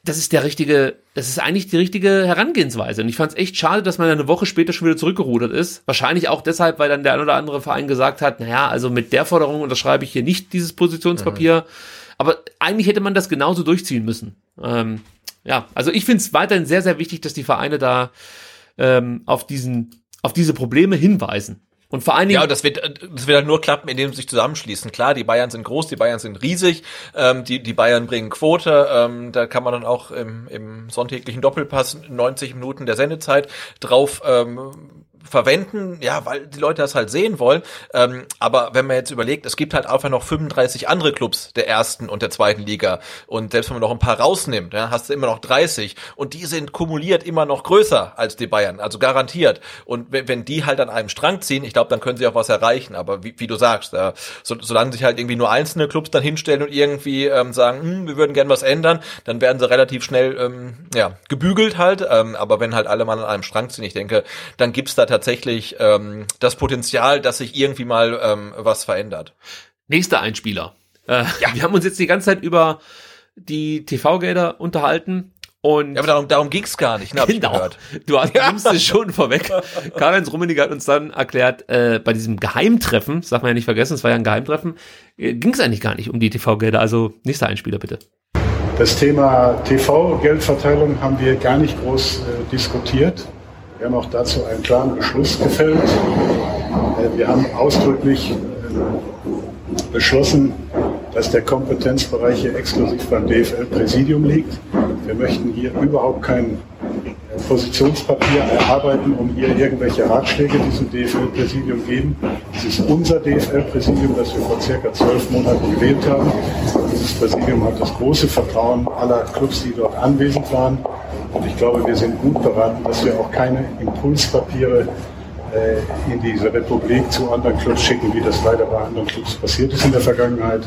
das ist der richtige, das ist eigentlich die richtige Herangehensweise. Und ich fand es echt schade, dass man eine Woche später schon wieder zurückgerudert ist. Wahrscheinlich auch deshalb, weil dann der ein oder andere Verein gesagt hat, naja, also mit der Forderung unterschreibe ich hier nicht dieses Positionspapier. Mhm. Aber eigentlich hätte man das genauso durchziehen müssen. Ähm, ja, also ich finde es weiterhin sehr, sehr wichtig, dass die Vereine da ähm, auf diesen, auf diese Probleme hinweisen. Und vor allen Dingen. Ja, das wird, das wird halt nur klappen, indem sie sich zusammenschließen. Klar, die Bayern sind groß, die Bayern sind riesig, ähm, die, die Bayern bringen Quote, ähm, da kann man dann auch im, im sonntäglichen Doppelpass 90 Minuten der Sendezeit drauf ähm, verwenden, ja, weil die Leute das halt sehen wollen. Ähm, aber wenn man jetzt überlegt, es gibt halt einfach noch 35 andere Clubs der ersten und der zweiten Liga. Und selbst wenn man noch ein paar rausnimmt, ja, hast du immer noch 30. Und die sind kumuliert immer noch größer als die Bayern, also garantiert. Und wenn die halt an einem Strang ziehen, ich glaube, dann können sie auch was erreichen. Aber wie, wie du sagst, ja, so, solange sich halt irgendwie nur einzelne Clubs dann hinstellen und irgendwie ähm, sagen, hm, wir würden gern was ändern, dann werden sie relativ schnell ähm, ja, gebügelt halt. Ähm, aber wenn halt alle mal an einem Strang ziehen, ich denke, dann gibt's da tatsächlich ähm, das Potenzial, dass sich irgendwie mal ähm, was verändert. Nächster Einspieler. Äh, ja. Wir haben uns jetzt die ganze Zeit über die TV-Gelder unterhalten. Und ja, aber darum, darum ging's gar nicht, ne, hab genau. ich gehört. Du hast ja. nimmst es schon vorweg. Karl-Heinz Rummenigge hat uns dann erklärt, äh, bei diesem Geheimtreffen, das darf man ja nicht vergessen, es war ja ein Geheimtreffen, äh, ging es eigentlich gar nicht um die TV-Gelder. Also nächster Einspieler bitte. Das Thema TV-Geldverteilung haben wir gar nicht groß äh, diskutiert. Wir haben auch dazu einen klaren Beschluss gefällt. Äh, wir haben ausdrücklich äh, beschlossen, dass der Kompetenzbereich hier exklusiv beim DFL-Präsidium liegt. Wir möchten hier überhaupt kein Positionspapier erarbeiten, um hier irgendwelche Ratschläge diesem DFL-Präsidium geben. Es ist unser DFL-Präsidium, das wir vor circa zwölf Monaten gewählt haben. Dieses Präsidium hat das große Vertrauen aller Clubs, die dort anwesend waren. Und ich glaube, wir sind gut beraten, dass wir auch keine Impulspapiere äh, in diese Republik zu anderen Clubs schicken, wie das leider bei anderen Clubs passiert ist in der Vergangenheit.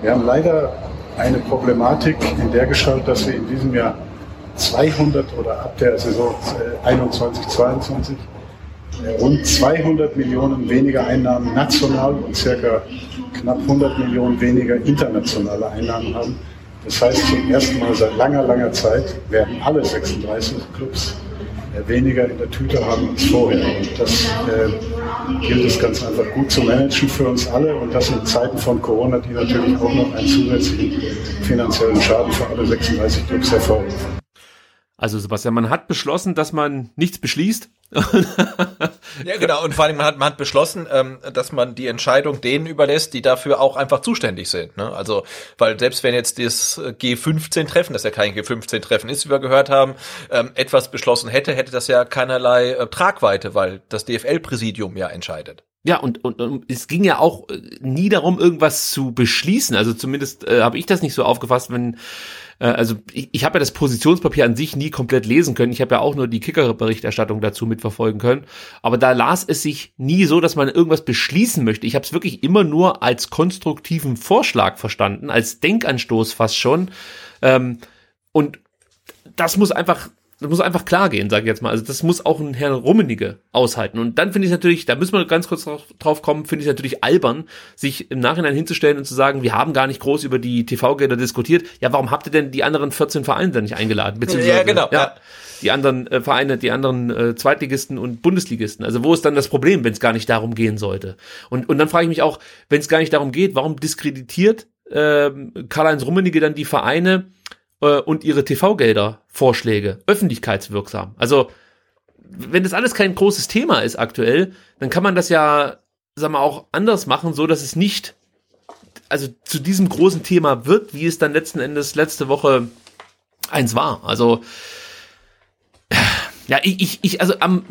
Wir haben leider eine Problematik in der Gestalt, dass wir in diesem Jahr 200 oder ab der Saison 21, 22 rund 200 Millionen weniger Einnahmen national und circa knapp 100 Millionen weniger internationale Einnahmen haben. Das heißt, zum ersten Mal seit langer, langer Zeit werden alle 36 Clubs weniger in der Tüte haben als vorher. Und das äh, gilt es ganz einfach gut zu managen für uns alle und das in Zeiten von Corona, die natürlich auch noch einen zusätzlichen finanziellen Schaden für alle 36 Clubs hervorrufen. Also Sebastian, man hat beschlossen, dass man nichts beschließt. ja, genau. Und vor allem man hat, man hat beschlossen, ähm, dass man die Entscheidung denen überlässt, die dafür auch einfach zuständig sind. Ne? Also, weil selbst wenn jetzt das G15-Treffen, das ja kein G15-Treffen ist, wie wir gehört haben, ähm, etwas beschlossen hätte, hätte das ja keinerlei äh, Tragweite, weil das DFL-Präsidium ja entscheidet. Ja, und, und, und es ging ja auch äh, nie darum, irgendwas zu beschließen. Also zumindest äh, habe ich das nicht so aufgefasst, wenn äh, also ich, ich habe ja das Positionspapier an sich nie komplett lesen können. Ich habe ja auch nur die Kicker-Berichterstattung dazu mitverfolgen können. Aber da las es sich nie so, dass man irgendwas beschließen möchte. Ich habe es wirklich immer nur als konstruktiven Vorschlag verstanden, als Denkanstoß fast schon. Ähm, und das muss einfach das muss einfach klar gehen, sage ich jetzt mal. Also das muss auch ein Herr Rummenige aushalten. Und dann finde ich natürlich, da müssen wir ganz kurz drauf, drauf kommen, finde ich natürlich albern, sich im Nachhinein hinzustellen und zu sagen, wir haben gar nicht groß über die TV-Gelder diskutiert. Ja, warum habt ihr denn die anderen 14 Vereine dann nicht eingeladen? Beziehungsweise, ja, genau. Ja, die anderen äh, Vereine, die anderen äh, Zweitligisten und Bundesligisten. Also wo ist dann das Problem, wenn es gar nicht darum gehen sollte? Und, und dann frage ich mich auch, wenn es gar nicht darum geht, warum diskreditiert äh, Karl-Heinz Rummenige dann die Vereine, äh, und ihre TV-Gelder Vorschläge öffentlichkeitswirksam. Also wenn das alles kein großes Thema ist aktuell, dann kann man das ja, sagen wir auch anders machen, so dass es nicht also zu diesem großen Thema wird, wie es dann letzten Endes letzte Woche eins war. Also ja, ich, ich, ich also am,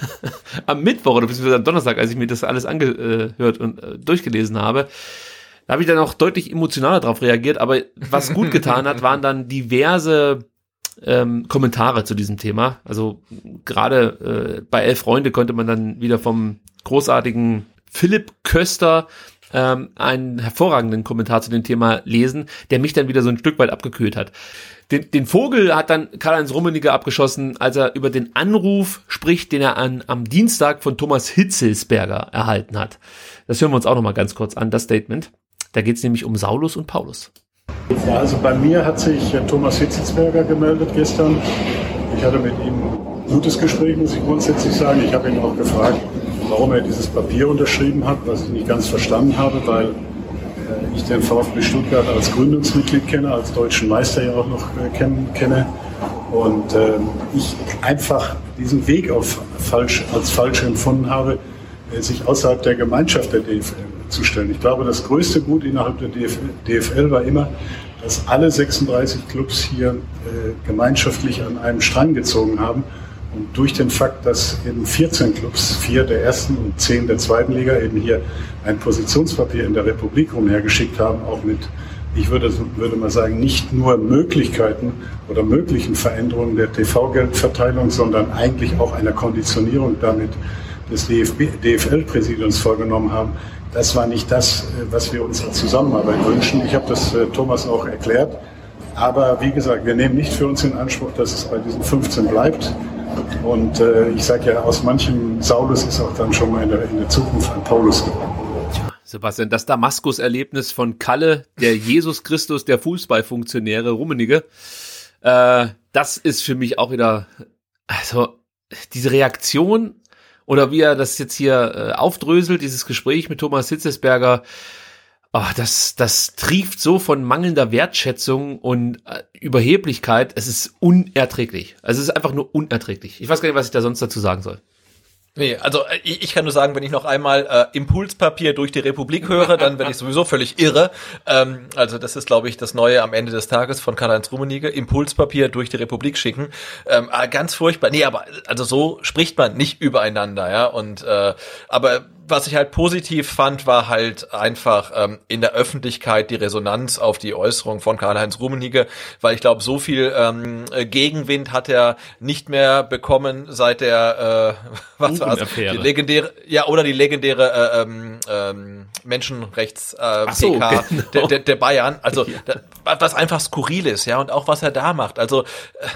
am Mittwoch oder beziehungsweise am Donnerstag, als ich mir das alles angehört und äh, durchgelesen habe, da habe ich dann auch deutlich emotionaler darauf reagiert, aber was gut getan hat, waren dann diverse ähm, Kommentare zu diesem Thema. Also gerade äh, bei Elf Freunde konnte man dann wieder vom großartigen Philipp Köster ähm, einen hervorragenden Kommentar zu dem Thema lesen, der mich dann wieder so ein Stück weit abgekühlt hat. Den, den Vogel hat dann Karl-Heinz Rummeniger abgeschossen, als er über den Anruf spricht, den er an, am Dienstag von Thomas Hitzelsberger erhalten hat. Das hören wir uns auch nochmal ganz kurz an, das Statement. Da geht es nämlich um Saulus und Paulus. Ja, also bei mir hat sich Thomas Hitzelsberger gemeldet gestern. Ich hatte mit ihm ein gutes Gespräch, muss ich grundsätzlich sagen. Ich habe ihn auch gefragt, warum er dieses Papier unterschrieben hat, was ich nicht ganz verstanden habe, weil äh, ich den VfB Stuttgart als Gründungsmitglied kenne, als deutschen Meister ja auch noch äh, kenne. Und äh, ich einfach diesen Weg auf falsch, als falsch empfunden habe, sich außerhalb der Gemeinschaft der DFL zu stellen. Ich glaube, das größte Gut innerhalb der DFL war immer, dass alle 36 Clubs hier äh, gemeinschaftlich an einem Strang gezogen haben. Und durch den Fakt, dass eben 14 Clubs, vier der ersten und zehn der zweiten Liga, eben hier ein Positionspapier in der Republik umhergeschickt haben, auch mit, ich würde, würde mal sagen, nicht nur Möglichkeiten oder möglichen Veränderungen der TV-Geldverteilung, sondern eigentlich auch einer Konditionierung damit des DFL-Präsidiums vorgenommen haben, das war nicht das, äh, was wir uns als Zusammenarbeit wünschen. Ich habe das äh, Thomas auch erklärt. Aber wie gesagt, wir nehmen nicht für uns in Anspruch, dass es bei diesen 15 bleibt. Und äh, ich sage ja, aus manchem Saulus ist auch dann schon mal in der, in der Zukunft ein Paulus geworden. Sebastian, das Damaskus-Erlebnis von Kalle, der Jesus Christus der Fußballfunktionäre Rummenige, äh, das ist für mich auch wieder, also diese Reaktion oder wie er das jetzt hier äh, aufdröselt, dieses Gespräch mit Thomas Hitzesberger, oh, das, das trieft so von mangelnder Wertschätzung und äh, Überheblichkeit. Es ist unerträglich. Also es ist einfach nur unerträglich. Ich weiß gar nicht, was ich da sonst dazu sagen soll. Nee, also äh, ich, ich kann nur sagen, wenn ich noch einmal äh, Impulspapier durch die Republik höre, dann werde ich sowieso völlig irre. Ähm, also das ist, glaube ich, das Neue am Ende des Tages von Karl-Heinz Rummenigge. Impulspapier durch die Republik schicken. Ähm, ah, ganz furchtbar. Nee, aber also so spricht man nicht übereinander, ja. Und äh, aber was ich halt positiv fand, war halt einfach ähm, in der Öffentlichkeit die Resonanz auf die Äußerung von Karl-Heinz Rummenigge, weil ich glaube, so viel ähm, Gegenwind hat er nicht mehr bekommen seit der äh, was war's? Die legendäre, ja oder die legendäre äh, ähm, ähm, Menschenrechts äh, so, PK genau. der, der, der Bayern. Also ja. was einfach skurril ist, ja und auch was er da macht. Also äh,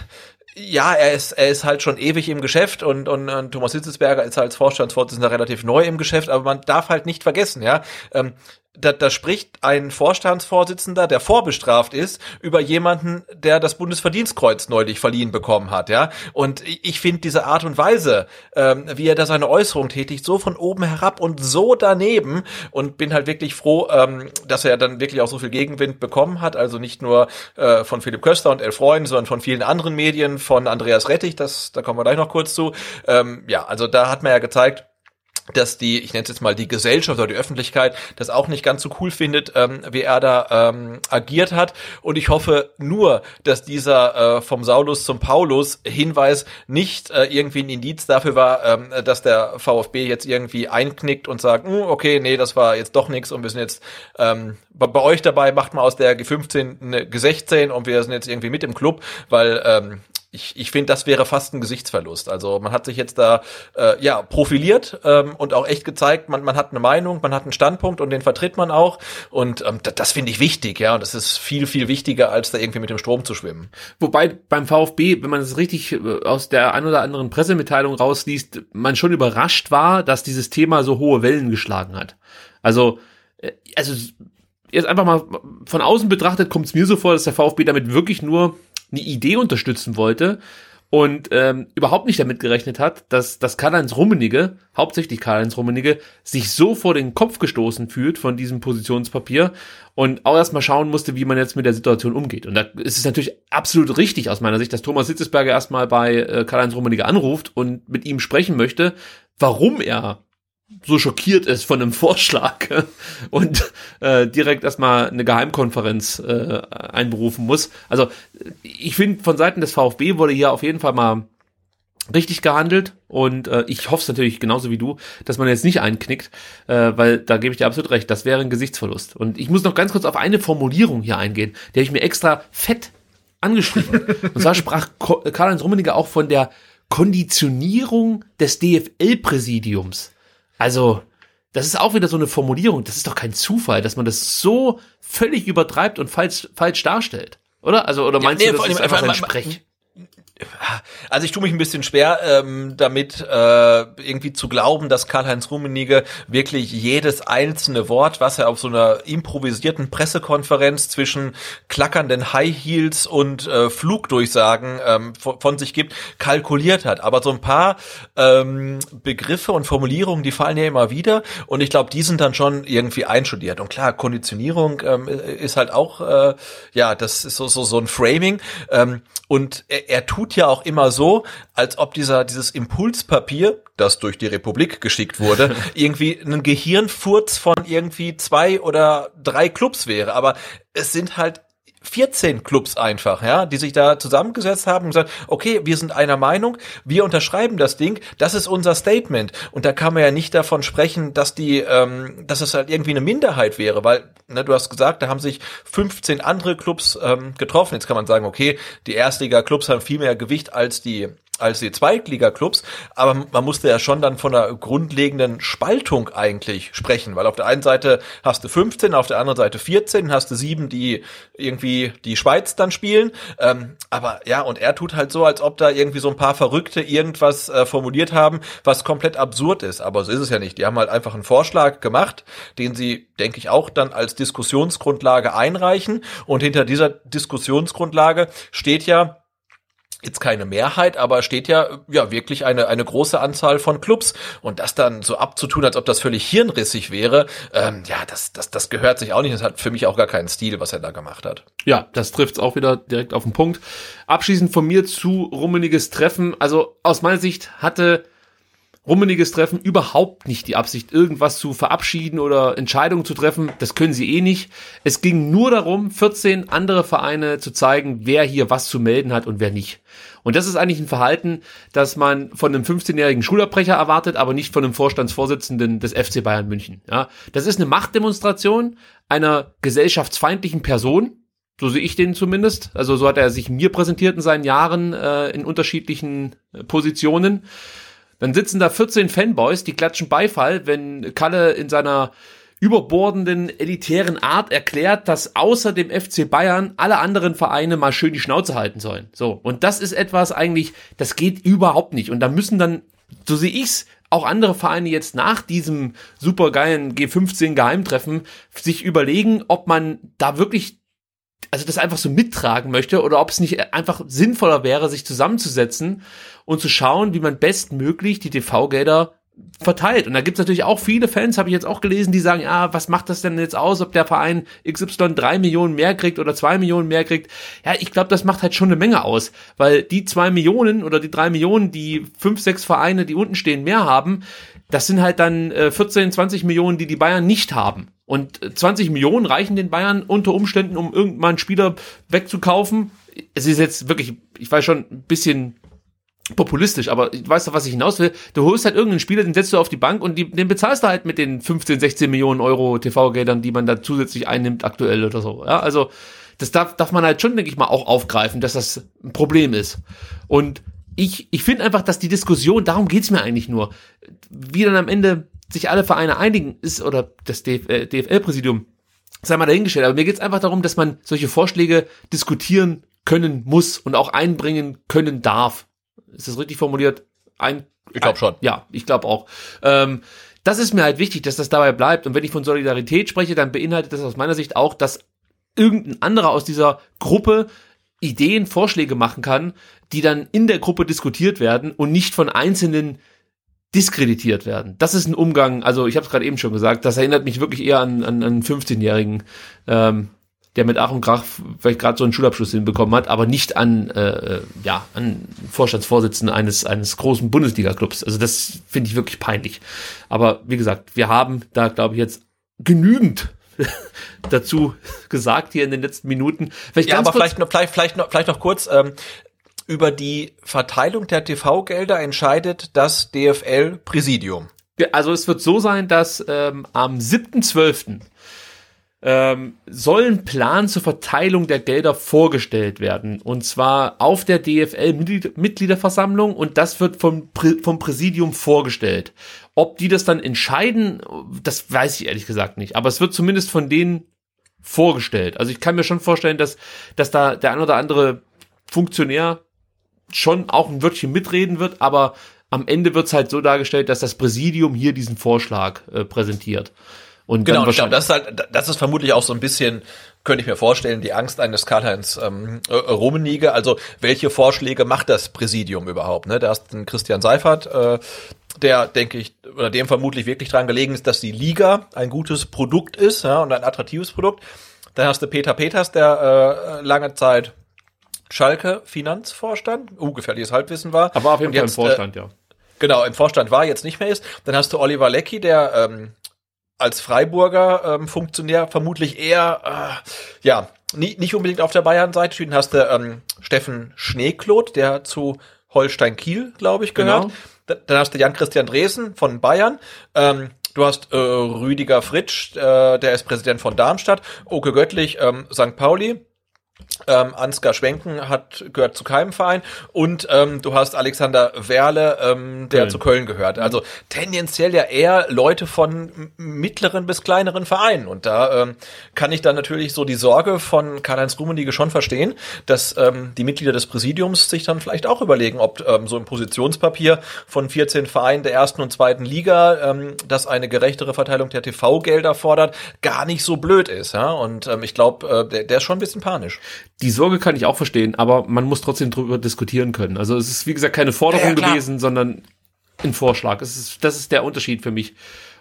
ja, er ist, er ist halt schon ewig im Geschäft und, und, und Thomas Hitzelsberger ist als Vorstandsvorsitzender relativ neu im Geschäft, aber man darf halt nicht vergessen, ja, ähm, da, da spricht ein Vorstandsvorsitzender, der vorbestraft ist, über jemanden, der das Bundesverdienstkreuz neulich verliehen bekommen hat, ja. Und ich finde diese Art und Weise, ähm, wie er da seine Äußerung tätigt, so von oben herab und so daneben und bin halt wirklich froh, ähm, dass er dann wirklich auch so viel Gegenwind bekommen hat. Also nicht nur äh, von Philipp Köster und Elf Freund, sondern von vielen anderen Medien, von Andreas Rettich, das, da kommen wir gleich noch kurz zu. Ähm, ja, also da hat man ja gezeigt, dass die, ich nenne es jetzt mal die Gesellschaft oder die Öffentlichkeit, das auch nicht ganz so cool findet, ähm, wie er da ähm, agiert hat. Und ich hoffe nur, dass dieser äh, vom Saulus zum Paulus Hinweis nicht äh, irgendwie ein Indiz dafür war, ähm, dass der VfB jetzt irgendwie einknickt und sagt, hm, okay, nee, das war jetzt doch nichts und wir sind jetzt ähm, bei, bei euch dabei, macht mal aus der G15 eine G16 und wir sind jetzt irgendwie mit im Club, weil ähm, ich, ich finde, das wäre fast ein Gesichtsverlust. Also man hat sich jetzt da äh, ja profiliert ähm, und auch echt gezeigt, man, man hat eine Meinung, man hat einen Standpunkt und den vertritt man auch. Und ähm, das, das finde ich wichtig, ja. Und das ist viel, viel wichtiger, als da irgendwie mit dem Strom zu schwimmen. Wobei beim VfB, wenn man es richtig äh, aus der ein oder anderen Pressemitteilung rausliest, man schon überrascht war, dass dieses Thema so hohe Wellen geschlagen hat. Also, äh, also jetzt einfach mal von außen betrachtet, kommt es mir so vor, dass der VfB damit wirklich nur eine Idee unterstützen wollte und ähm, überhaupt nicht damit gerechnet hat, dass, dass Karl-Heinz Rummenigge, hauptsächlich Karl-Heinz Rummenigge, sich so vor den Kopf gestoßen fühlt von diesem Positionspapier und auch erstmal schauen musste, wie man jetzt mit der Situation umgeht. Und da ist es natürlich absolut richtig aus meiner Sicht, dass Thomas Sitzesberger erstmal bei äh, Karl-Heinz Rummenigge anruft und mit ihm sprechen möchte, warum er so schockiert ist von einem Vorschlag und äh, direkt erstmal eine Geheimkonferenz äh, einberufen muss. Also ich finde, von Seiten des VfB wurde hier auf jeden Fall mal richtig gehandelt und äh, ich hoffe es natürlich genauso wie du, dass man jetzt nicht einknickt, äh, weil da gebe ich dir absolut recht, das wäre ein Gesichtsverlust. Und ich muss noch ganz kurz auf eine Formulierung hier eingehen, die habe ich mir extra fett angeschrieben. und zwar sprach Karl-Heinz Rummenigge auch von der Konditionierung des DFL-Präsidiums. Also, das ist auch wieder so eine Formulierung. Das ist doch kein Zufall, dass man das so völlig übertreibt und falsch, falsch darstellt. Oder? Also, oder meinst ja, nee, du, das ist einfach sein Sprech? Also ich tue mich ein bisschen schwer ähm, damit, äh, irgendwie zu glauben, dass Karl-Heinz Rummenigge wirklich jedes einzelne Wort, was er auf so einer improvisierten Pressekonferenz zwischen klackernden High Heels und äh, Flugdurchsagen ähm, von, von, sich gibt, kalkuliert hat. Aber so ein paar ähm, Begriffe und Formulierungen, die fallen ja immer wieder und ich glaube, die sind dann schon irgendwie einstudiert. Und klar, Konditionierung ähm, ist halt auch, äh, ja, das ist so, so, so ein Framing ähm, und er, er tut tut ja auch immer so, als ob dieser, dieses Impulspapier, das durch die Republik geschickt wurde, irgendwie ein Gehirnfurz von irgendwie zwei oder drei Clubs wäre. Aber es sind halt 14 Clubs einfach, ja, die sich da zusammengesetzt haben und gesagt, okay, wir sind einer Meinung, wir unterschreiben das Ding, das ist unser Statement. Und da kann man ja nicht davon sprechen, dass die, ähm, dass es halt irgendwie eine Minderheit wäre, weil, ne, du hast gesagt, da haben sich 15 andere Clubs ähm, getroffen. Jetzt kann man sagen, okay, die Erstliga-Clubs haben viel mehr Gewicht als die als die Zweitliga-Clubs, aber man musste ja schon dann von einer grundlegenden Spaltung eigentlich sprechen, weil auf der einen Seite hast du 15, auf der anderen Seite 14, hast du sieben, die irgendwie die Schweiz dann spielen, ähm, aber ja, und er tut halt so, als ob da irgendwie so ein paar Verrückte irgendwas äh, formuliert haben, was komplett absurd ist, aber so ist es ja nicht. Die haben halt einfach einen Vorschlag gemacht, den sie, denke ich, auch dann als Diskussionsgrundlage einreichen. Und hinter dieser Diskussionsgrundlage steht ja, jetzt keine Mehrheit, aber steht ja ja wirklich eine eine große Anzahl von Clubs und das dann so abzutun, als ob das völlig hirnrissig wäre, ähm, ja, das das das gehört sich auch nicht. Das hat für mich auch gar keinen Stil, was er da gemacht hat. Ja, das trifft's auch wieder direkt auf den Punkt. Abschließend von mir zu rummeniges Treffen. Also aus meiner Sicht hatte rummeniges Treffen überhaupt nicht die Absicht, irgendwas zu verabschieden oder Entscheidungen zu treffen. Das können sie eh nicht. Es ging nur darum, 14 andere Vereine zu zeigen, wer hier was zu melden hat und wer nicht. Und das ist eigentlich ein Verhalten, das man von einem 15-jährigen Schulabbrecher erwartet, aber nicht von einem Vorstandsvorsitzenden des FC Bayern München. Ja, das ist eine Machtdemonstration einer gesellschaftsfeindlichen Person, so sehe ich den zumindest. Also so hat er sich mir präsentiert in seinen Jahren äh, in unterschiedlichen äh, Positionen. Dann sitzen da 14 Fanboys, die klatschen Beifall, wenn Kalle in seiner überbordenden, elitären Art erklärt, dass außer dem FC Bayern alle anderen Vereine mal schön die Schnauze halten sollen. So. Und das ist etwas eigentlich, das geht überhaupt nicht. Und da müssen dann, so sehe ich's, auch andere Vereine jetzt nach diesem supergeilen G15 Geheimtreffen sich überlegen, ob man da wirklich also das einfach so mittragen möchte oder ob es nicht einfach sinnvoller wäre, sich zusammenzusetzen und zu schauen, wie man bestmöglich die TV-Gelder verteilt. Und da gibt's natürlich auch viele Fans, habe ich jetzt auch gelesen, die sagen, ja, was macht das denn jetzt aus, ob der Verein XY drei Millionen mehr kriegt oder zwei Millionen mehr kriegt. Ja, ich glaube, das macht halt schon eine Menge aus, weil die zwei Millionen oder die drei Millionen, die fünf, sechs Vereine, die unten stehen, mehr haben, das sind halt dann äh, 14, 20 Millionen, die die Bayern nicht haben. Und 20 Millionen reichen den Bayern unter Umständen, um irgendwann einen Spieler wegzukaufen. Es ist jetzt wirklich, ich weiß schon, ein bisschen populistisch, aber ich weiß doch, was ich hinaus will. Du holst halt irgendeinen Spieler, den setzt du auf die Bank und die, den bezahlst du halt mit den 15, 16 Millionen Euro TV-Geldern, die man da zusätzlich einnimmt aktuell oder so. Ja, also das darf, darf man halt schon, denke ich mal, auch aufgreifen, dass das ein Problem ist. Und ich, ich finde einfach, dass die Diskussion, darum geht's mir eigentlich nur, wie dann am Ende sich alle Vereine einigen, ist, oder das DF, äh, DFL-Präsidium, sei mal dahingestellt, aber mir geht's einfach darum, dass man solche Vorschläge diskutieren können muss und auch einbringen können darf ist das richtig formuliert? Ein, ich glaube schon. Ja, ich glaube auch. Ähm, das ist mir halt wichtig, dass das dabei bleibt. Und wenn ich von Solidarität spreche, dann beinhaltet das aus meiner Sicht auch, dass irgendein anderer aus dieser Gruppe Ideen, Vorschläge machen kann, die dann in der Gruppe diskutiert werden und nicht von einzelnen diskreditiert werden. Das ist ein Umgang, also ich habe es gerade eben schon gesagt, das erinnert mich wirklich eher an, an, an einen 15-Jährigen. Ähm, der mit Ach und Krach vielleicht gerade so einen Schulabschluss hinbekommen hat, aber nicht an, äh, ja, an Vorstandsvorsitzenden eines, eines großen Bundesliga-Clubs. Also das finde ich wirklich peinlich. Aber wie gesagt, wir haben da, glaube ich, jetzt genügend dazu gesagt hier in den letzten Minuten. Vielleicht ja, aber vielleicht noch, vielleicht, vielleicht, noch, vielleicht noch kurz, ähm, über die Verteilung der TV-Gelder entscheidet das DFL-Präsidium. Also es wird so sein, dass ähm, am 7.12 ähm, soll ein Plan zur Verteilung der Gelder vorgestellt werden. Und zwar auf der DFL-Mitgliederversammlung und das wird vom, vom Präsidium vorgestellt. Ob die das dann entscheiden, das weiß ich ehrlich gesagt nicht. Aber es wird zumindest von denen vorgestellt. Also ich kann mir schon vorstellen, dass, dass da der ein oder andere Funktionär schon auch ein Wörtchen mitreden wird, aber am Ende wird es halt so dargestellt, dass das Präsidium hier diesen Vorschlag äh, präsentiert. Und genau, ich glaube, das ist halt, das ist vermutlich auch so ein bisschen, könnte ich mir vorstellen, die Angst eines Karl-Heinz ähm, äh, Rummenigge. Also, welche Vorschläge macht das Präsidium überhaupt? Ne? Da ist ein Christian Seifert, äh, der, denke ich, oder dem vermutlich wirklich dran gelegen ist, dass die Liga ein gutes Produkt ist ja, und ein attraktives Produkt. Dann hast du Peter Peters, der äh, lange Zeit Schalke Finanzvorstand, uh, gefährliches Halbwissen war. Aber auf jeden Fall im Vorstand, äh, ja. Genau, im Vorstand war, jetzt nicht mehr ist. Dann hast du Oliver Leckie, der ähm, als Freiburger ähm, Funktionär vermutlich eher, äh, ja, nie, nicht unbedingt auf der Bayern-Seite stehen. Hast du ähm, Steffen Schneeklot, der zu Holstein Kiel, glaube ich, gehört. Genau. Dann hast du Jan-Christian Dresen von Bayern. Ähm, du hast äh, Rüdiger Fritsch, äh, der ist Präsident von Darmstadt. Oke Göttlich, ähm, St. Pauli. Ähm, Ansgar Schwenken hat gehört zu keinem Verein und ähm, du hast Alexander Werle, ähm, der Köln. zu Köln gehört. Also tendenziell ja eher Leute von mittleren bis kleineren Vereinen. Und da ähm, kann ich dann natürlich so die Sorge von Karl-Heinz Rummenigge schon verstehen, dass ähm, die Mitglieder des Präsidiums sich dann vielleicht auch überlegen, ob ähm, so ein Positionspapier von 14 Vereinen der ersten und zweiten Liga, ähm, das eine gerechtere Verteilung der TV-Gelder fordert, gar nicht so blöd ist. Ja? Und ähm, ich glaube, äh, der, der ist schon ein bisschen panisch. Die Sorge kann ich auch verstehen, aber man muss trotzdem drüber diskutieren können. Also es ist, wie gesagt, keine Forderung ja, gewesen, sondern ein Vorschlag. Es ist, das ist der Unterschied für mich.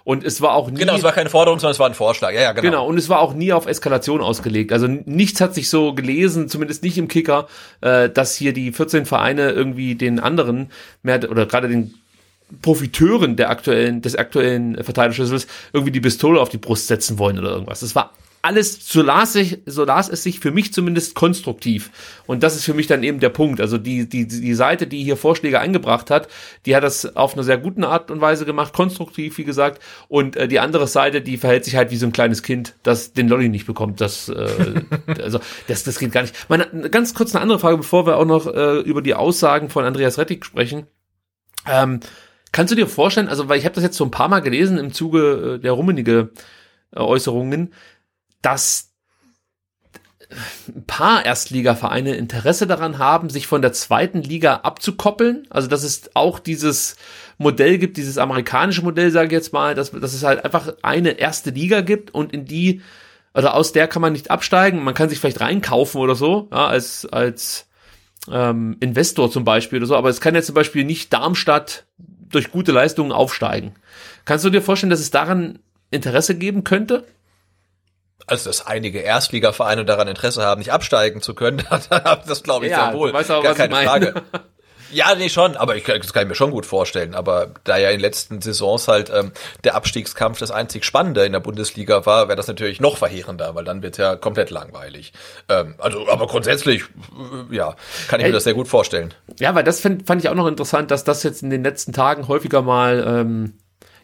Und es war auch nie. Genau, es war keine Forderung, sondern es war ein Vorschlag. Ja, ja, genau. Genau, und es war auch nie auf Eskalation ausgelegt. Also nichts hat sich so gelesen, zumindest nicht im Kicker, äh, dass hier die 14 Vereine irgendwie den anderen mehr oder gerade den Profiteuren der aktuellen, des aktuellen Verteilerschlüssels irgendwie die Pistole auf die Brust setzen wollen oder irgendwas. Es war alles, so las, ich, so las es sich für mich zumindest konstruktiv. Und das ist für mich dann eben der Punkt. Also die, die, die Seite, die hier Vorschläge eingebracht hat, die hat das auf einer sehr guten Art und Weise gemacht, konstruktiv, wie gesagt. Und äh, die andere Seite, die verhält sich halt wie so ein kleines Kind, das den Lolli nicht bekommt. Das, äh, also, das, das geht gar nicht. Meine, ganz kurz eine andere Frage, bevor wir auch noch äh, über die Aussagen von Andreas Rettig sprechen. Ähm, kannst du dir vorstellen, also weil ich habe das jetzt so ein paar Mal gelesen im Zuge äh, der rummenige Äußerungen, dass paar Erstligavereine Interesse daran haben, sich von der zweiten Liga abzukoppeln. Also dass es auch dieses Modell gibt, dieses amerikanische Modell, sage ich jetzt mal, dass, dass es halt einfach eine erste Liga gibt und in die, oder aus der kann man nicht absteigen. Man kann sich vielleicht reinkaufen oder so, ja, als, als ähm, Investor zum Beispiel oder so, aber es kann ja zum Beispiel nicht Darmstadt durch gute Leistungen aufsteigen. Kannst du dir vorstellen, dass es daran Interesse geben könnte? Also, dass einige Erstligavereine daran Interesse haben, nicht absteigen zu können, das glaube ich Ja, sehr wohl. weißt aber, Gar was ich keine meine. Frage. Ja, nee, schon, aber ich, das kann ich mir schon gut vorstellen. Aber da ja in den letzten Saisons halt ähm, der Abstiegskampf das einzig Spannende in der Bundesliga war, wäre das natürlich noch verheerender, weil dann wird ja komplett langweilig. Ähm, also, aber grundsätzlich, äh, ja, kann ich Ey. mir das sehr gut vorstellen. Ja, weil das fand, fand ich auch noch interessant, dass das jetzt in den letzten Tagen häufiger mal ähm,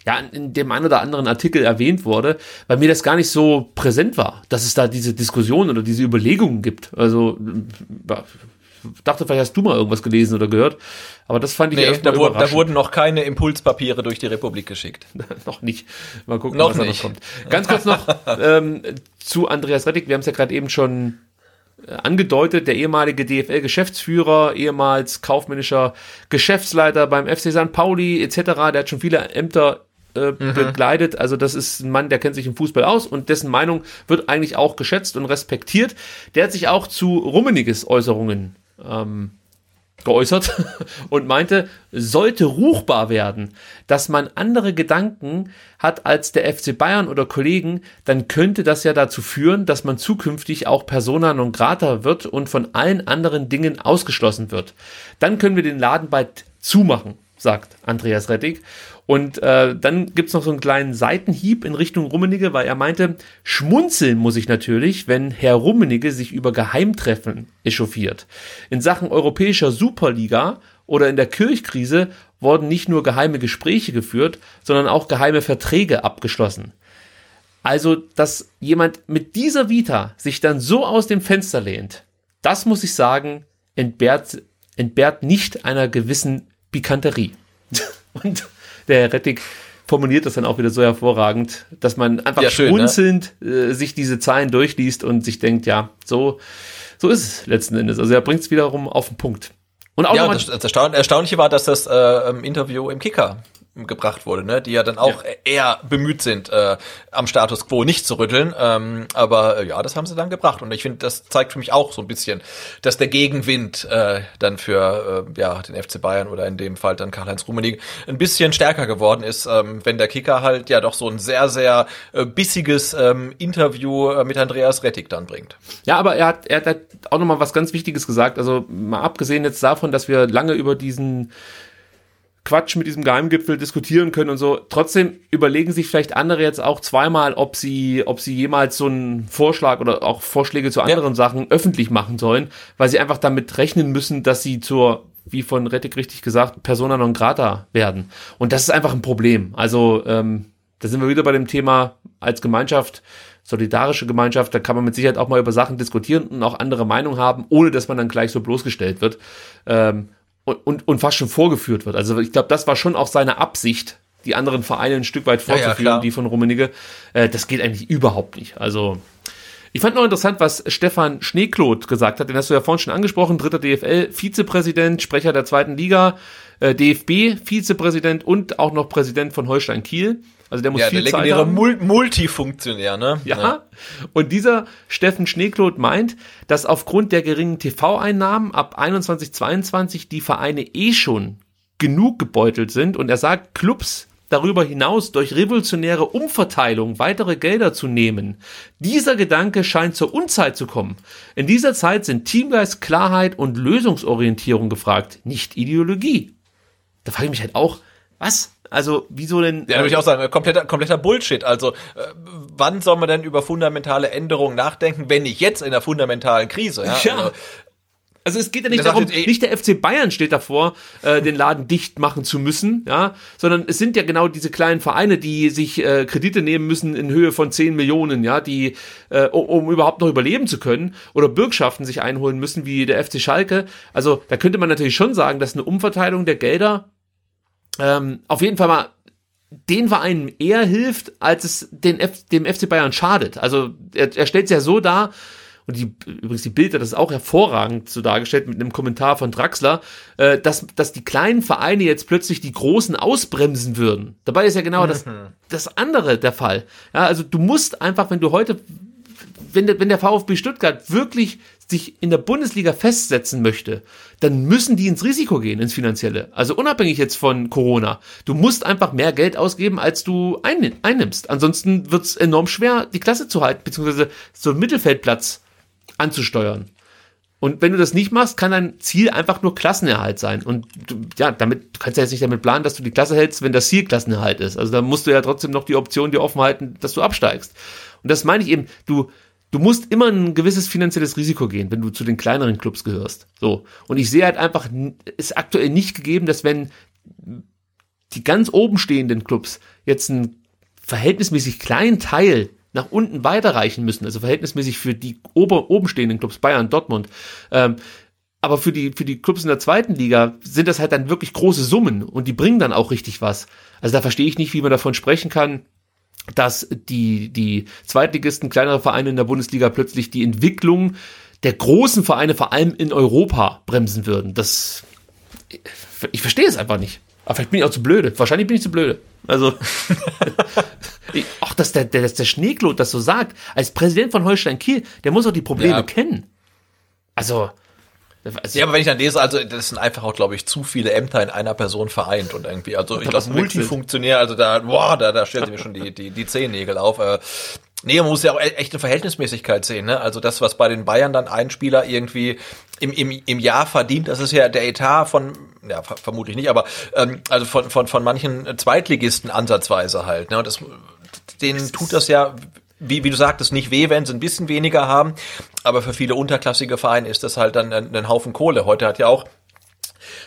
ja, in dem einen oder anderen Artikel erwähnt wurde, weil mir das gar nicht so präsent war, dass es da diese Diskussion oder diese Überlegungen gibt. Also dachte, vielleicht hast du mal irgendwas gelesen oder gehört, aber das fand ich Nee, da, wurden, da wurden noch keine Impulspapiere durch die Republik geschickt. noch nicht. Mal gucken, Noch was da noch kommt. Ganz kurz noch ähm, zu Andreas Rettig. Wir haben es ja gerade eben schon äh, angedeutet. Der ehemalige DFL-Geschäftsführer, ehemals kaufmännischer Geschäftsleiter beim FC St. Pauli etc. Der hat schon viele Ämter äh, begleitet. Also das ist ein Mann, der kennt sich im Fußball aus und dessen Meinung wird eigentlich auch geschätzt und respektiert. Der hat sich auch zu Rummeniges Äußerungen ähm, geäußert und meinte, sollte ruchbar werden, dass man andere Gedanken hat als der FC Bayern oder Kollegen, dann könnte das ja dazu führen, dass man zukünftig auch persona non grata wird und von allen anderen Dingen ausgeschlossen wird. Dann können wir den Laden bald zumachen, sagt Andreas Rettig. Und äh, dann gibt's noch so einen kleinen Seitenhieb in Richtung Rummenigge, weil er meinte, schmunzeln muss ich natürlich, wenn Herr Rummenigge sich über Geheimtreffen echauffiert. In Sachen europäischer Superliga oder in der Kirchkrise wurden nicht nur geheime Gespräche geführt, sondern auch geheime Verträge abgeschlossen. Also, dass jemand mit dieser Vita sich dann so aus dem Fenster lehnt, das muss ich sagen, entbehrt, entbehrt nicht einer gewissen Pikanterie. Und der Herr Rettig formuliert das dann auch wieder so hervorragend, dass man einfach Ja, schön, ne? schmunzelnd äh, sich diese Zahlen durchliest und sich denkt, ja, so, so ist es letzten Endes. Also er bringt es wiederum auf den Punkt. Und auch Ja, das, das Erstaun Erstaunliche war, dass das äh, Interview im Kicker gebracht wurde, ne? die ja dann auch eher bemüht sind, äh, am Status quo nicht zu rütteln. Ähm, aber äh, ja, das haben sie dann gebracht. Und ich finde, das zeigt für mich auch so ein bisschen, dass der Gegenwind äh, dann für äh, ja, den FC Bayern oder in dem Fall dann Karl-Heinz Rummenigge ein bisschen stärker geworden ist, ähm, wenn der Kicker halt ja doch so ein sehr, sehr äh, bissiges ähm, Interview äh, mit Andreas Rettig dann bringt. Ja, aber er hat, er hat auch nochmal was ganz Wichtiges gesagt. Also mal abgesehen jetzt davon, dass wir lange über diesen Quatsch mit diesem Geheimgipfel diskutieren können und so. Trotzdem überlegen sich vielleicht andere jetzt auch zweimal, ob sie, ob sie jemals so einen Vorschlag oder auch Vorschläge zu anderen Sachen öffentlich machen sollen, weil sie einfach damit rechnen müssen, dass sie zur, wie von Rettig richtig gesagt, Persona non grata werden. Und das ist einfach ein Problem. Also, ähm, da sind wir wieder bei dem Thema als Gemeinschaft, solidarische Gemeinschaft, da kann man mit Sicherheit auch mal über Sachen diskutieren und auch andere Meinung haben, ohne dass man dann gleich so bloßgestellt wird. Ähm, und, und, und fast schon vorgeführt wird. Also ich glaube, das war schon auch seine Absicht, die anderen Vereine ein Stück weit Ja, ja, vorzuführen, klar. die von Rummenigge. Äh, das geht eigentlich überhaupt nicht. Also ich fand noch interessant, was Stefan Schneekloth gesagt hat, den hast du ja vorhin schon angesprochen, dritter DFL, Vizepräsident, Sprecher der zweiten Liga, äh, DFB, Vizepräsident und auch noch Präsident von Holstein Kiel. Also der muss Ja, der viel Zeit legendäre haben. Mul Multifunktionär, ne? Ja. Und dieser Steffen Schneekloth meint, dass aufgrund der geringen TV-Einnahmen ab 21, 22 die Vereine eh schon genug gebeutelt sind. Und er sagt, Clubs darüber hinaus durch revolutionäre Umverteilung weitere Gelder zu nehmen. Dieser Gedanke scheint zur Unzeit zu kommen. In dieser Zeit sind Teamgeist, Klarheit und Lösungsorientierung gefragt, nicht Ideologie. Da frage ich mich halt auch, was? Also, wieso denn? Ja, würde ich auch sagen, kompletter, kompletter Bullshit. Also, äh, wann soll man denn über fundamentale Änderungen nachdenken, wenn nicht jetzt in der fundamentalen Krise? Ja. Ja. Also, Also es geht ja nicht darum, nicht der FC Bayern steht davor, äh, den Laden dicht machen zu müssen, ja, sondern es sind ja genau diese kleinen Vereine, die sich äh, Kredite nehmen müssen in Höhe von 10 Millionen, ja, die, äh, um, um überhaupt noch überleben zu können oder Bürgschaften sich einholen müssen, wie der FC Schalke. Also da könnte man natürlich schon sagen, dass eine Umverteilung der Gelder ähm, auf jeden Fall mal den Vereinen eher hilft, als es den F dem FC Bayern schadet. Also er, er stellt es ja so dar, und die, übrigens die Bilder, das ist auch hervorragend so dargestellt mit einem Kommentar von Draxler, äh, dass, dass die kleinen Vereine jetzt plötzlich die großen ausbremsen würden. Dabei ist ja genau mhm. das, das andere der Fall. Ja, also du musst einfach, wenn du heute, wenn der, wenn der VfB Stuttgart wirklich sich in der Bundesliga festsetzen möchte, dann müssen die ins Risiko gehen, ins Finanzielle. Also unabhängig jetzt von Corona. Du musst einfach mehr Geld ausgeben, als du einnimmst. Ansonsten wird es enorm schwer, die Klasse zu halten, beziehungsweise so einen Mittelfeldplatz anzusteuern. Und wenn du das nicht machst, kann dein Ziel einfach nur Klassenerhalt sein. Und du, ja, damit du kannst ja jetzt nicht damit planen, dass du die Klasse hältst, wenn das Ziel Klassenerhalt ist. Also da musst du ja trotzdem noch die Option dir offen halten, dass du absteigst. Und das meine ich eben, du, du musst immer ein gewisses finanzielles Risiko gehen, wenn du zu den kleineren Clubs gehörst. So. Und ich sehe halt einfach, ist aktuell nicht gegeben, dass wenn die ganz oben stehenden Clubs jetzt einen verhältnismäßig kleinen Teil nach unten weiterreichen müssen, also verhältnismäßig für die ober, oben stehenden Clubs, Bayern, Dortmund, ähm, aber für die, für die Clubs in der zweiten Liga sind das halt dann wirklich große Summen und die bringen dann auch richtig was. Also da verstehe ich nicht, wie man davon sprechen kann, dass die, die Zweitligisten, kleinere Vereine in der Bundesliga plötzlich die Entwicklung der großen Vereine, vor allem in Europa, bremsen würden. Das, ich verstehe es einfach nicht. Aber vielleicht bin ich auch zu blöde. Wahrscheinlich bin ich zu blöde. Also, ach, dass der, der, dass der Schneeklot das so sagt. Als Präsident von Holstein Kiel, der muss auch die Probleme ja. kennen. Also, also, ja, aber wenn ich dann lese, also das sind einfach auch, glaube ich, zu viele Ämter in einer Person vereint und irgendwie, also ich glaube, Multifunktionär, also da, boah, da, da stellt sich mir schon die, die, die Zehennägel auf. Äh, nee, man muss ja auch e-, echt eine Verhältnismäßigkeit sehen, ne? Also das, was bei den Bayern dann ein Spieler irgendwie im, im, im Jahr verdient, das ist ja der Etat von, ja, vermutlich nicht, aber ähm, also von, von, von manchen Zweitligisten ansatzweise halt, ne? Und das, denen tut das ja wie, wie du sagtest, nicht weh, wenn sie ein bisschen weniger haben. Aber für viele unterklassige Vereine ist das halt dann ein, ein Haufen Kohle. Heute hat ja auch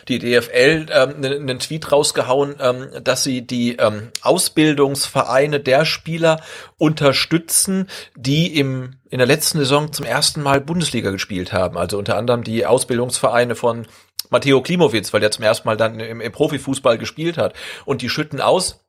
die DFL ähm, einen Tweet rausgehauen, ähm, dass sie die ähm, Ausbildungsvereine der Spieler unterstützen, die im in der letzten Saison zum ersten Mal Bundesliga gespielt haben. Also unter anderem die Ausbildungsvereine von Matteo Klimowitz, weil der zum ersten Mal dann im, im Profifußball gespielt hat. Und die schütten aus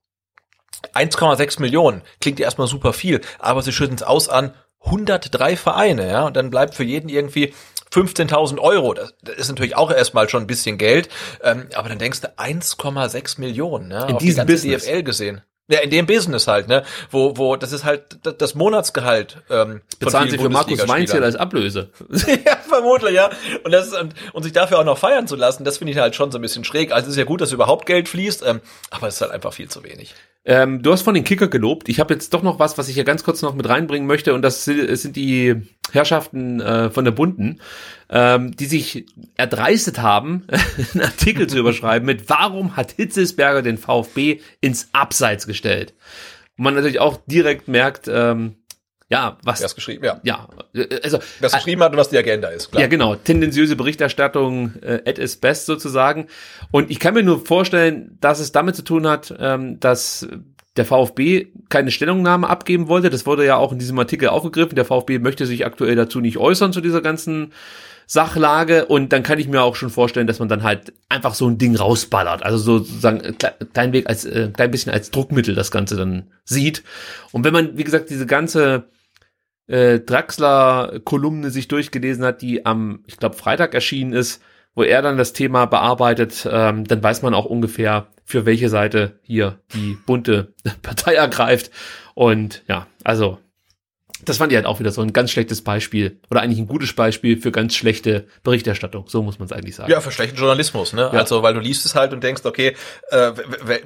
1,6 Millionen klingt erstmal super viel, aber sie schütten es aus an 103 Vereine, ja, und dann bleibt für jeden irgendwie 15.000 Euro. Das, das ist natürlich auch erstmal schon ein bisschen Geld, ähm, aber dann denkst du 1,6 Millionen, ja, in auf diesem die Business. DFL gesehen. Ja, in dem Business halt, ne? Wo, wo, das ist halt das Monatsgehalt. Ähm, Bezahlen Sie für Markus Weinzel als Ablöse. ja, vermutlich, ja. Und das und, und sich dafür auch noch feiern zu lassen, das finde ich halt schon so ein bisschen schräg. Also es ist ja gut, dass überhaupt Geld fließt, ähm, aber es ist halt einfach viel zu wenig. Ähm, du hast von den Kicker gelobt. Ich habe jetzt doch noch was, was ich hier ganz kurz noch mit reinbringen möchte, und das sind die Herrschaften äh, von der Bunden, ähm, die sich erdreistet haben, einen Artikel zu überschreiben mit Warum hat Hitzesberger den VfB ins Abseits gestellt? Und man natürlich auch direkt merkt, ähm, ja, was. Wer es geschrieben, ja. Ja, also. Wer es geschrieben hat und was die Agenda ist, klar. Ja, genau. Tendenziöse Berichterstattung äh, at its best sozusagen. Und ich kann mir nur vorstellen, dass es damit zu tun hat, ähm, dass der VfB keine Stellungnahme abgeben wollte. Das wurde ja auch in diesem Artikel aufgegriffen. Der VfB möchte sich aktuell dazu nicht äußern zu dieser ganzen Sachlage und dann kann ich mir auch schon vorstellen, dass man dann halt einfach so ein Ding rausballert, also sozusagen äh, klein Weg als äh, klein bisschen als Druckmittel das Ganze dann sieht. Und wenn man wie gesagt diese ganze äh, Draxler-Kolumne sich durchgelesen hat, die am, ich glaube, Freitag erschienen ist, wo er dann das Thema bearbeitet, ähm, dann weiß man auch ungefähr, für welche Seite hier die bunte Partei ergreift. Und ja, also das fand ich halt auch wieder so ein ganz schlechtes Beispiel oder eigentlich ein gutes Beispiel für ganz schlechte Berichterstattung. So muss man es eigentlich sagen. Ja, für schlechten Journalismus, ne? Ja. Also, weil du liest es halt und denkst, okay, äh,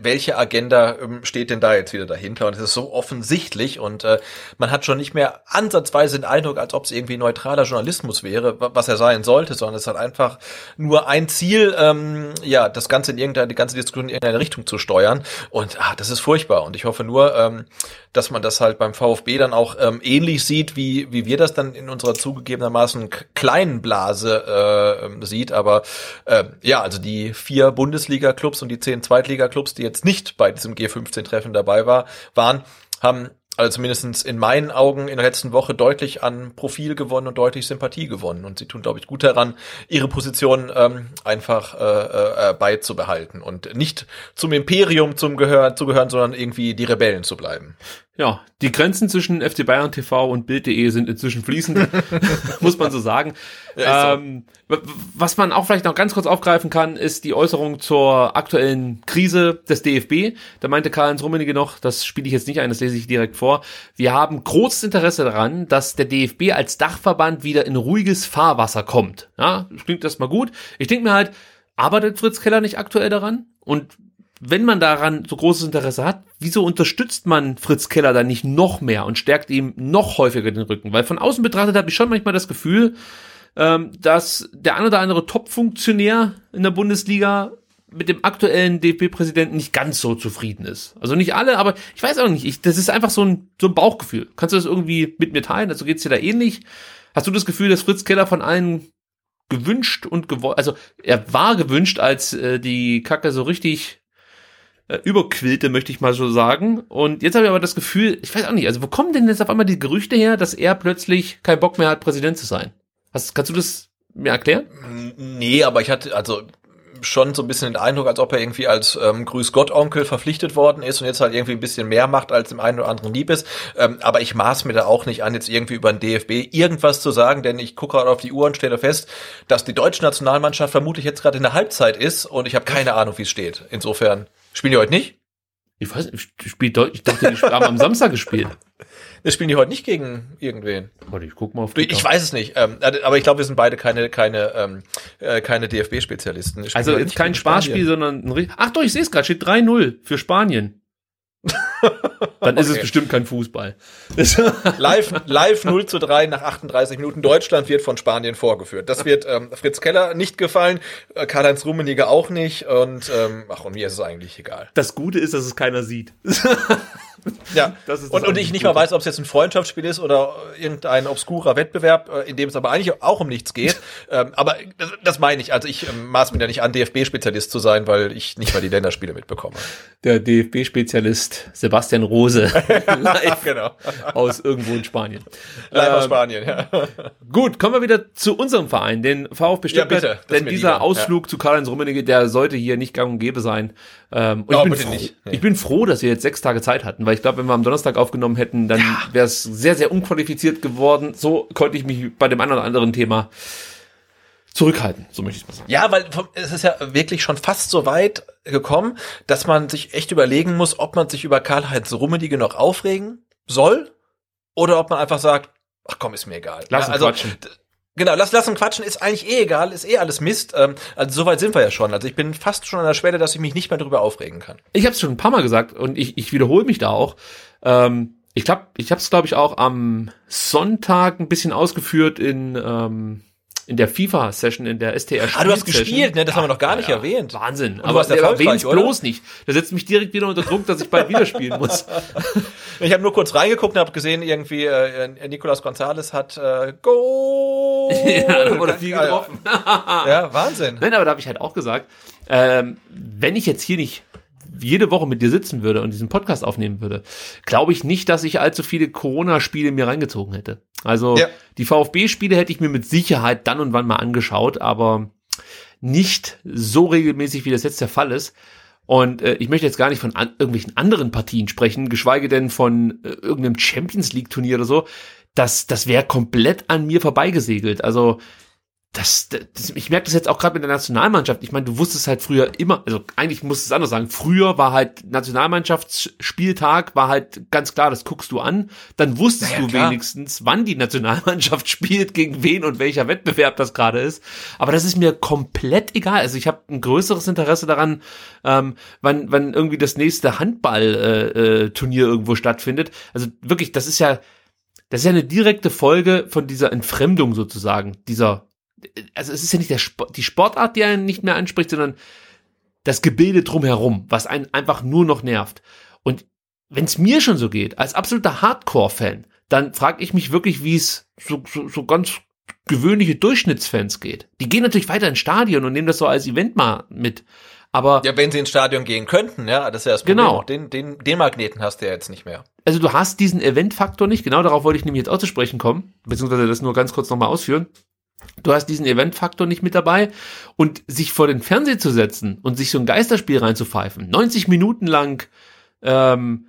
welche Agenda ähm, steht denn da jetzt wieder dahinter? Und es ist so offensichtlich und äh, man hat schon nicht mehr ansatzweise den Eindruck, als ob es irgendwie neutraler Journalismus wäre, was er sein sollte, sondern es hat einfach nur ein Ziel, ähm, ja, das Ganze in irgendeine, die ganze Diskussion in irgendeine Richtung zu steuern. Und ah, das ist furchtbar. Und ich hoffe nur, ähm, dass man das halt beim VfB dann auch ähm, ähnlich sieht, wie, wie wir das dann in unserer zugegebenermaßen kleinen Blase äh, sieht. Aber äh, ja, also die vier Bundesliga-Clubs und die zehn Zweitliga-Clubs, die jetzt nicht bei diesem G15-Treffen dabei war, waren, haben also zumindestens in meinen Augen in der letzten Woche deutlich an Profil gewonnen und deutlich Sympathie gewonnen. Und sie tun, glaube ich, gut daran, ihre Position ähm, einfach äh, äh, beizubehalten und nicht zum Imperium zum Gehör, zu gehören, sondern irgendwie die Rebellen zu bleiben. Ja, die Grenzen zwischen FC Bayern TV und Bild.de sind inzwischen fließend, muss man so sagen. Ja, ähm, was man auch vielleicht noch ganz kurz aufgreifen kann, ist die Äußerung zur aktuellen Krise des DFB. Da meinte Karl-Heinz Rummenigge noch, das spiele ich jetzt nicht ein, das lese ich direkt vor. Wir haben großes Interesse daran, dass der DFB als Dachverband wieder in ruhiges Fahrwasser kommt. Ja, das klingt erstmal gut. Ich denke mir halt, arbeitet Fritz Keller nicht aktuell daran? Und wenn man daran so großes Interesse hat, wieso unterstützt man Fritz Keller dann nicht noch mehr und stärkt ihm noch häufiger den Rücken? Weil von außen betrachtet habe ich schon manchmal das Gefühl, ähm, dass der ein oder andere Top-Funktionär in der Bundesliga mit dem aktuellen DFB-Präsidenten nicht ganz so zufrieden ist. Also nicht alle, aber ich weiß auch nicht. Ich, das ist einfach so ein, so ein Bauchgefühl. Kannst du das irgendwie mit mir teilen? Also geht's dir da ähnlich? Hast du das Gefühl, dass Fritz Keller von allen gewünscht und gewollt, also er war gewünscht, als äh, die Kacke so richtig äh, überquillte, möchte ich mal so sagen. Und jetzt habe ich aber das Gefühl, ich weiß auch nicht, also wo kommen denn jetzt auf einmal die Gerüchte her, dass er plötzlich keinen Bock mehr hat, Präsident zu sein? Hast, kannst du das mir erklären? Nee, aber ich hatte, also schon so ein bisschen den Eindruck, als ob er irgendwie als ähm, Grüß Gott Onkel verpflichtet worden ist und jetzt halt irgendwie ein bisschen mehr macht, als dem einen oder anderen lieb ist. Ähm, aber ich maß mir da auch nicht an, jetzt irgendwie über den DFB irgendwas zu sagen, denn ich gucke gerade auf die Uhr und stelle fest, dass die deutsche Nationalmannschaft vermutlich jetzt gerade in der Halbzeit ist und ich habe keine Ahnung, wie es steht. Insofern spielen die heute nicht. Ich weiß nicht, spielt Deutsch, ich dachte, die haben am Samstag gespielt. Wir spielen die heute nicht gegen irgendwen. Warte, ich guck mal auf die Ich weiß es nicht, ähm, aber ich glaube, wir sind beide keine keine ähm, äh, keine DFB-Spezialisten. Also jetzt kein Spaßspiel, sondern ein Ach doch, ich sehe es gerade, steht 3-0 für Spanien. Dann ist es bestimmt kein Fußball. live, live 0 zu 3 nach 38 Minuten. Deutschland wird von Spanien vorgeführt. Das wird ähm, Fritz Keller nicht gefallen, äh, Karl-Heinz Rummenigge auch nicht und ähm, ach, und mir ist es eigentlich egal. Das Gute ist, dass es keiner sieht. Ja, das ist und, und ich nicht mal weiß, ob es jetzt ein Freundschaftsspiel ist oder irgendein obskurer Wettbewerb, äh, in dem es aber eigentlich auch um nichts geht. ähm, aber das, das meine ich. Also ich ähm, maß mir ja nicht an, DFB-Spezialist zu sein, weil ich nicht mal die Länderspiele mitbekomme. Der DFB-Spezialist Sebastian Rose. live genau. aus irgendwo in Spanien. Live ähm, aus Spanien, ja. Gut, kommen wir wieder zu unserem Verein, den VfB Stuttgart. Ja, bitte, denn dieser lieber. Ausflug ja. zu Karl-Heinz Rummenigge, der sollte hier nicht gang und gäbe sein. Ähm, und oh, ich, bin froh, nee. ich bin froh, dass wir jetzt sechs Tage Zeit hatten, weil ich glaube, wenn wir am Donnerstag aufgenommen hätten, dann ja. wäre es sehr, sehr unqualifiziert geworden. So konnte ich mich bei dem einen oder anderen Thema zurückhalten, so möchte ich mal sagen. Ja, weil es ist ja wirklich schon fast so weit gekommen, dass man sich echt überlegen muss, ob man sich über Karl-Heinz Rummenigge noch aufregen soll oder ob man einfach sagt, ach komm, ist mir egal. Lass ja, also, quatschen. Genau, lass, lassen quatschen ist eigentlich eh egal, ist eh alles Mist. Ähm, also soweit sind wir ja schon. Also ich bin fast schon an der Schwelle, dass ich mich nicht mehr darüber aufregen kann. Ich habe es schon ein paar Mal gesagt und ich, ich wiederhole mich da auch. Ähm, ich glaube, ich habe es glaube ich auch am Sonntag ein bisschen ausgeführt in ähm, in der FIFA-Session, in der STR Ah, du hast gespielt, ne? Das ja, haben wir noch gar nicht ja, erwähnt. Wahnsinn. Aber erwähnt bloß nicht. Da setzt mich direkt wieder unter Druck, dass ich bald wieder spielen muss. ich habe nur kurz reingeguckt und habe gesehen, irgendwie äh, Nicolas Gonzalez hat äh, Goal. ja, wurde viel getroffen. ja, Wahnsinn. Nein, aber da habe ich halt auch gesagt, ähm, wenn ich jetzt hier nicht jede Woche mit dir sitzen würde und diesen Podcast aufnehmen würde, glaube ich nicht, dass ich allzu viele Corona-Spiele mir reingezogen hätte. Also ja. die VfB-Spiele hätte ich mir mit Sicherheit dann und wann mal angeschaut, aber nicht so regelmäßig, wie das jetzt der Fall ist. Und äh, ich möchte jetzt gar nicht von an, irgendwelchen anderen Partien sprechen, geschweige denn von äh, irgendeinem Champions League Turnier oder so. Das, das wäre komplett an mir vorbeigesegelt. Also das, das, ich merke das jetzt auch gerade mit der Nationalmannschaft. Ich meine, du wusstest halt früher immer, also eigentlich musst du es anders sagen. Früher war halt Nationalmannschaftsspieltag, war halt ganz klar, das guckst du an. Dann wusstest naja, du klar. wenigstens, wann die Nationalmannschaft spielt, gegen wen und welcher Wettbewerb das gerade ist. Aber das ist mir komplett egal. Also ich habe ein größeres Interesse daran, ähm, wann, wann irgendwie das nächste Handball-Turnier äh, äh, irgendwo stattfindet. Also wirklich, das ist ja, das ist ja eine direkte Folge von dieser Entfremdung sozusagen, dieser also es ist ja nicht der Sport, die Sportart, die einen nicht mehr anspricht, sondern das Gebilde drumherum, was einen einfach nur noch nervt. Und wenn es mir schon so geht, als absoluter Hardcore-Fan, dann frage ich mich wirklich, wie es so, so, so ganz gewöhnliche Durchschnittsfans geht. Die gehen natürlich weiter ins Stadion und nehmen das so als Event mal mit. Aber ja, wenn sie ins Stadion gehen könnten, ja, das ist ja das Problem. Genau. Den, den, den Magneten hast du ja jetzt nicht mehr. Also du hast diesen Eventfaktor nicht. Genau darauf wollte ich nämlich jetzt auch zu sprechen kommen, beziehungsweise das nur ganz kurz nochmal ausführen. Du hast diesen Eventfaktor nicht mit dabei. Und sich vor den Fernseher zu setzen und sich so ein Geisterspiel reinzupfeifen, 90 Minuten lang ähm,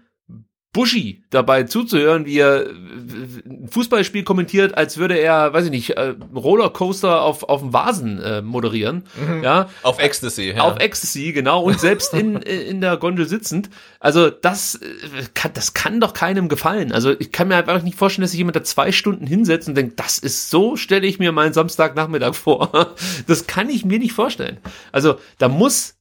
Buschi dabei zuzuhören, wie er äh, ein Fußballspiel kommentiert, als würde er, weiß ich nicht, äh, Rollercoaster auf, auf dem Vasen äh, moderieren. Ja. Auf Ecstasy. Ja. Auf Ecstasy, genau, und selbst in, in der Gondel sitzend. Also das äh, kann, das kann doch keinem gefallen. Also ich kann mir einfach nicht vorstellen, dass sich jemand da zwei Stunden hinsetzt und denkt, das ist so, stelle ich mir meinen Samstagnachmittag vor. Das kann ich mir nicht vorstellen. Also da muss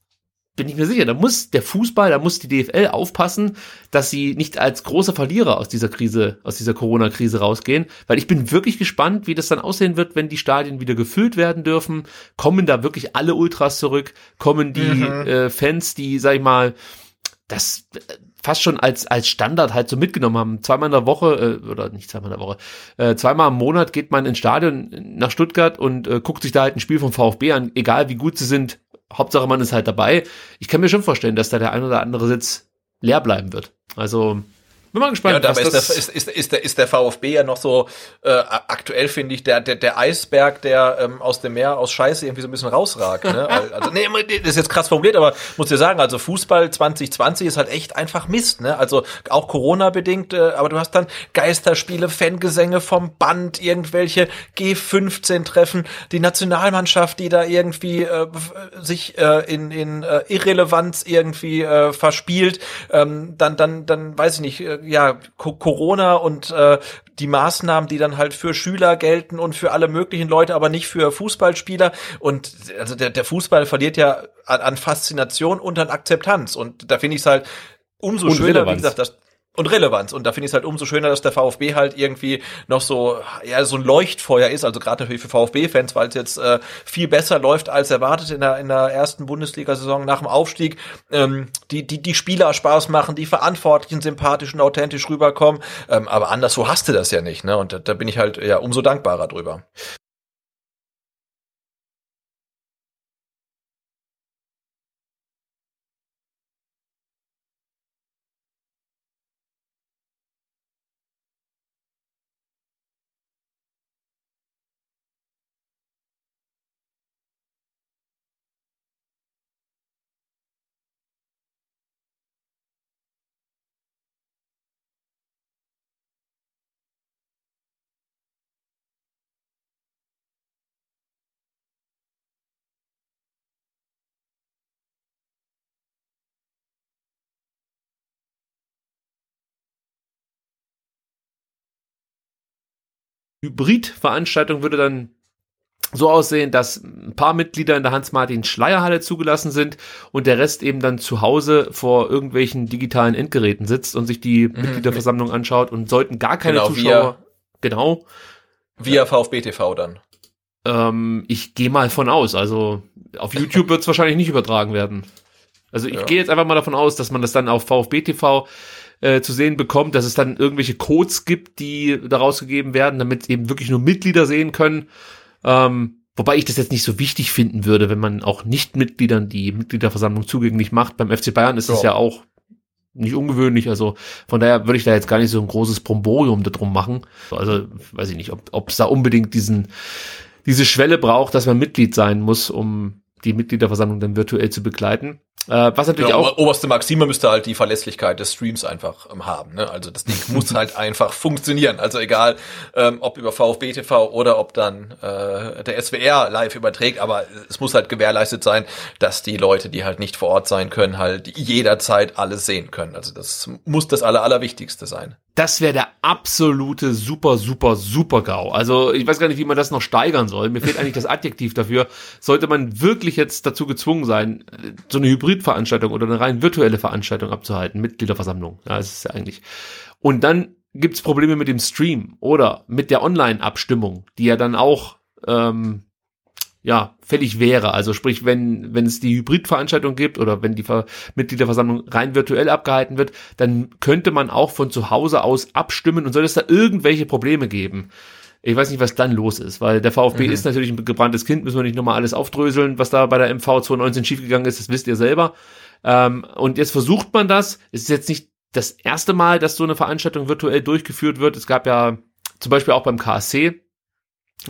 bin ich mir sicher, da muss der Fußball, da muss die DFL aufpassen, dass sie nicht als große Verlierer aus dieser Krise, aus dieser Corona-Krise rausgehen, weil ich bin wirklich gespannt, wie das dann aussehen wird, wenn die Stadien wieder gefüllt werden dürfen. Kommen da wirklich alle Ultras zurück? Kommen die Mhm. äh, Fans, die, sag ich mal, das äh, fast schon als, als Standard halt so mitgenommen haben. Zweimal in der Woche, äh, oder nicht zweimal in der Woche, äh, zweimal im Monat geht man ins Stadion nach Stuttgart und äh, guckt sich da halt ein Spiel vom VfB an, egal wie gut sie sind. Hauptsache man ist halt dabei. Ich kann mir schon vorstellen, dass da der ein oder andere Sitz leer bleiben wird. Also bin mal gespannt. Ja, was ist der, das- ist, ist, ist, der, ist der VfB ja noch so äh, aktuell, finde ich, der, der, der Eisberg, der ähm, aus dem Meer aus Scheiße irgendwie so ein bisschen rausragt. Ne? Also, nee, das ist jetzt krass formuliert, aber muss dir sagen, also Fußball 2020 ist halt echt einfach Mist. Ne? Also auch Corona-bedingt, äh, aber du hast dann Geisterspiele, Fangesänge vom Band, irgendwelche G15-Treffen, die Nationalmannschaft, die da irgendwie äh, f- sich äh, in, in äh, Irrelevanz irgendwie äh, verspielt. Ähm, dann, dann, dann weiß ich nicht, äh, ja, Co Corona und äh, die Maßnahmen, die dann halt für Schüler gelten und für alle möglichen Leute, aber nicht für Fußballspieler. Und also der, der Fußball verliert ja an, an Faszination und an Akzeptanz. Und da finde ich es halt umso Und schöner, wie Relevanz. gesagt, dass und Relevanz. Und da finde ich es halt umso schöner, dass der VfB halt irgendwie noch so, ja, so ein Leuchtfeuer ist. Also gerade natürlich für VfB-Fans, weil es jetzt äh, viel besser läuft als erwartet in der, in der ersten Bundesliga-Saison nach dem Aufstieg. Ähm, die, die, die Spieler Spaß machen, die Verantwortlichen sympathisch und authentisch rüberkommen. Ähm, aber anderswo hast du das ja nicht, ne? Und da, da bin ich halt ja umso dankbarer drüber. Hybrid-Veranstaltung würde dann so aussehen, dass ein paar Mitglieder in der Hans-Martin-Schleierhalle zugelassen sind und der Rest eben dann zu Hause vor irgendwelchen digitalen Endgeräten sitzt und sich die Mitgliederversammlung anschaut und sollten gar keine Genau, Zuschauer. Genau. Via VfB TV dann. Ähm, ich gehe mal von aus. Also auf YouTube wird es wahrscheinlich nicht übertragen werden. Also ich Ja. gehe jetzt einfach mal davon aus, dass man das dann auf VfB TV äh, zu sehen bekommt, dass es dann irgendwelche Codes gibt, die da rausgegeben werden, damit eben wirklich nur Mitglieder sehen können. Ähm, wobei ich das jetzt nicht so wichtig finden würde, wenn man auch Nicht-Mitgliedern die Mitgliederversammlung zugänglich macht. Beim FC Bayern ist Ja. ja auch nicht ungewöhnlich, also von daher würde ich da jetzt gar nicht so ein großes Bromborium darum machen. Also weiß ich nicht, ob es da unbedingt diesen diese Schwelle braucht, dass man Mitglied sein muss, um die Mitgliederversammlung dann virtuell zu begleiten. Äh, was natürlich Genau, auch oberste Maxime müsste halt die Verlässlichkeit des Streams einfach ähm, haben. Ne? Also das Ding muss halt einfach funktionieren. Also egal, ähm, ob über VfB TV oder ob dann äh, der SWR live überträgt, aber es muss halt gewährleistet sein, dass die Leute, die halt nicht vor Ort sein können, halt jederzeit alles sehen können. Also das muss das aller, Allerwichtigste sein. Das wäre der absolute super, super, super GAU. Also ich weiß gar nicht, wie man das noch steigern soll. Mir fehlt eigentlich das Adjektiv dafür. Sollte man wirklich jetzt dazu gezwungen sein, so eine Hybridveranstaltung oder eine rein virtuelle Veranstaltung abzuhalten, Mitgliederversammlung. Ja, das ist ja eigentlich. Und dann gibt's Probleme mit dem Stream oder mit der Online-Abstimmung, die ja dann auch ähm, ja, fällig wäre. Also sprich, wenn, wenn es die Hybridveranstaltung gibt oder wenn die Ver Mitgliederversammlung rein virtuell abgehalten wird, dann könnte man auch von zu Hause aus abstimmen und soll es da irgendwelche Probleme geben. Ich weiß nicht, was dann los ist, weil der VfB ist natürlich ein gebranntes Kind, müssen wir nicht nochmal alles aufdröseln, was da bei der MV 2019 schiefgegangen ist, das wisst ihr selber. Ähm, und jetzt versucht man das. Es ist jetzt nicht das erste Mal, dass so eine Veranstaltung virtuell durchgeführt wird. Es gab ja zum Beispiel auch beim KSC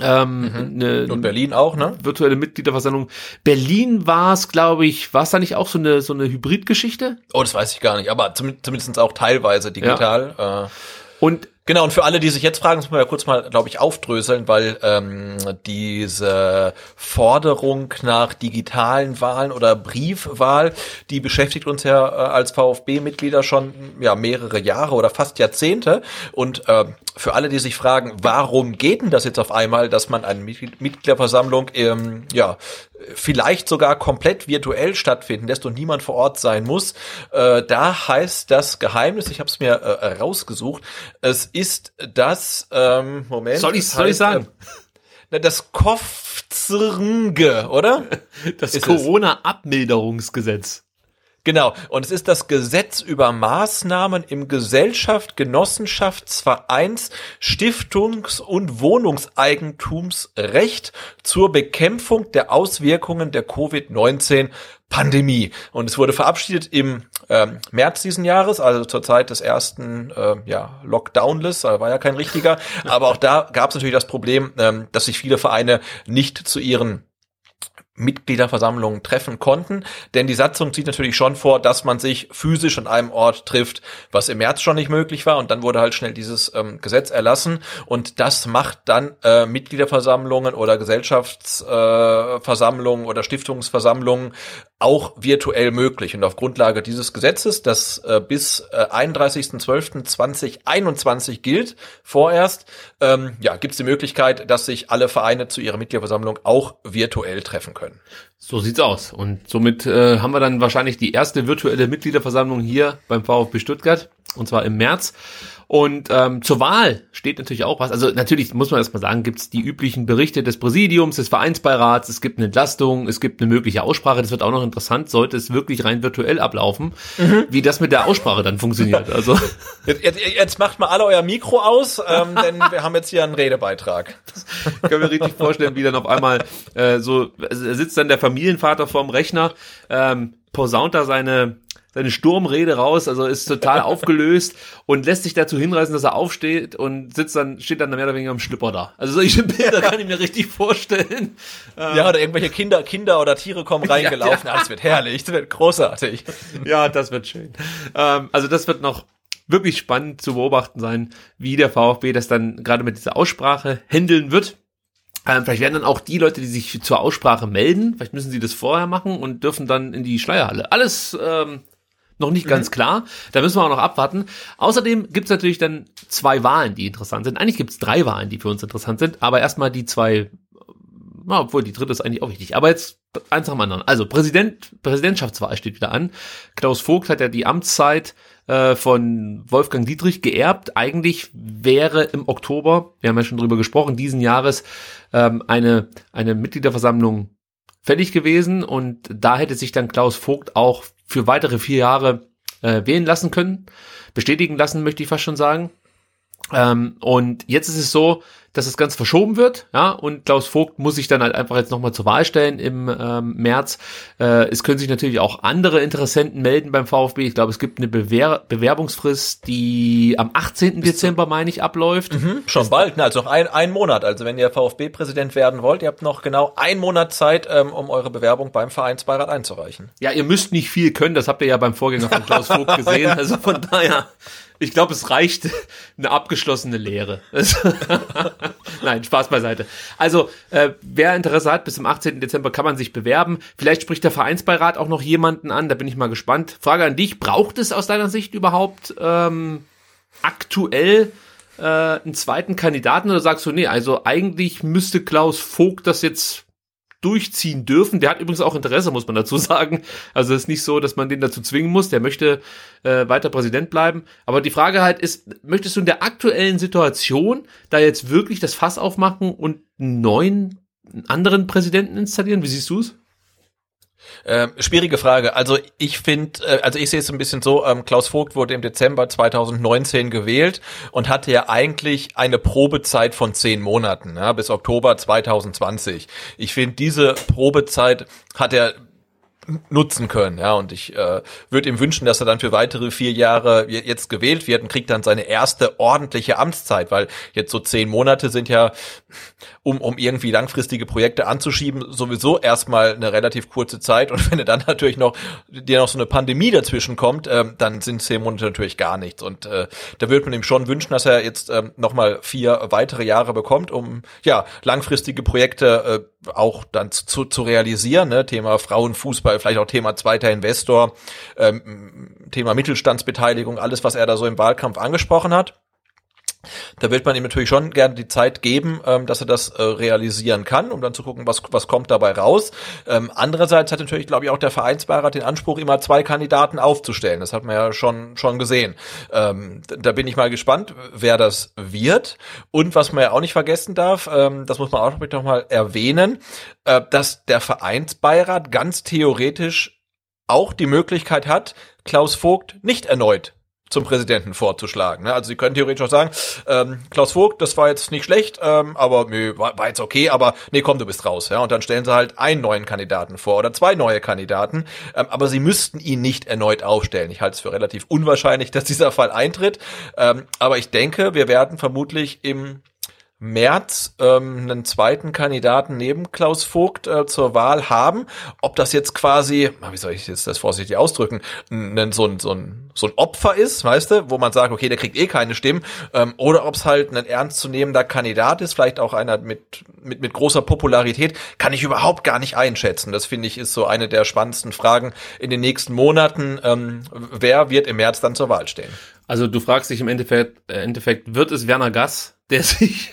Ähm, eine, Und Berlin auch, ne? virtuelle Mitgliederversammlung. Berlin war es, glaube ich, war es da nicht auch so eine so eine Hybridgeschichte? Oh, das weiß ich gar nicht, aber zum, zumindest auch teilweise digital. Äh, Und Genau, und für alle, die sich jetzt fragen, müssen wir ja kurz mal, glaube ich, aufdröseln, weil ähm, diese Forderung nach digitalen Wahlen oder Briefwahl, die beschäftigt uns ja äh, als VfB-Mitglieder schon ja mehrere Jahre oder fast Jahrzehnte. Und äh, für alle, die sich fragen, warum geht denn das jetzt auf einmal, dass man eine Mitglied- Mitgliederversammlung ähm, ja vielleicht sogar komplett virtuell stattfinden lässt und niemand vor Ort sein muss. Äh, da heißt das Geheimnis, ich habe es mir äh, rausgesucht, es ist das, ähm, Moment. soll ich soll ich heißt, sagen? Äh, das Kofzrnge, oder? Das. Corona-Abmilderungsgesetz. Genau. Und es ist das Gesetz über Maßnahmen im Gesellschaft, Genossenschaftsvereins, Stiftungs- und Wohnungseigentumsrecht zur Bekämpfung der Auswirkungen der Covid-19 Pandemie. Und es wurde verabschiedet im ähm, März diesen Jahres, also zur Zeit des ersten äh, ja, Lockdownless, war ja kein richtiger. Aber auch da gab es natürlich das Problem, ähm, dass sich viele Vereine nicht zu ihren Mitgliederversammlungen treffen konnten. Denn die Satzung sieht natürlich schon vor, dass man sich physisch an einem Ort trifft, was im März schon nicht möglich war. Und dann wurde halt schnell dieses ähm, Gesetz erlassen. Und das macht dann äh, Mitgliederversammlungen oder Gesellschaftsversammlungen äh, oder Stiftungsversammlungen auch virtuell möglich. Und auf Grundlage dieses Gesetzes, das äh, bis äh, 31.12.2021 gilt, vorerst, ähm, ja, gibt es die Möglichkeit, dass sich alle Vereine zu ihrer Mitgliederversammlung auch virtuell treffen können. So sieht's aus. Und somit äh, haben wir dann wahrscheinlich die erste virtuelle Mitgliederversammlung hier beim VfB Stuttgart, und zwar im März. Und ähm, zur Wahl steht natürlich auch was. Also natürlich muss man erstmal sagen, gibt's die üblichen Berichte des Präsidiums, des Vereinsbeirats, es gibt eine Entlastung, es gibt eine mögliche Aussprache. Das wird auch noch interessant, sollte es wirklich rein virtuell ablaufen, wie das mit der Aussprache dann funktioniert. Also Jetzt, jetzt, jetzt macht mal alle euer Mikro aus, ähm, denn wir haben jetzt hier einen Redebeitrag. Ich kann mir richtig vorstellen, wie dann auf einmal äh, so also sitzt dann der Familienvater vorm Rechner, ähm, posaunt da seine seine Sturmrede raus, also ist total aufgelöst und lässt sich dazu hinreißen, dass er aufsteht und sitzt dann, steht dann mehr oder weniger im Schlipper da. Also solche Bilder kann ich mir richtig vorstellen. Ja, oder irgendwelche Kinder, Kinder oder Tiere kommen reingelaufen. Ja, Ja, das wird herrlich, das wird großartig. Ja, das wird schön. Ähm, also das wird noch wirklich spannend zu beobachten sein, wie der VfB das dann gerade mit dieser Aussprache handeln wird. Ähm, vielleicht werden dann auch die Leute, die sich zur Aussprache melden, vielleicht müssen sie das vorher machen und dürfen dann in die Schleierhalle. Alles ähm, noch nicht ganz klar. Da müssen wir auch noch abwarten. Außerdem gibt's natürlich dann zwei Wahlen, die interessant sind. Eigentlich gibt's drei Wahlen, die für uns interessant sind, aber erstmal die zwei, na, obwohl die dritte ist eigentlich auch wichtig. Aber jetzt eins nach dem anderen. Also Präsident, Präsidentschaftswahl steht wieder an. Klaus Vogt hat ja die Amtszeit äh, von Wolfgang Dietrich geerbt. Eigentlich wäre im Oktober, wir haben ja schon drüber gesprochen, diesen Jahres ähm, eine, eine Mitgliederversammlung fällig gewesen und da hätte sich dann Klaus Vogt auch für weitere vier Jahre äh, wählen lassen können, bestätigen lassen, möchte ich fast schon sagen. Ähm, und jetzt ist es so, dass das Ganze verschoben wird, ja, und Klaus Vogt muss sich dann halt einfach jetzt nochmal zur Wahl stellen im ähm, März. Äh, es können sich natürlich auch andere Interessenten melden beim VfB. Ich glaube, es gibt eine Bewer Bewerbungsfrist, die am 18. Dezember, meine ich, abläuft. Schon bald, ne? also noch ein, ein Monat. Also wenn ihr VfB-Präsident werden wollt, ihr habt noch genau einen Monat Zeit, ähm, um eure Bewerbung beim Vereinsbeirat einzureichen. Ja, ihr müsst nicht viel können, das habt ihr ja beim Vorgänger von Klaus Vogt gesehen. Also von daher, ich glaube, es reicht eine abgeschlossene Lehre. Nein, Spaß beiseite. Also, äh, wer Interesse hat, bis zum 18. Dezember kann man sich bewerben. Vielleicht spricht der Vereinsbeirat auch noch jemanden an, da bin ich mal gespannt. Frage an dich, braucht es aus deiner Sicht überhaupt ähm, aktuell äh, einen zweiten Kandidaten oder sagst du, nee, also eigentlich müsste Klaus Vogt das jetzt durchziehen dürfen. Der hat übrigens auch Interesse, muss man dazu sagen. Also es ist nicht so, dass man den dazu zwingen muss. Der möchte äh, weiter Präsident bleiben. Aber die Frage halt ist, möchtest du in der aktuellen Situation da jetzt wirklich das Fass aufmachen und einen neuen, einen anderen Präsidenten installieren? Wie siehst du es? Ähm, schwierige Frage. Also ich finde, äh, also ich sehe es ein bisschen so, ähm, Klaus Vogt wurde im Dezember 2019 gewählt und hatte ja eigentlich eine Probezeit von zehn Monaten, ja, bis Oktober 2020. Ich finde, diese Probezeit hat er nutzen können. Ja, und ich äh, würde ihm wünschen, dass er dann für weitere vier Jahre jetzt gewählt wird und kriegt dann seine erste ordentliche Amtszeit, weil jetzt so zehn Monate sind ja, um, um irgendwie langfristige Projekte anzuschieben, sowieso erstmal eine relativ kurze Zeit. Und wenn er dann natürlich noch dir noch so eine Pandemie dazwischen kommt, ähm, dann sind zehn Monate natürlich gar nichts. Und äh, da würde man ihm schon wünschen, dass er jetzt ähm, nochmal vier weitere Jahre bekommt, um ja langfristige Projekte äh, auch dann zu, zu realisieren. Ne? Thema Frauenfußball, vielleicht auch Thema zweiter Investor, ähm, Thema Mittelstandsbeteiligung, alles, was er da so im Wahlkampf angesprochen hat. Da wird man ihm natürlich schon gerne die Zeit geben, ähm, dass er das äh, realisieren kann, um dann zu gucken, was, was kommt dabei raus. Ähm, andererseits hat natürlich, glaube ich, auch der Vereinsbeirat den Anspruch, immer zwei Kandidaten aufzustellen. Das hat man ja schon, schon gesehen. Ähm, da bin ich mal gespannt, wer das wird. Und was man ja auch nicht vergessen darf, ähm, das muss man auch noch mal erwähnen, äh, dass der Vereinsbeirat ganz theoretisch auch die Möglichkeit hat, Klaus Vogt nicht erneut zum Präsidenten vorzuschlagen. Ne? Also sie können theoretisch auch sagen, ähm, Klaus Vogt, das war jetzt nicht schlecht, ähm, aber nö, war, war jetzt okay, aber nee, komm, du bist raus. Ja? Und dann stellen sie halt einen neuen Kandidaten vor oder zwei neue Kandidaten, ähm, aber sie müssten ihn nicht erneut aufstellen. Ich halte es für relativ unwahrscheinlich, dass dieser Fall eintritt, ähm, aber ich denke, wir werden vermutlich im März ähm, einen zweiten Kandidaten neben Klaus Vogt äh, zur Wahl haben. Ob das jetzt quasi, wie soll ich jetzt das vorsichtig ausdrücken, ein, so, ein, so, ein, so ein Opfer ist, weißt du, wo man sagt, okay, der kriegt eh keine Stimmen, ähm, oder ob es halt ein ernstzunehmender Kandidat ist, vielleicht auch einer mit, mit, mit großer Popularität, kann ich überhaupt gar nicht einschätzen. Das finde ich ist so eine der spannendsten Fragen in den nächsten Monaten. Ähm, wer wird im März dann zur Wahl stehen? Also du fragst dich im Endeffekt, äh, Endeffekt wird es Werner Gass, der sich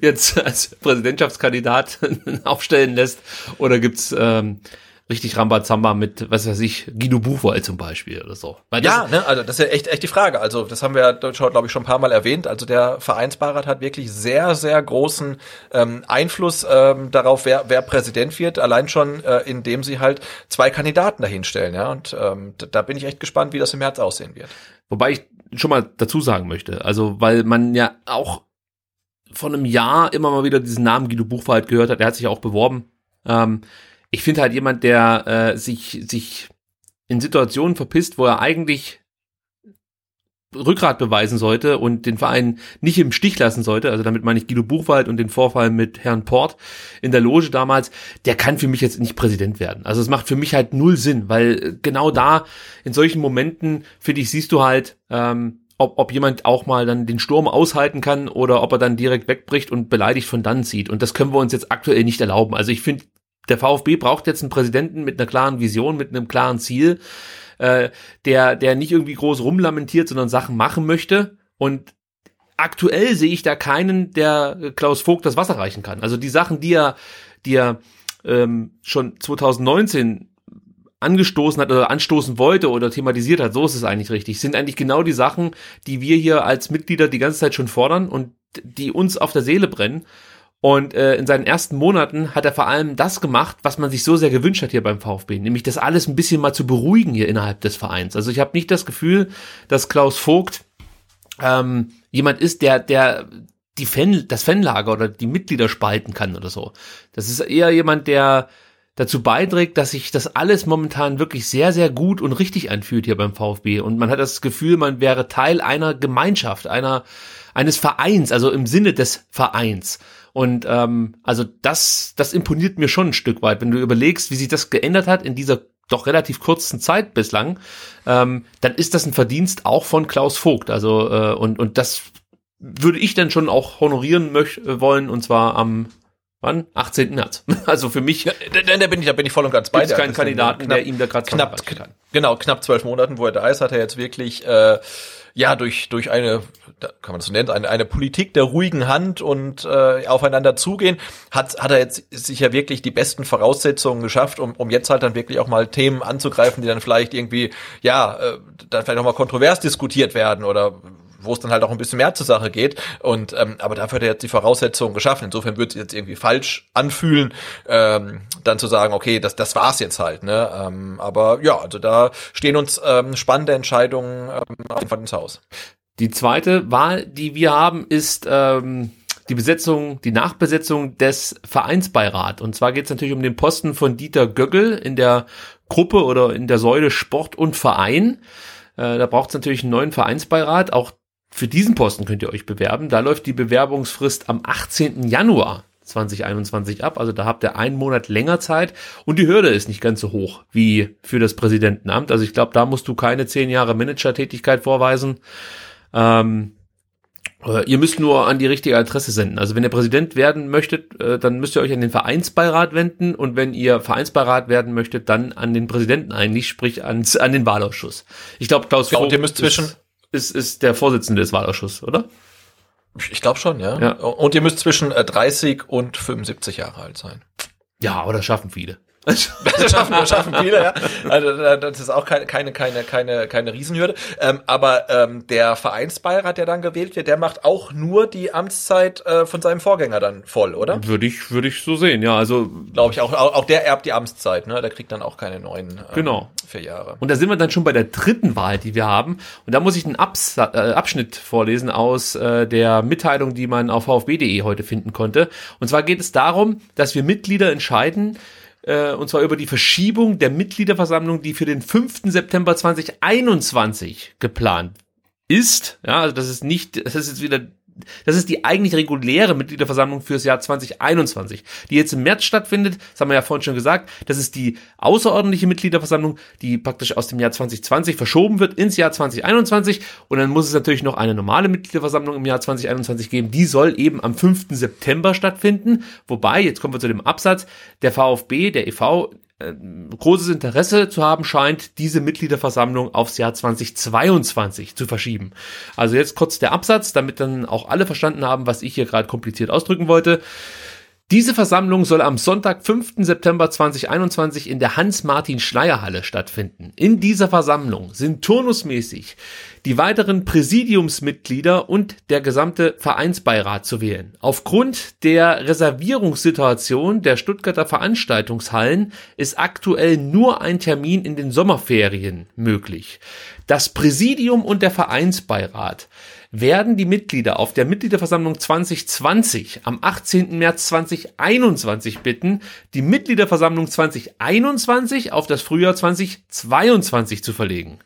jetzt als Präsidentschaftskandidat aufstellen lässt, oder gibt's ähm, richtig Rambazamba mit, was weiß ich, Guido Buchwald zum Beispiel oder so. ja, ne, also das ist ja echt, echt die Frage. Also das haben wir glaube ich, schon ein paar Mal erwähnt. Also der Vereinsbeirat hat wirklich sehr, sehr großen ähm, Einfluss ähm, darauf, wer, wer Präsident wird, allein schon, äh, indem sie halt zwei Kandidaten dahinstellen. Ja, und ähm, da bin ich echt gespannt, wie das im März aussehen wird. Wobei ich schon mal dazu sagen möchte, also weil man ja auch vor einem Jahr immer mal wieder diesen Namen Guido Buchwald gehört hat, er hat sich auch beworben. Ähm, ich finde halt jemand, der äh, sich, sich in Situationen verpisst, wo er eigentlich Rückgrat beweisen sollte und den Verein nicht im Stich lassen sollte, also damit meine ich Guido Buchwald und den Vorfall mit Herrn Port in der Loge damals, der kann für mich jetzt nicht Präsident werden. Also es macht für mich halt null Sinn, weil genau da in solchen Momenten, finde ich, siehst du halt, ähm, ob, ob jemand auch mal dann den Sturm aushalten kann oder ob er dann direkt wegbricht und beleidigt von dann zieht. Und das können wir uns jetzt aktuell nicht erlauben. Also ich finde, der VfB braucht jetzt einen Präsidenten mit einer klaren Vision, mit einem klaren Ziel äh, der, der nicht irgendwie groß rumlamentiert, sondern Sachen machen möchte. Und aktuell sehe ich da keinen, der Klaus Vogt das Wasser reichen kann. Also die Sachen, die er, die er ähm, schon 2019 angestoßen hat oder anstoßen wollte oder thematisiert hat, so ist es eigentlich richtig, sind eigentlich genau die Sachen, die wir hier als Mitglieder die ganze Zeit schon fordern und die uns auf der Seele brennen. Und äh, in seinen ersten Monaten hat er vor allem das gemacht, was man sich so sehr gewünscht hat hier beim VfB, nämlich das alles ein bisschen mal zu beruhigen hier innerhalb des Vereins. Also ich habe nicht das Gefühl, dass Klaus Vogt ähm, jemand ist, der, der die Fan, das Fanlager oder die Mitglieder spalten kann oder so. Das ist eher jemand, der dazu beiträgt, dass sich das alles momentan wirklich sehr, sehr gut und richtig anfühlt hier beim VfB. Und man hat das Gefühl, man wäre Teil einer Gemeinschaft, einer, eines Vereins, also im Sinne des Vereins. Und ähm, also das, das imponiert mir schon ein Stück weit, wenn du überlegst, wie sich das geändert hat in dieser doch relativ kurzen Zeit bislang, ähm, dann ist das ein Verdienst auch von Klaus Vogt. Also äh, und und das würde ich dann schon auch honorieren möch wollen und zwar am wann 18. März. Also für mich, ja, da, da, bin ich, da bin ich voll und ganz bei dir. keinen Kandidaten, knapp, der ihm da gerade knapp, kann. Genau, knapp zwölf Monaten, wo er da ist, hat er jetzt wirklich äh, ja, durch, durch eine, kann man das so nennen, eine, eine Politik der ruhigen Hand und äh, aufeinander zugehen, hat, hat er jetzt sicher wirklich die besten Voraussetzungen geschafft, um, um jetzt halt dann wirklich auch mal Themen anzugreifen, die dann vielleicht irgendwie, ja, äh, dann vielleicht auch mal kontrovers diskutiert werden oder wo es dann halt auch ein bisschen mehr zur Sache geht. Und ähm, aber dafür hat er jetzt die Voraussetzungen geschaffen. Insofern wird es jetzt irgendwie falsch anfühlen, ähm, dann zu sagen, okay, das, das war's jetzt halt. Ne? Ähm, aber ja, also da stehen uns ähm, spannende Entscheidungen ähm, auf jeden Fall ins Haus. Die zweite Wahl, die wir haben, ist ähm, die Besetzung, die Nachbesetzung des Vereinsbeirat. Und zwar geht es natürlich um den Posten von Dieter Göggel in der Gruppe oder in der Säule Sport und Verein. Äh, da braucht es natürlich einen neuen Vereinsbeirat. Auch für diesen Posten könnt ihr euch bewerben. Da läuft die Bewerbungsfrist am 18. Januar 2021 ab. Also da habt ihr einen Monat länger Zeit und die Hürde ist nicht ganz so hoch wie für das Präsidentenamt. Also ich glaube, da musst du keine zehn Jahre Manager-Tätigkeit vorweisen. Ähm, äh, Ihr müsst nur an die richtige Adresse senden. Also wenn ihr Präsident werden möchtet, äh, dann müsst ihr euch an den Vereinsbeirat wenden und wenn ihr Vereinsbeirat werden möchtet, dann an den Präsidenten eigentlich, sprich ans, an den Wahlausschuss. Ich glaube, Klaus Ja, und ihr müsst zwischen- ist, ist, der Vorsitzende des Wahlausschusses, oder? Ich glaube schon, ja. Ja. Und ihr müsst zwischen äh, 30 und 75 Jahre alt sein. Ja, aber das schaffen viele. Das schaffen, das schaffen viele, ja. Also, äh, das ist auch keine, keine, keine, keine, keine Riesenhürde. Ähm, aber ähm, der Vereinsbeirat, der dann gewählt wird, der macht auch nur die Amtszeit äh, von seinem Vorgänger dann voll, oder? Würde ich, würde ich so sehen, ja. Also Glaube ich auch, auch. Auch der erbt die Amtszeit, ne? Der kriegt dann auch keine neuen ähm, Genau. vier Jahre. Und da sind wir dann schon bei der dritten Wahl, die wir haben. Und da muss ich einen Abs äh, Abschnitt vorlesen aus äh, der Mitteilung, die man auf vfb.de heute finden konnte. Und zwar geht es darum, dass wir Mitglieder entscheiden, äh, und zwar über die Verschiebung der Mitgliederversammlung, die für den 5. September 2021 geplant ist. Ja, also das ist nicht, das ist jetzt wieder das ist die eigentlich reguläre Mitgliederversammlung fürs Jahr 2021, die jetzt im März stattfindet. Das haben wir ja vorhin schon gesagt. Das ist die außerordentliche Mitgliederversammlung, die praktisch aus dem Jahr 2020 verschoben wird ins Jahr 2021. Und dann muss es natürlich noch eine normale Mitgliederversammlung im Jahr 2021 geben. Die soll eben am 5. September stattfinden. Wobei, jetzt kommen wir zu dem Absatz, der VfB, der EV, äh, großes Interesse zu haben scheint, diese Mitgliederversammlung aufs Jahr 2022 zu verschieben. Also jetzt kurz der Absatz, damit dann auch alle verstanden haben, was ich hier gerade kompliziert ausdrücken wollte. Diese Versammlung soll am Sonntag, 5. September 2021 in der Hans-Martin-Schleyer-Halle stattfinden. In dieser Versammlung sind turnusmäßig die weiteren Präsidiumsmitglieder und der gesamte Vereinsbeirat zu wählen. Aufgrund der Reservierungssituation der Stuttgarter Veranstaltungshallen ist aktuell nur ein Termin in den Sommerferien möglich. Das Präsidium und der Vereinsbeirat werden die Mitglieder auf der Mitgliederversammlung 2020 am 18. März 2021 bitten, die Mitgliederversammlung 2021 auf das Frühjahr 2022 zu verlegen.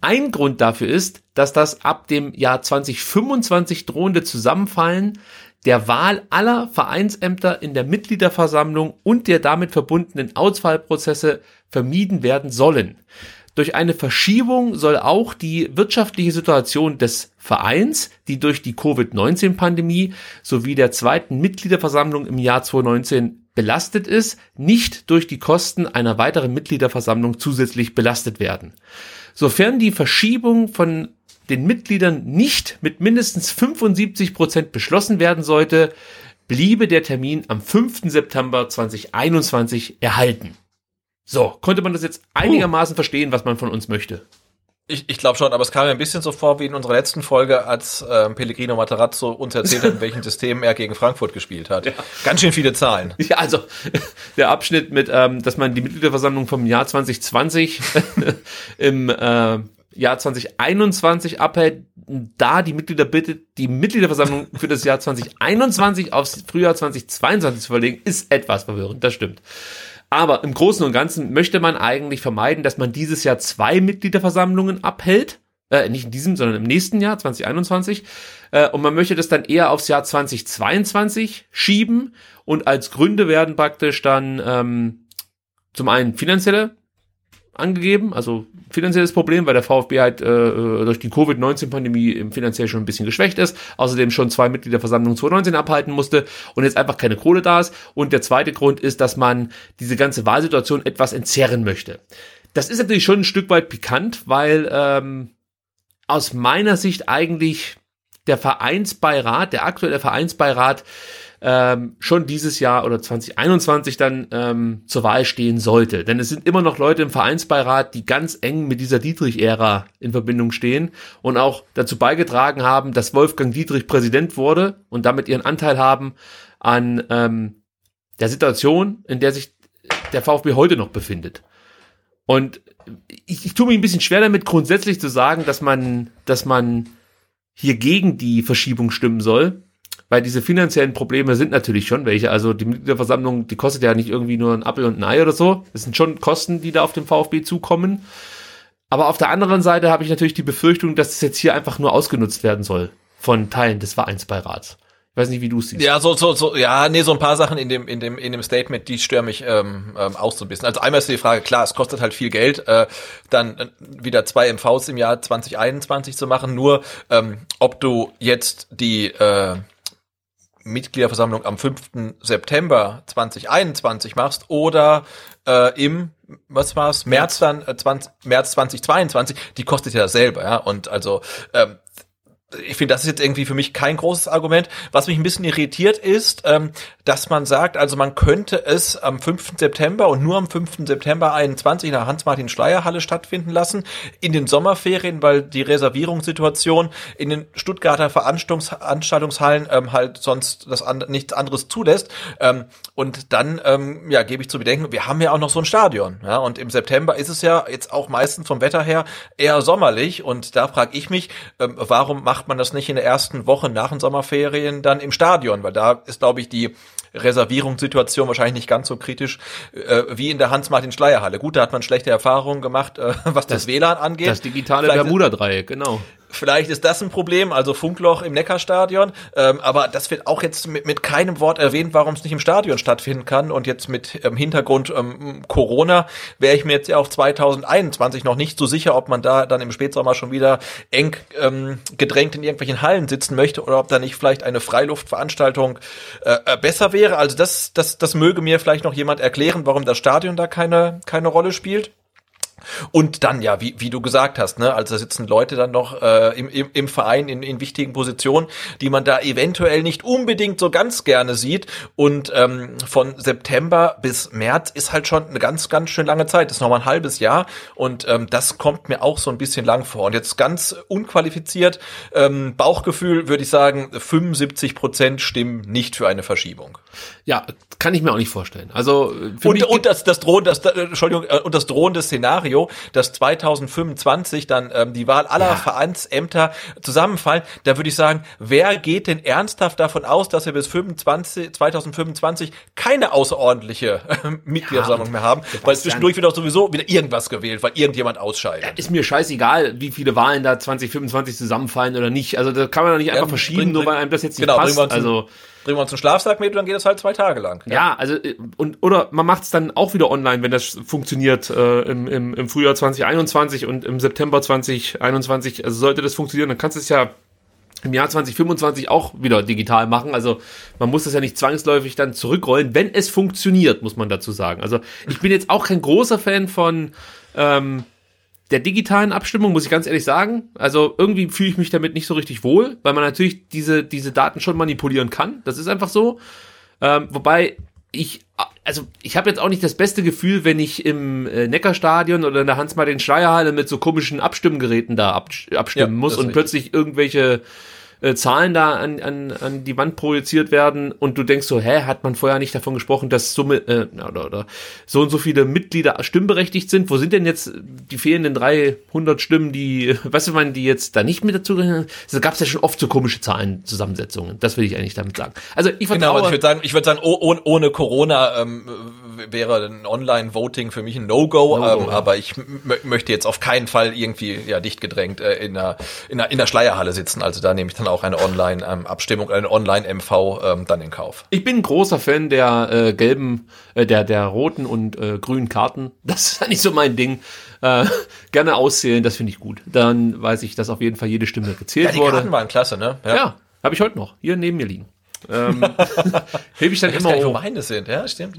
Ein Grund dafür ist, dass das ab dem Jahr 2025 drohende Zusammenfallen der Wahl aller Vereinsämter in der Mitgliederversammlung und der damit verbundenen Auswahlprozesse vermieden werden sollen. Durch eine Verschiebung soll auch die wirtschaftliche Situation des Vereins, die durch die Covid-19-Pandemie sowie der zweiten Mitgliederversammlung im Jahr 2019 belastet ist, nicht durch die Kosten einer weiteren Mitgliederversammlung zusätzlich belastet werden. Sofern die Verschiebung von den Mitgliedern nicht mit mindestens 75 Prozent beschlossen werden sollte, bliebe der Termin am 5. September 2021 erhalten. So, konnte man das jetzt einigermaßen verstehen, was man von uns möchte? Ich, ich glaube schon, aber es kam mir ein bisschen so vor wie in unserer letzten Folge, als ähm, Pellegrino Materazzo uns erzählt hat, in welchem System er gegen Frankfurt gespielt hat. Ganz schön viele Zahlen. Ja, also der Abschnitt mit, ähm, dass man die Mitgliederversammlung vom Jahr 2020 im äh, Jahr 2021 abhält, da die Mitglieder bittet, die Mitgliederversammlung für das Jahr 2021 aufs Frühjahr 2022 zu verlegen, ist etwas verwirrend, das stimmt. Aber im Großen und Ganzen möchte man eigentlich vermeiden, dass man dieses Jahr zwei Mitgliederversammlungen abhält. Äh, nicht in diesem, sondern im nächsten Jahr, 2021. Äh, und man möchte das dann eher aufs Jahr 2022 schieben. Und als Gründe werden praktisch dann ähm, zum einen finanzielle angegeben, also finanzielles Problem, weil der VfB halt äh, durch die Covid-19-Pandemie finanziell schon ein bisschen geschwächt ist, außerdem schon zwei Mitgliederversammlungen 2019 abhalten musste und jetzt einfach keine Kohle da ist. Und der zweite Grund ist, dass man diese ganze Wahlsituation etwas entzerren möchte. Das ist natürlich schon ein Stück weit pikant, weil ähm, aus meiner Sicht eigentlich der Vereinsbeirat, der aktuelle Vereinsbeirat, ähm, schon dieses Jahr oder 2021 dann ähm, zur Wahl stehen sollte. Denn es sind immer noch Leute im Vereinsbeirat, die ganz eng mit dieser Dietrich-Ära in Verbindung stehen und auch dazu beigetragen haben, dass Wolfgang Dietrich Präsident wurde und damit ihren Anteil haben an ähm, der Situation, in der sich der VfB heute noch befindet. Und ich, ich tue mich ein bisschen schwer damit, grundsätzlich zu sagen, dass man, dass man hier gegen die Verschiebung stimmen soll, weil diese finanziellen Probleme sind natürlich schon welche. Also die Mitgliederversammlung, die kostet ja nicht irgendwie nur ein Apfel und ein Ei oder so. Das sind schon Kosten, die da auf dem VfB zukommen. Aber auf der anderen Seite habe ich natürlich die Befürchtung, dass es jetzt hier einfach nur ausgenutzt werden soll von Teilen des Vereinsbeirats. Ich weiß nicht, wie du es siehst. Ja, so, so, so, ja, nee, so ein paar Sachen in dem, in dem, in dem Statement, die stören mich ähm, ähm, auch so ein bisschen. Also einmal ist die Frage, klar, es kostet halt viel Geld, äh, dann äh, wieder zwei MVs im Jahr 2021 zu machen, nur ähm, ob du jetzt die äh, Mitgliederversammlung am 5. September 2021 machst oder äh, im was war's? März dann äh, 20, März 2022 die kostet ja selber ja. Und also ähm, ich finde, das ist jetzt irgendwie für mich kein großes Argument. Was mich ein bisschen irritiert ist, ähm, dass man sagt, also man könnte es am 5. September und nur am 5. September 21 in der Hans-Martin-Schleier-Halle stattfinden lassen, in den Sommerferien, weil die Reservierungssituation in den Stuttgarter Veranstaltungshallen ähm, halt sonst das an, nichts anderes zulässt. Ähm, und dann, ähm, ja, gebe ich zu bedenken, wir haben ja auch noch so ein Stadion. Ja, und im September ist es ja jetzt auch meistens vom Wetter her eher sommerlich. Und da frage ich mich, ähm, warum macht macht man das nicht in der ersten Woche nach den Sommerferien dann im Stadion, weil da ist, glaube ich, die Reservierungssituation wahrscheinlich nicht ganz so kritisch äh, wie in der Hans-Martin-Schleier-Halle. Gut, da hat man schlechte Erfahrungen gemacht, äh, was das, das WLAN angeht. Das digitale Bermuda-Dreieck, genau. Vielleicht ist das ein Problem, also Funkloch im Neckarstadion, ähm, aber das wird auch jetzt mit, mit keinem Wort erwähnt, warum es nicht im Stadion stattfinden kann. Und jetzt mit ähm, Hintergrund ähm, Corona wäre ich mir jetzt ja auch 2021 noch nicht so sicher, ob man da dann im Spätsommer schon wieder eng ähm, gedrängt in irgendwelchen Hallen sitzen möchte oder ob da nicht vielleicht eine Freiluftveranstaltung äh, äh, besser wäre. Also das, das, das möge mir vielleicht noch jemand erklären, warum das Stadion da keine, keine Rolle spielt. Und dann, ja, wie, wie du gesagt hast, ne, also da sitzen Leute dann noch äh, im, im, im Verein in, in wichtigen Positionen, die man da eventuell nicht unbedingt so ganz gerne sieht. Und ähm, von September bis März ist halt schon eine ganz, ganz schön lange Zeit. Das ist nochmal ein halbes Jahr. Und ähm, das kommt mir auch so ein bisschen lang vor. Und jetzt ganz unqualifiziert, ähm, Bauchgefühl würde ich sagen, 75 Prozent stimmen nicht für eine Verschiebung. Ja, kann ich mir auch nicht vorstellen. Also und, und das, das drohende, das, Entschuldigung, äh, und das drohende Szenario, dass 2025 dann ähm, die Wahl aller ja. Vereinsämter zusammenfallen, da würde ich sagen, wer geht denn ernsthaft davon aus, dass wir bis 25, 2025 keine außerordentliche äh, Mitgliederversammlung ja, mehr haben, weil zwischendurch wird auch sowieso wieder irgendwas gewählt, weil irgendjemand ausscheidet. Ja, ist mir scheißegal, wie viele Wahlen da 2025 zusammenfallen oder nicht. Also da kann man doch nicht einfach verschieben, bring, nur weil einem das jetzt nicht genau, passt. Also bringen wir uns einen Schlafsack mit und dann geht das halt zwei Tage lang. Ja, ja also äh, und oder man macht es dann auch wieder online, wenn das funktioniert äh, im, im, im Frühjahr 2021 und im September 2021. Also sollte das funktionieren, dann kannst du es ja im Jahr 2025 auch wieder digital machen. Also man muss das ja nicht zwangsläufig dann zurückrollen, wenn es funktioniert, muss man dazu sagen. Also ich bin jetzt auch kein großer Fan von ähm, der digitalen Abstimmung, muss ich ganz ehrlich sagen. Also irgendwie fühle ich mich damit nicht so richtig wohl, weil man natürlich diese, diese Daten schon manipulieren kann. Das ist einfach so. Ähm, wobei ich, also ich habe jetzt auch nicht das beste Gefühl, wenn ich im äh, Neckarstadion oder in der Hans-Martin-Schleierhalle mit so komischen Abstimmgeräten da abstimmen ja, muss und plötzlich irgendwelche äh, Zahlen da an, an, an die Wand projiziert werden und du denkst so, hä, hat man vorher nicht davon gesprochen, dass so, äh, oder, oder so und so viele Mitglieder stimmberechtigt sind? Wo sind denn jetzt die fehlenden 300 Stimmen, die, was man, die jetzt da nicht mit dazu gehören? Da gab es ja schon oft so komische Zahlenzusammensetzungen. Das will ich eigentlich damit sagen. Also ich vertraue, genau, also ich würde sagen, ich würde sagen, oh, oh, ohne Corona ähm, wäre ein Online-Voting für mich ein No-Go, no ähm, aber ich möchte jetzt auf keinen Fall irgendwie ja dicht gedrängt äh, in, einer, in, einer, in der Schleierhalle sitzen. Also da nehme ich dann auch eine Online-Abstimmung, eine Online-MV ähm, dann in Kauf. Ich bin ein großer Fan der äh, gelben, äh, der, der roten und äh, grünen Karten. Das ist eigentlich so mein Ding. Äh, gerne auszählen, das finde ich gut. Dann weiß ich, dass auf jeden Fall jede Stimme gezählt ja, die wurde. Die Karten waren klasse, ne? Ja, ja habe ich heute noch hier neben mir liegen ähm, hebe ich dann ich immer gar nicht, wo meine sind, ja, stimmt.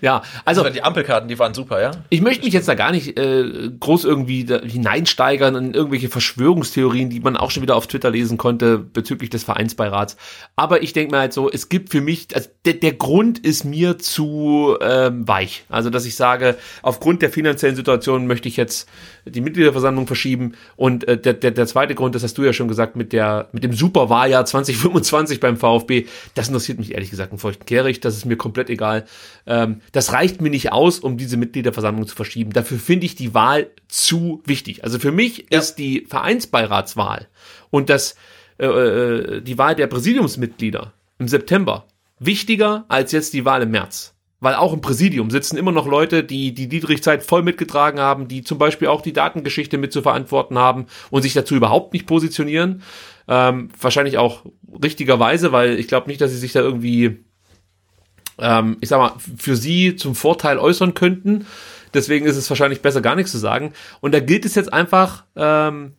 ja, also die Ampelkarten, die waren super, ja. Ich möchte mich jetzt da gar nicht äh, groß irgendwie hineinsteigern in irgendwelche Verschwörungstheorien, die man auch schon wieder auf Twitter lesen konnte bezüglich des Vereinsbeirats. Aber ich denke mir halt so, es gibt für mich, also der, der Grund ist mir zu ähm, weich. Also dass ich sage, aufgrund der finanziellen Situation möchte ich jetzt die Mitgliederversammlung verschieben. Und äh, der, der, der zweite Grund, das hast du ja schon gesagt, mit der mit dem Superwahljahr 2025 beim VfB, das interessiert mich ehrlich gesagt einen feuchten Kehricht, das ist mir komplett egal. Ähm, das reicht mir nicht aus, um diese Mitgliederversammlung zu verschieben. Dafür finde ich die Wahl zu wichtig. Also für mich ja. ist die Vereinsbeiratswahl und das äh, äh die Wahl der Präsidiumsmitglieder im September wichtiger als jetzt die Wahl im März. Weil auch im Präsidium sitzen immer noch Leute, die die Dietrich-Zeit voll mitgetragen haben, die zum Beispiel auch die Datengeschichte mit zu verantworten haben und sich dazu überhaupt nicht positionieren. Ähm, wahrscheinlich auch richtigerweise, weil ich glaube nicht, dass sie sich da irgendwie, ähm, ich sag mal, für sie zum Vorteil äußern könnten. Deswegen ist es wahrscheinlich besser, gar nichts zu sagen. Und da gilt es jetzt einfach, ähm,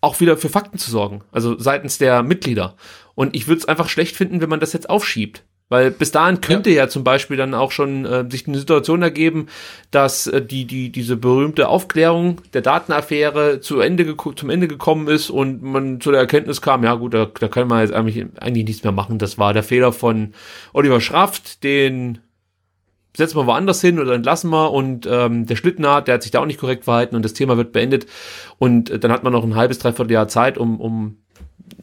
auch wieder für Fakten zu sorgen, also seitens der Mitglieder. Und ich würde es einfach schlecht finden, wenn man das jetzt aufschiebt. Weil bis dahin könnte ja, ja zum Beispiel dann auch schon äh, sich eine Situation ergeben, dass äh, die, die, diese berühmte Aufklärung der Datenaffäre zu Ende zum Ende gekommen ist und man zu der Erkenntnis kam, ja gut, da, da kann man jetzt eigentlich, eigentlich nichts mehr machen. Das war der Fehler von Oliver Schraft, den setzen wir woanders hin oder entlassen wir und ähm, der Schlittner, der hat sich da auch nicht korrekt verhalten und das Thema wird beendet und äh, dann hat man noch ein halbes, dreiviertel Jahr Zeit, um, um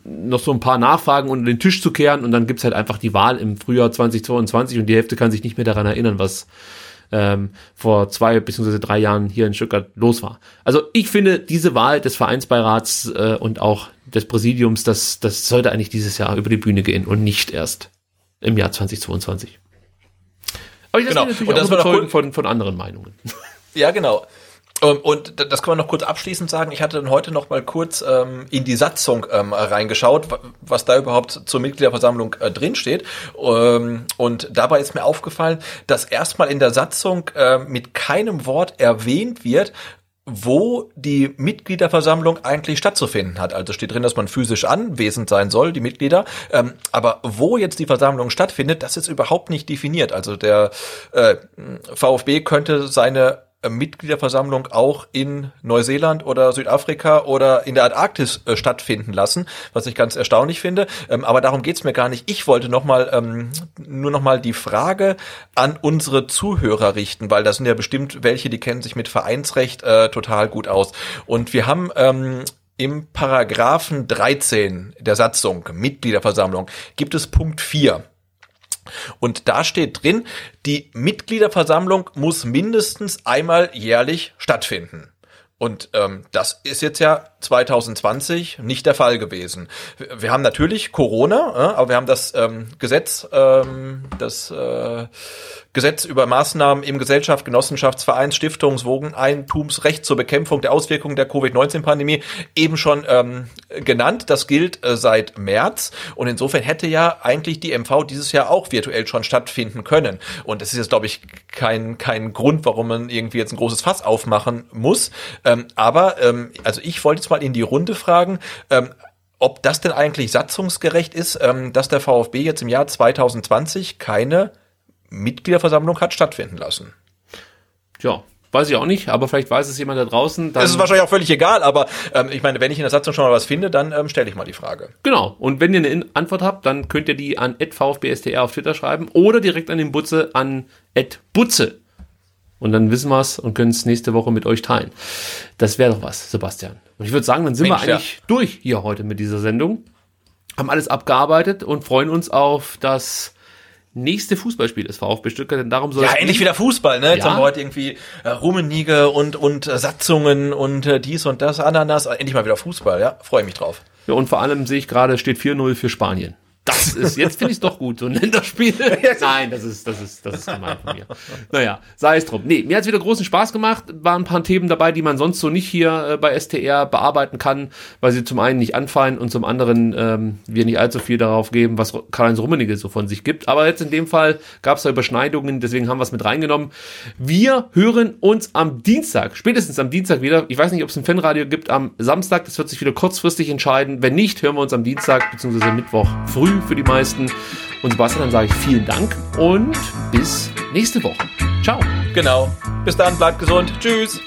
noch so ein paar Nachfragen unter den Tisch zu kehren und dann gibt's halt einfach die Wahl im Frühjahr 2022 und die Hälfte kann sich nicht mehr daran erinnern, was ähm, vor zwei bzw. drei Jahren hier in Stuttgart los war. Also ich finde, diese Wahl des Vereinsbeirats äh, und auch des Präsidiums, das, das sollte eigentlich dieses Jahr über die Bühne gehen und nicht erst im Jahr 2022. Aber ich lasse genau. mich natürlich und das auch überzeugen von, von anderen Meinungen. Ja, genau. Ähm, und das kann man noch kurz abschließend sagen. Ich hatte dann heute noch mal kurz ähm, in die Satzung ähm, reingeschaut, was da überhaupt zur Mitgliederversammlung äh, drinsteht. Ähm, und dabei ist mir aufgefallen, dass erstmal in der Satzung äh, mit keinem Wort erwähnt wird, wo die Mitgliederversammlung eigentlich stattzufinden hat. Also steht drin, dass man physisch anwesend sein soll, die Mitglieder. Ähm, aber wo jetzt die Versammlung stattfindet, das ist überhaupt nicht definiert. Also der äh, VfB könnte seine Mitgliederversammlung auch in Neuseeland oder Südafrika oder in der Antarktis äh, stattfinden lassen, was ich ganz erstaunlich finde. Ähm, aber darum geht's mir gar nicht. Ich wollte noch mal, ähm, nur noch mal die Frage an unsere Zuhörer richten, weil da sind ja bestimmt welche, die kennen sich mit Vereinsrecht äh, total gut aus. Und wir haben ähm, im Paragraphen 13 der Satzung Mitgliederversammlung gibt es Punkt 4. Und da steht drin, die Mitgliederversammlung muss mindestens einmal jährlich stattfinden. Und ähm, das ist jetzt ja 2020 nicht der Fall gewesen. Wir haben natürlich Corona, äh, aber wir haben das ähm, Gesetz, ähm, das äh, Gesetz über Maßnahmen im Gesellschaft, Genossenschafts-, Vereins-, Stiftungs-, Wogeneigentumsrecht zur Bekämpfung der Auswirkungen der Covid-19-Pandemie eben schon ähm, genannt. Das gilt äh, seit März und insofern hätte ja eigentlich die MV dieses Jahr auch virtuell schon stattfinden können. Und es ist jetzt, glaube ich, kein, kein Grund, warum man irgendwie jetzt ein großes Fass aufmachen muss. Ähm, aber ähm, also ich wollte jetzt mal in die Runde fragen, ähm, ob das denn eigentlich satzungsgerecht ist, ähm, dass der VfB jetzt im Jahr 2020 keine Mitgliederversammlung hat stattfinden lassen. Tja, weiß ich auch nicht, aber vielleicht weiß es jemand da draußen. das ist wahrscheinlich auch völlig egal, aber ähm, ich meine, wenn ich in der Satzung schon mal was finde, dann ähm, stelle ich mal die Frage. Genau, und wenn ihr eine Antwort habt, dann könnt ihr die an vfbstr auf Twitter schreiben oder direkt an den Butze an Butze. Und dann wissen wir es und können es nächste Woche mit euch teilen. Das wäre doch was, Sebastian. Und ich würde sagen, dann sind Mensch, wir eigentlich ja. durch hier heute mit dieser Sendung. Haben alles abgearbeitet und freuen uns auf das nächste Fußballspiel des VfB Stuttgart, denn darum soll Ja, endlich wieder Fußball, ne? Jetzt ja. haben wir heute irgendwie äh, Rummenige und, und äh, Satzungen und äh, dies und das, Ananas. Endlich mal wieder Fußball, ja? Freue mich drauf. Ja, und vor allem sehe ich gerade, steht 4-0 für Spanien. Das ist, jetzt finde ich es doch gut, so ein Länderspiel. Nein, das ist, das ist, das ist gemein von mir. Naja, sei es drum. Nee, mir hat es wieder großen Spaß gemacht. Waren ein paar Themen dabei, die man sonst so nicht hier äh, bei STR bearbeiten kann, weil sie zum einen nicht anfallen und zum anderen ähm, wir nicht allzu viel darauf geben, was Karl-Heinz Rummenigge so von sich gibt. Aber jetzt in dem Fall gab es da Überschneidungen, deswegen haben wir es mit reingenommen. Wir hören uns am Dienstag, spätestens am Dienstag wieder. Ich weiß nicht, ob es ein Fanradio gibt am Samstag. Das wird sich wieder kurzfristig entscheiden. Wenn nicht, hören wir uns am Dienstag bzw. Mittwoch für die meisten. Und Sebastian, dann sage ich vielen Dank und bis nächste Woche. Ciao. Genau. Bis dann, bleibt gesund. Tschüss.